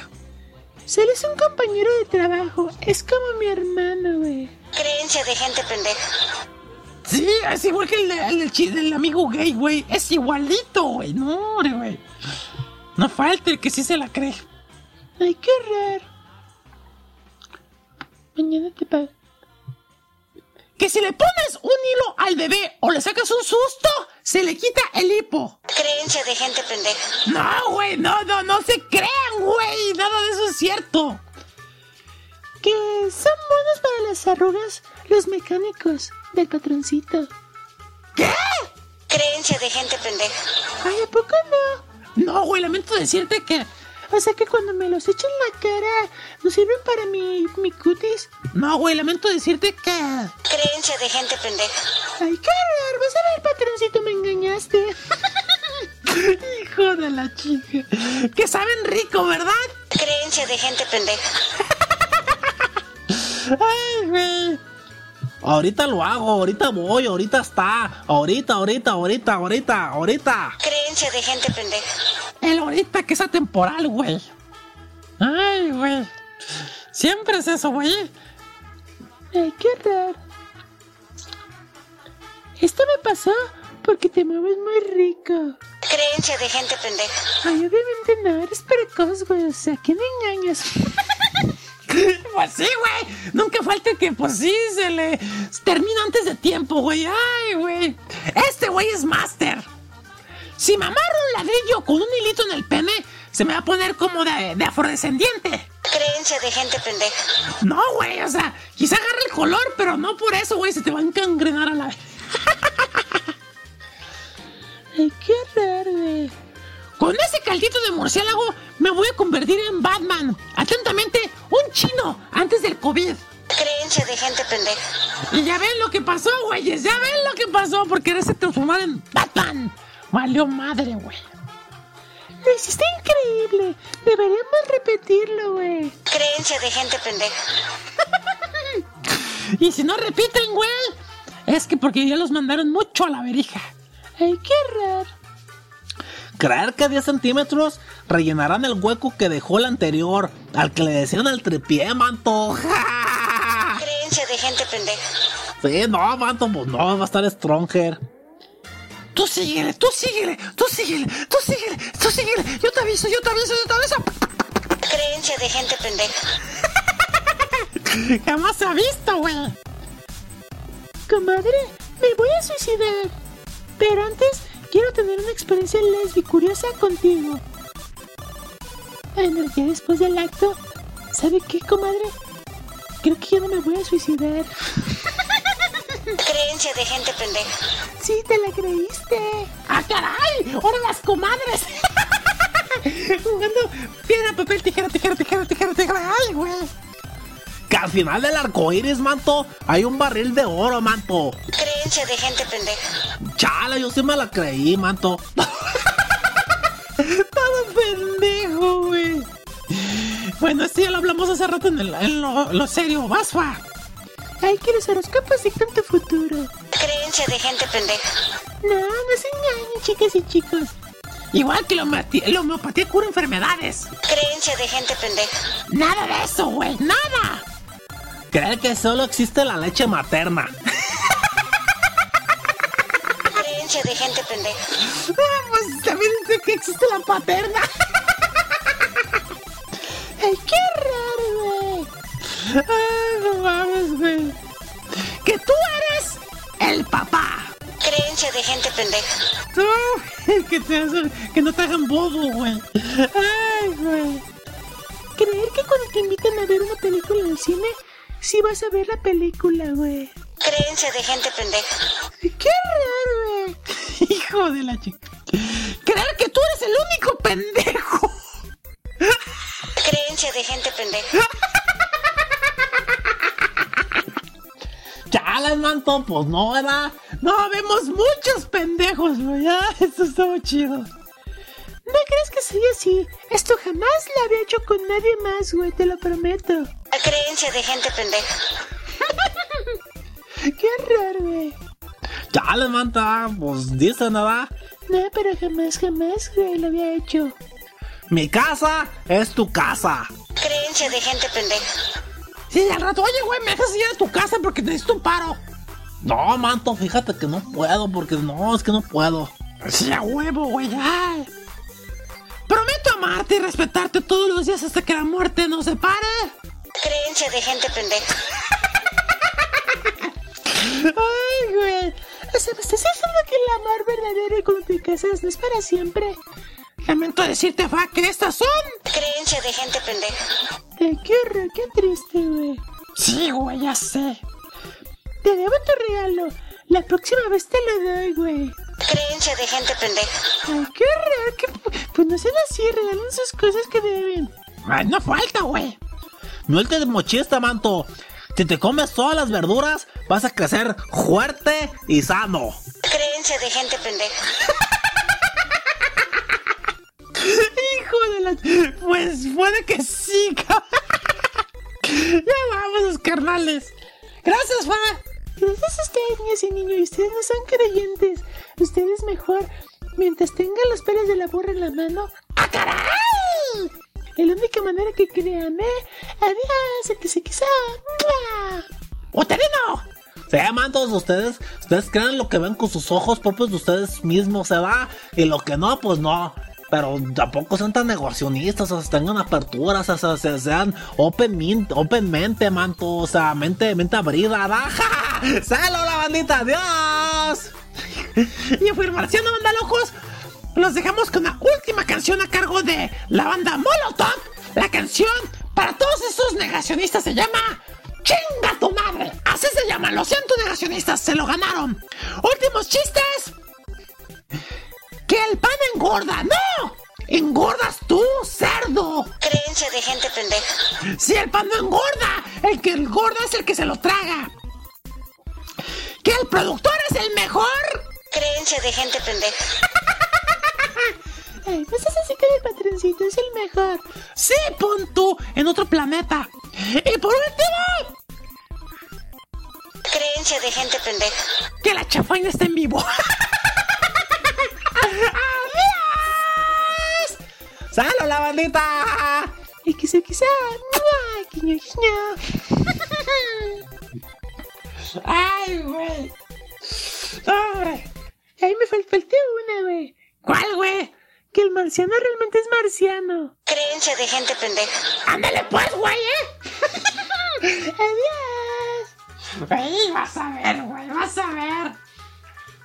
Solo es un compañero de trabajo. Es como mi hermano, güey. Creencia de gente pendeja. Sí, es igual que el, el del amigo gay, güey. Es igualito, güey. No, güey. No falta el que sí se la cree. Ay, qué raro. Mañana te pago. Que si le pones un hilo al bebé o le sacas un susto, se le quita el hipo. Creencia de gente pendeja. No, güey, no, no, no se crean, güey. Nada de eso es cierto. Que son buenos para las arrugas los mecánicos del patroncito. ¿Qué? Creencia de gente pendeja. Ay, ¿a poco no? No, güey, lamento decirte que. O sea que cuando me los echo en la cara, ¿no sirven para mi, mi cutis? No, güey, lamento decirte que. Creencia de gente pendeja. Ay, qué raro. Vas a ver, patroncito, me engañaste. [laughs] Hijo de la chica. Que saben rico, ¿verdad? Creencia de gente pendeja. Ay, güey. Ahorita lo hago, ahorita voy, ahorita está. Ahorita, ahorita, ahorita, ahorita, ahorita. Creencia de gente pendeja. El ahorita que es atemporal, güey. Ay, güey. Siempre es eso, güey. Ay, qué raro. Esto me pasó porque te mueves muy rico. Creencia de gente pendeja. Ay, obviamente no, eres precoz, güey. O sea, ¿qué me engañas? [laughs] Pues sí, güey. Nunca falta que, pues sí, se le termina antes de tiempo, güey. Ay, güey. Este güey es máster. Si me amarro un ladrillo con un hilito en el pene, se me va a poner como de, de afrodescendiente. Creencia de gente pendeja. No, güey, o sea, quizá agarre el color, pero no por eso, güey, se te va a encangrenar a la... [laughs] Ay, qué güey. Con ese caldito de murciélago me voy a convertir en Batman. Atentamente, un chino antes del COVID. Creencia de gente pendeja. Y ya ven lo que pasó, güeyes, ya ven lo que pasó por quererse transformar en Batman. Valió madre, güey. Lo hiciste increíble. Deberíamos repetirlo, güey. Creencia de gente pendeja. [laughs] Y si no repiten, güey, es que porque ya los mandaron mucho a la verija. Ay, qué raro. Creer que 10 centímetros rellenarán el hueco que dejó el anterior, al que le decían el tripié, manto. [laughs] Creencia de gente pendeja. Sí, no, manto, pues no, va a estar Stronger. Tú síguele, tú síguele, tú síguele, tú síguele, tú síguele. Yo te aviso, yo te aviso, yo te aviso. Creencia de gente pendeja. [laughs] Jamás se ha visto, güey. Comadre, me voy a suicidar. Pero antes quiero tener una experiencia lésbica curiosa contigo. Energía después del acto. ¿Sabe qué, comadre? Creo que ya no me voy a suicidar. [laughs] Creencia de gente pendeja. Sí, te la creíste. ¡Ah, caray! ¡Ahora las comadres! [laughs] Jugando piedra, papel, tijera, tijera, tijera, tijera, tijera. ¡Ay, güey! Que al final del arco iris, manto, hay un barril de oro, manto. Creencia de gente pendeja. Chala, yo sí me la creí, manto. [laughs] Todo pendejo, güey. Bueno, esto ya lo hablamos hace rato en, el- en lo, lo serio. Basfa. Ay, que los horóscopos dictan tu futuro. Creencia de gente pendeja. No, no se engañen, chicas y chicos. Igual que la homeopatía, la homeopatía cura enfermedades. Creencia de gente pendeja. Nada de eso, güey. Nada. Creer que solo existe la leche materna. Creencia de gente pendeja. Ah, pues también dice que existe la paterna. Ay, qué raro, güey. Ay, no mames, güey. Que tú eres el papá. Creencia de gente pendeja. Tú, que, te hacen- que no te hagan bobo, güey. Ay, güey. Creer que cuando te invitan a ver una película en el cine, sí vas a ver la película, güey. Creencia de gente pendeja. Qué raro, güey. [laughs] Hijo de la chica. Creer que tú eres el único pendejo. Creencia de gente pendeja. Chala, manto, pues no, ¿verdad? No, vemos muchos pendejos, güey. Ah, esto estuvo chido. No crees que soy así. Esto jamás lo había hecho con nadie más, güey, te lo prometo. Creencia de gente pendeja. [laughs] Qué raro, güey. Chala, manta, pues dice nada. No, pero jamás, jamás, güey, lo había hecho. Mi casa es tu casa. Creencia de gente pendeja. Sí, al rato, oye, güey, me dejas ir a tu casa porque necesito un paro. No, manto, fíjate que no puedo, porque no, es que no puedo. Sí, a huevo, güey, ay. Prometo amarte y respetarte todos los días hasta que la muerte nos separe. Creencia de gente pendeja. Ay, güey. O sea, ¿me estás diciendo que el amor verdadero y cuando te casas no es para siempre? Lamento decirte, Fa, que estas son. Creencia de gente pendeja. Ay, qué horror, qué triste, güey. Sí, güey, ya sé. Te debo tu regalo. La próxima vez te lo doy, güey. Creencia de gente pendeja. Ay, qué horror. qué- Pues no sean así, regalen sus cosas que deben. Ay, no falta, güey. No el de mochista, manto. Si te comes todas las verduras, vas a crecer fuerte y sano. Creencia de gente pendeja. [laughs] Hijo de la. Pues puede que sí, cabrón. [laughs] Ya vamos, carnales. Gracias, Fa. Gracias a ustedes, niñas y niños. Ustedes no son creyentes. Ustedes mejor. Mientras tengan los pelos de la burra en la mano. ¡Ah, caray! Es la única manera que crean, ¿eh? Adiós, el que se. ¡Mua! ¡Uterino! Se llaman todos ustedes. Ustedes crean lo que ven con sus ojos propios de ustedes mismos, se va. Y lo que no, pues no. Pero tampoco sean tan negacionistas, o sea, tengan aperturas, o sea, se- sean open, mint, open mente, manto, o sea, mente, mente abrida, baja. [laughs] ¡Salud, la bandita! ¡Adiós! [laughs] Y en afirmación de banda locos, los dejamos con la última canción a cargo de la banda Molotov. La canción para todos esos negacionistas se llama Chinga tu madre. Así se llama. Lo siento, negacionistas, se lo ganaron. Últimos chistes. Que el pan engorda. ¡No! Engordas tú, cerdo. Creencia de gente pendeja. Si el pan no engorda, el que engorda es el que se lo traga. Que el productor es el mejor. Creencia de gente pendeja. [laughs] Ay, no seas así con el patroncito, es el mejor. Sí, pon tú en otro planeta. Y por último, Creencia de gente pendeja. que la chafaina está en vivo. ¡Adiós! ¡Salud, la bandita! Y que se quizá. ¡Mua! ¡Guiño, guiño! ¡Ay, güey! Ay, me fal- faltó una, güey. ¿Cuál, güey? Que el marciano realmente es marciano. Creencia de gente pendeja. ¡Ándale pues, güey, eh! [laughs] Adiós. Ey, vas a ver, güey, vas a ver.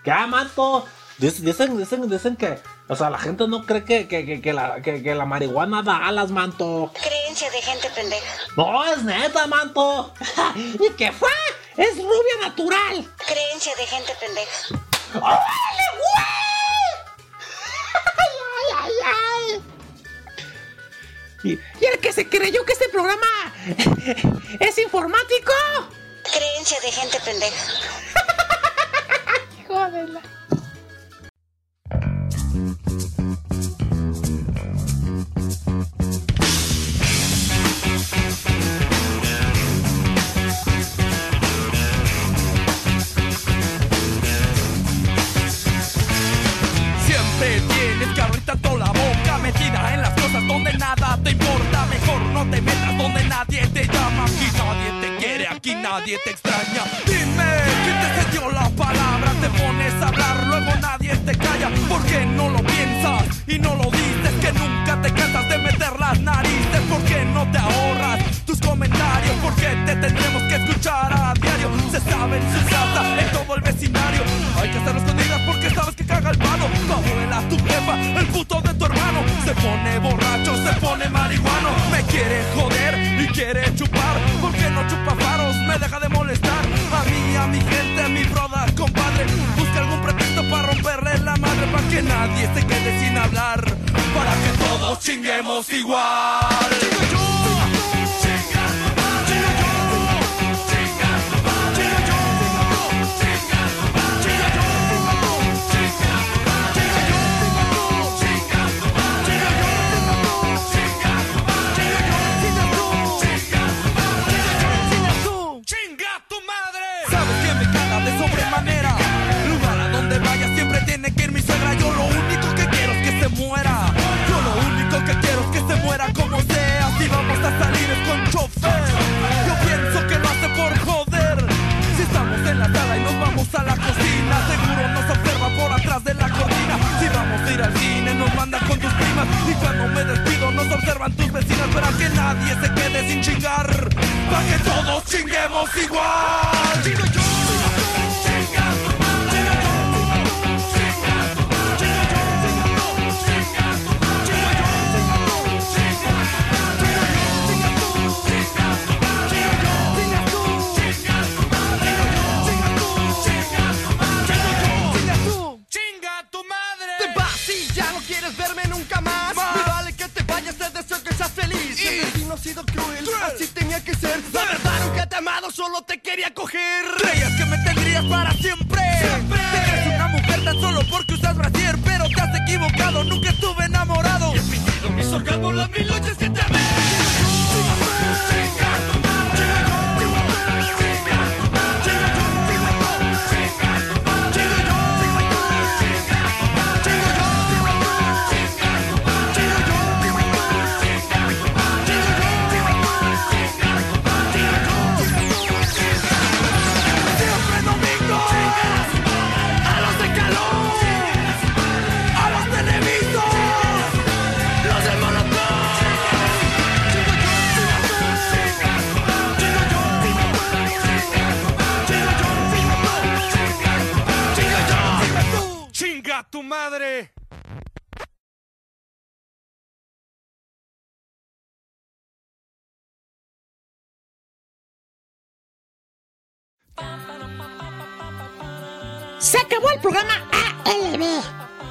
¿Qué, manto? Dicen, dicen, dicen, dicen que, o sea, la gente no cree que, que, que, que la, que, que la marihuana da alas, manto. Creencia de gente pendeja. No, es neta, manto. [laughs] ¿Y qué fue? Es rubia natural. Creencia de gente pendeja. ¡Órale, güey! ¡Ay, ay! Y, y el que se creyó que este programa [laughs] es informático. Creencia de gente pendeja. [laughs] Jódela. Nadie te chinguemos igual. tus vecinos para que nadie se quede sin chingar. Para que todos chinguemos igual.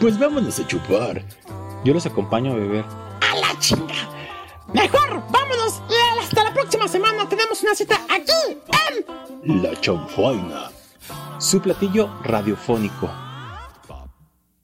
Pues vámonos a chupar. Yo los acompaño a beber. ¡A la chinga! ¡Mejor! ¡Vámonos! ¡Hasta la próxima semana! ¡Tenemos una cita aquí! ¡En... La chanfaina. Su platillo radiofónico.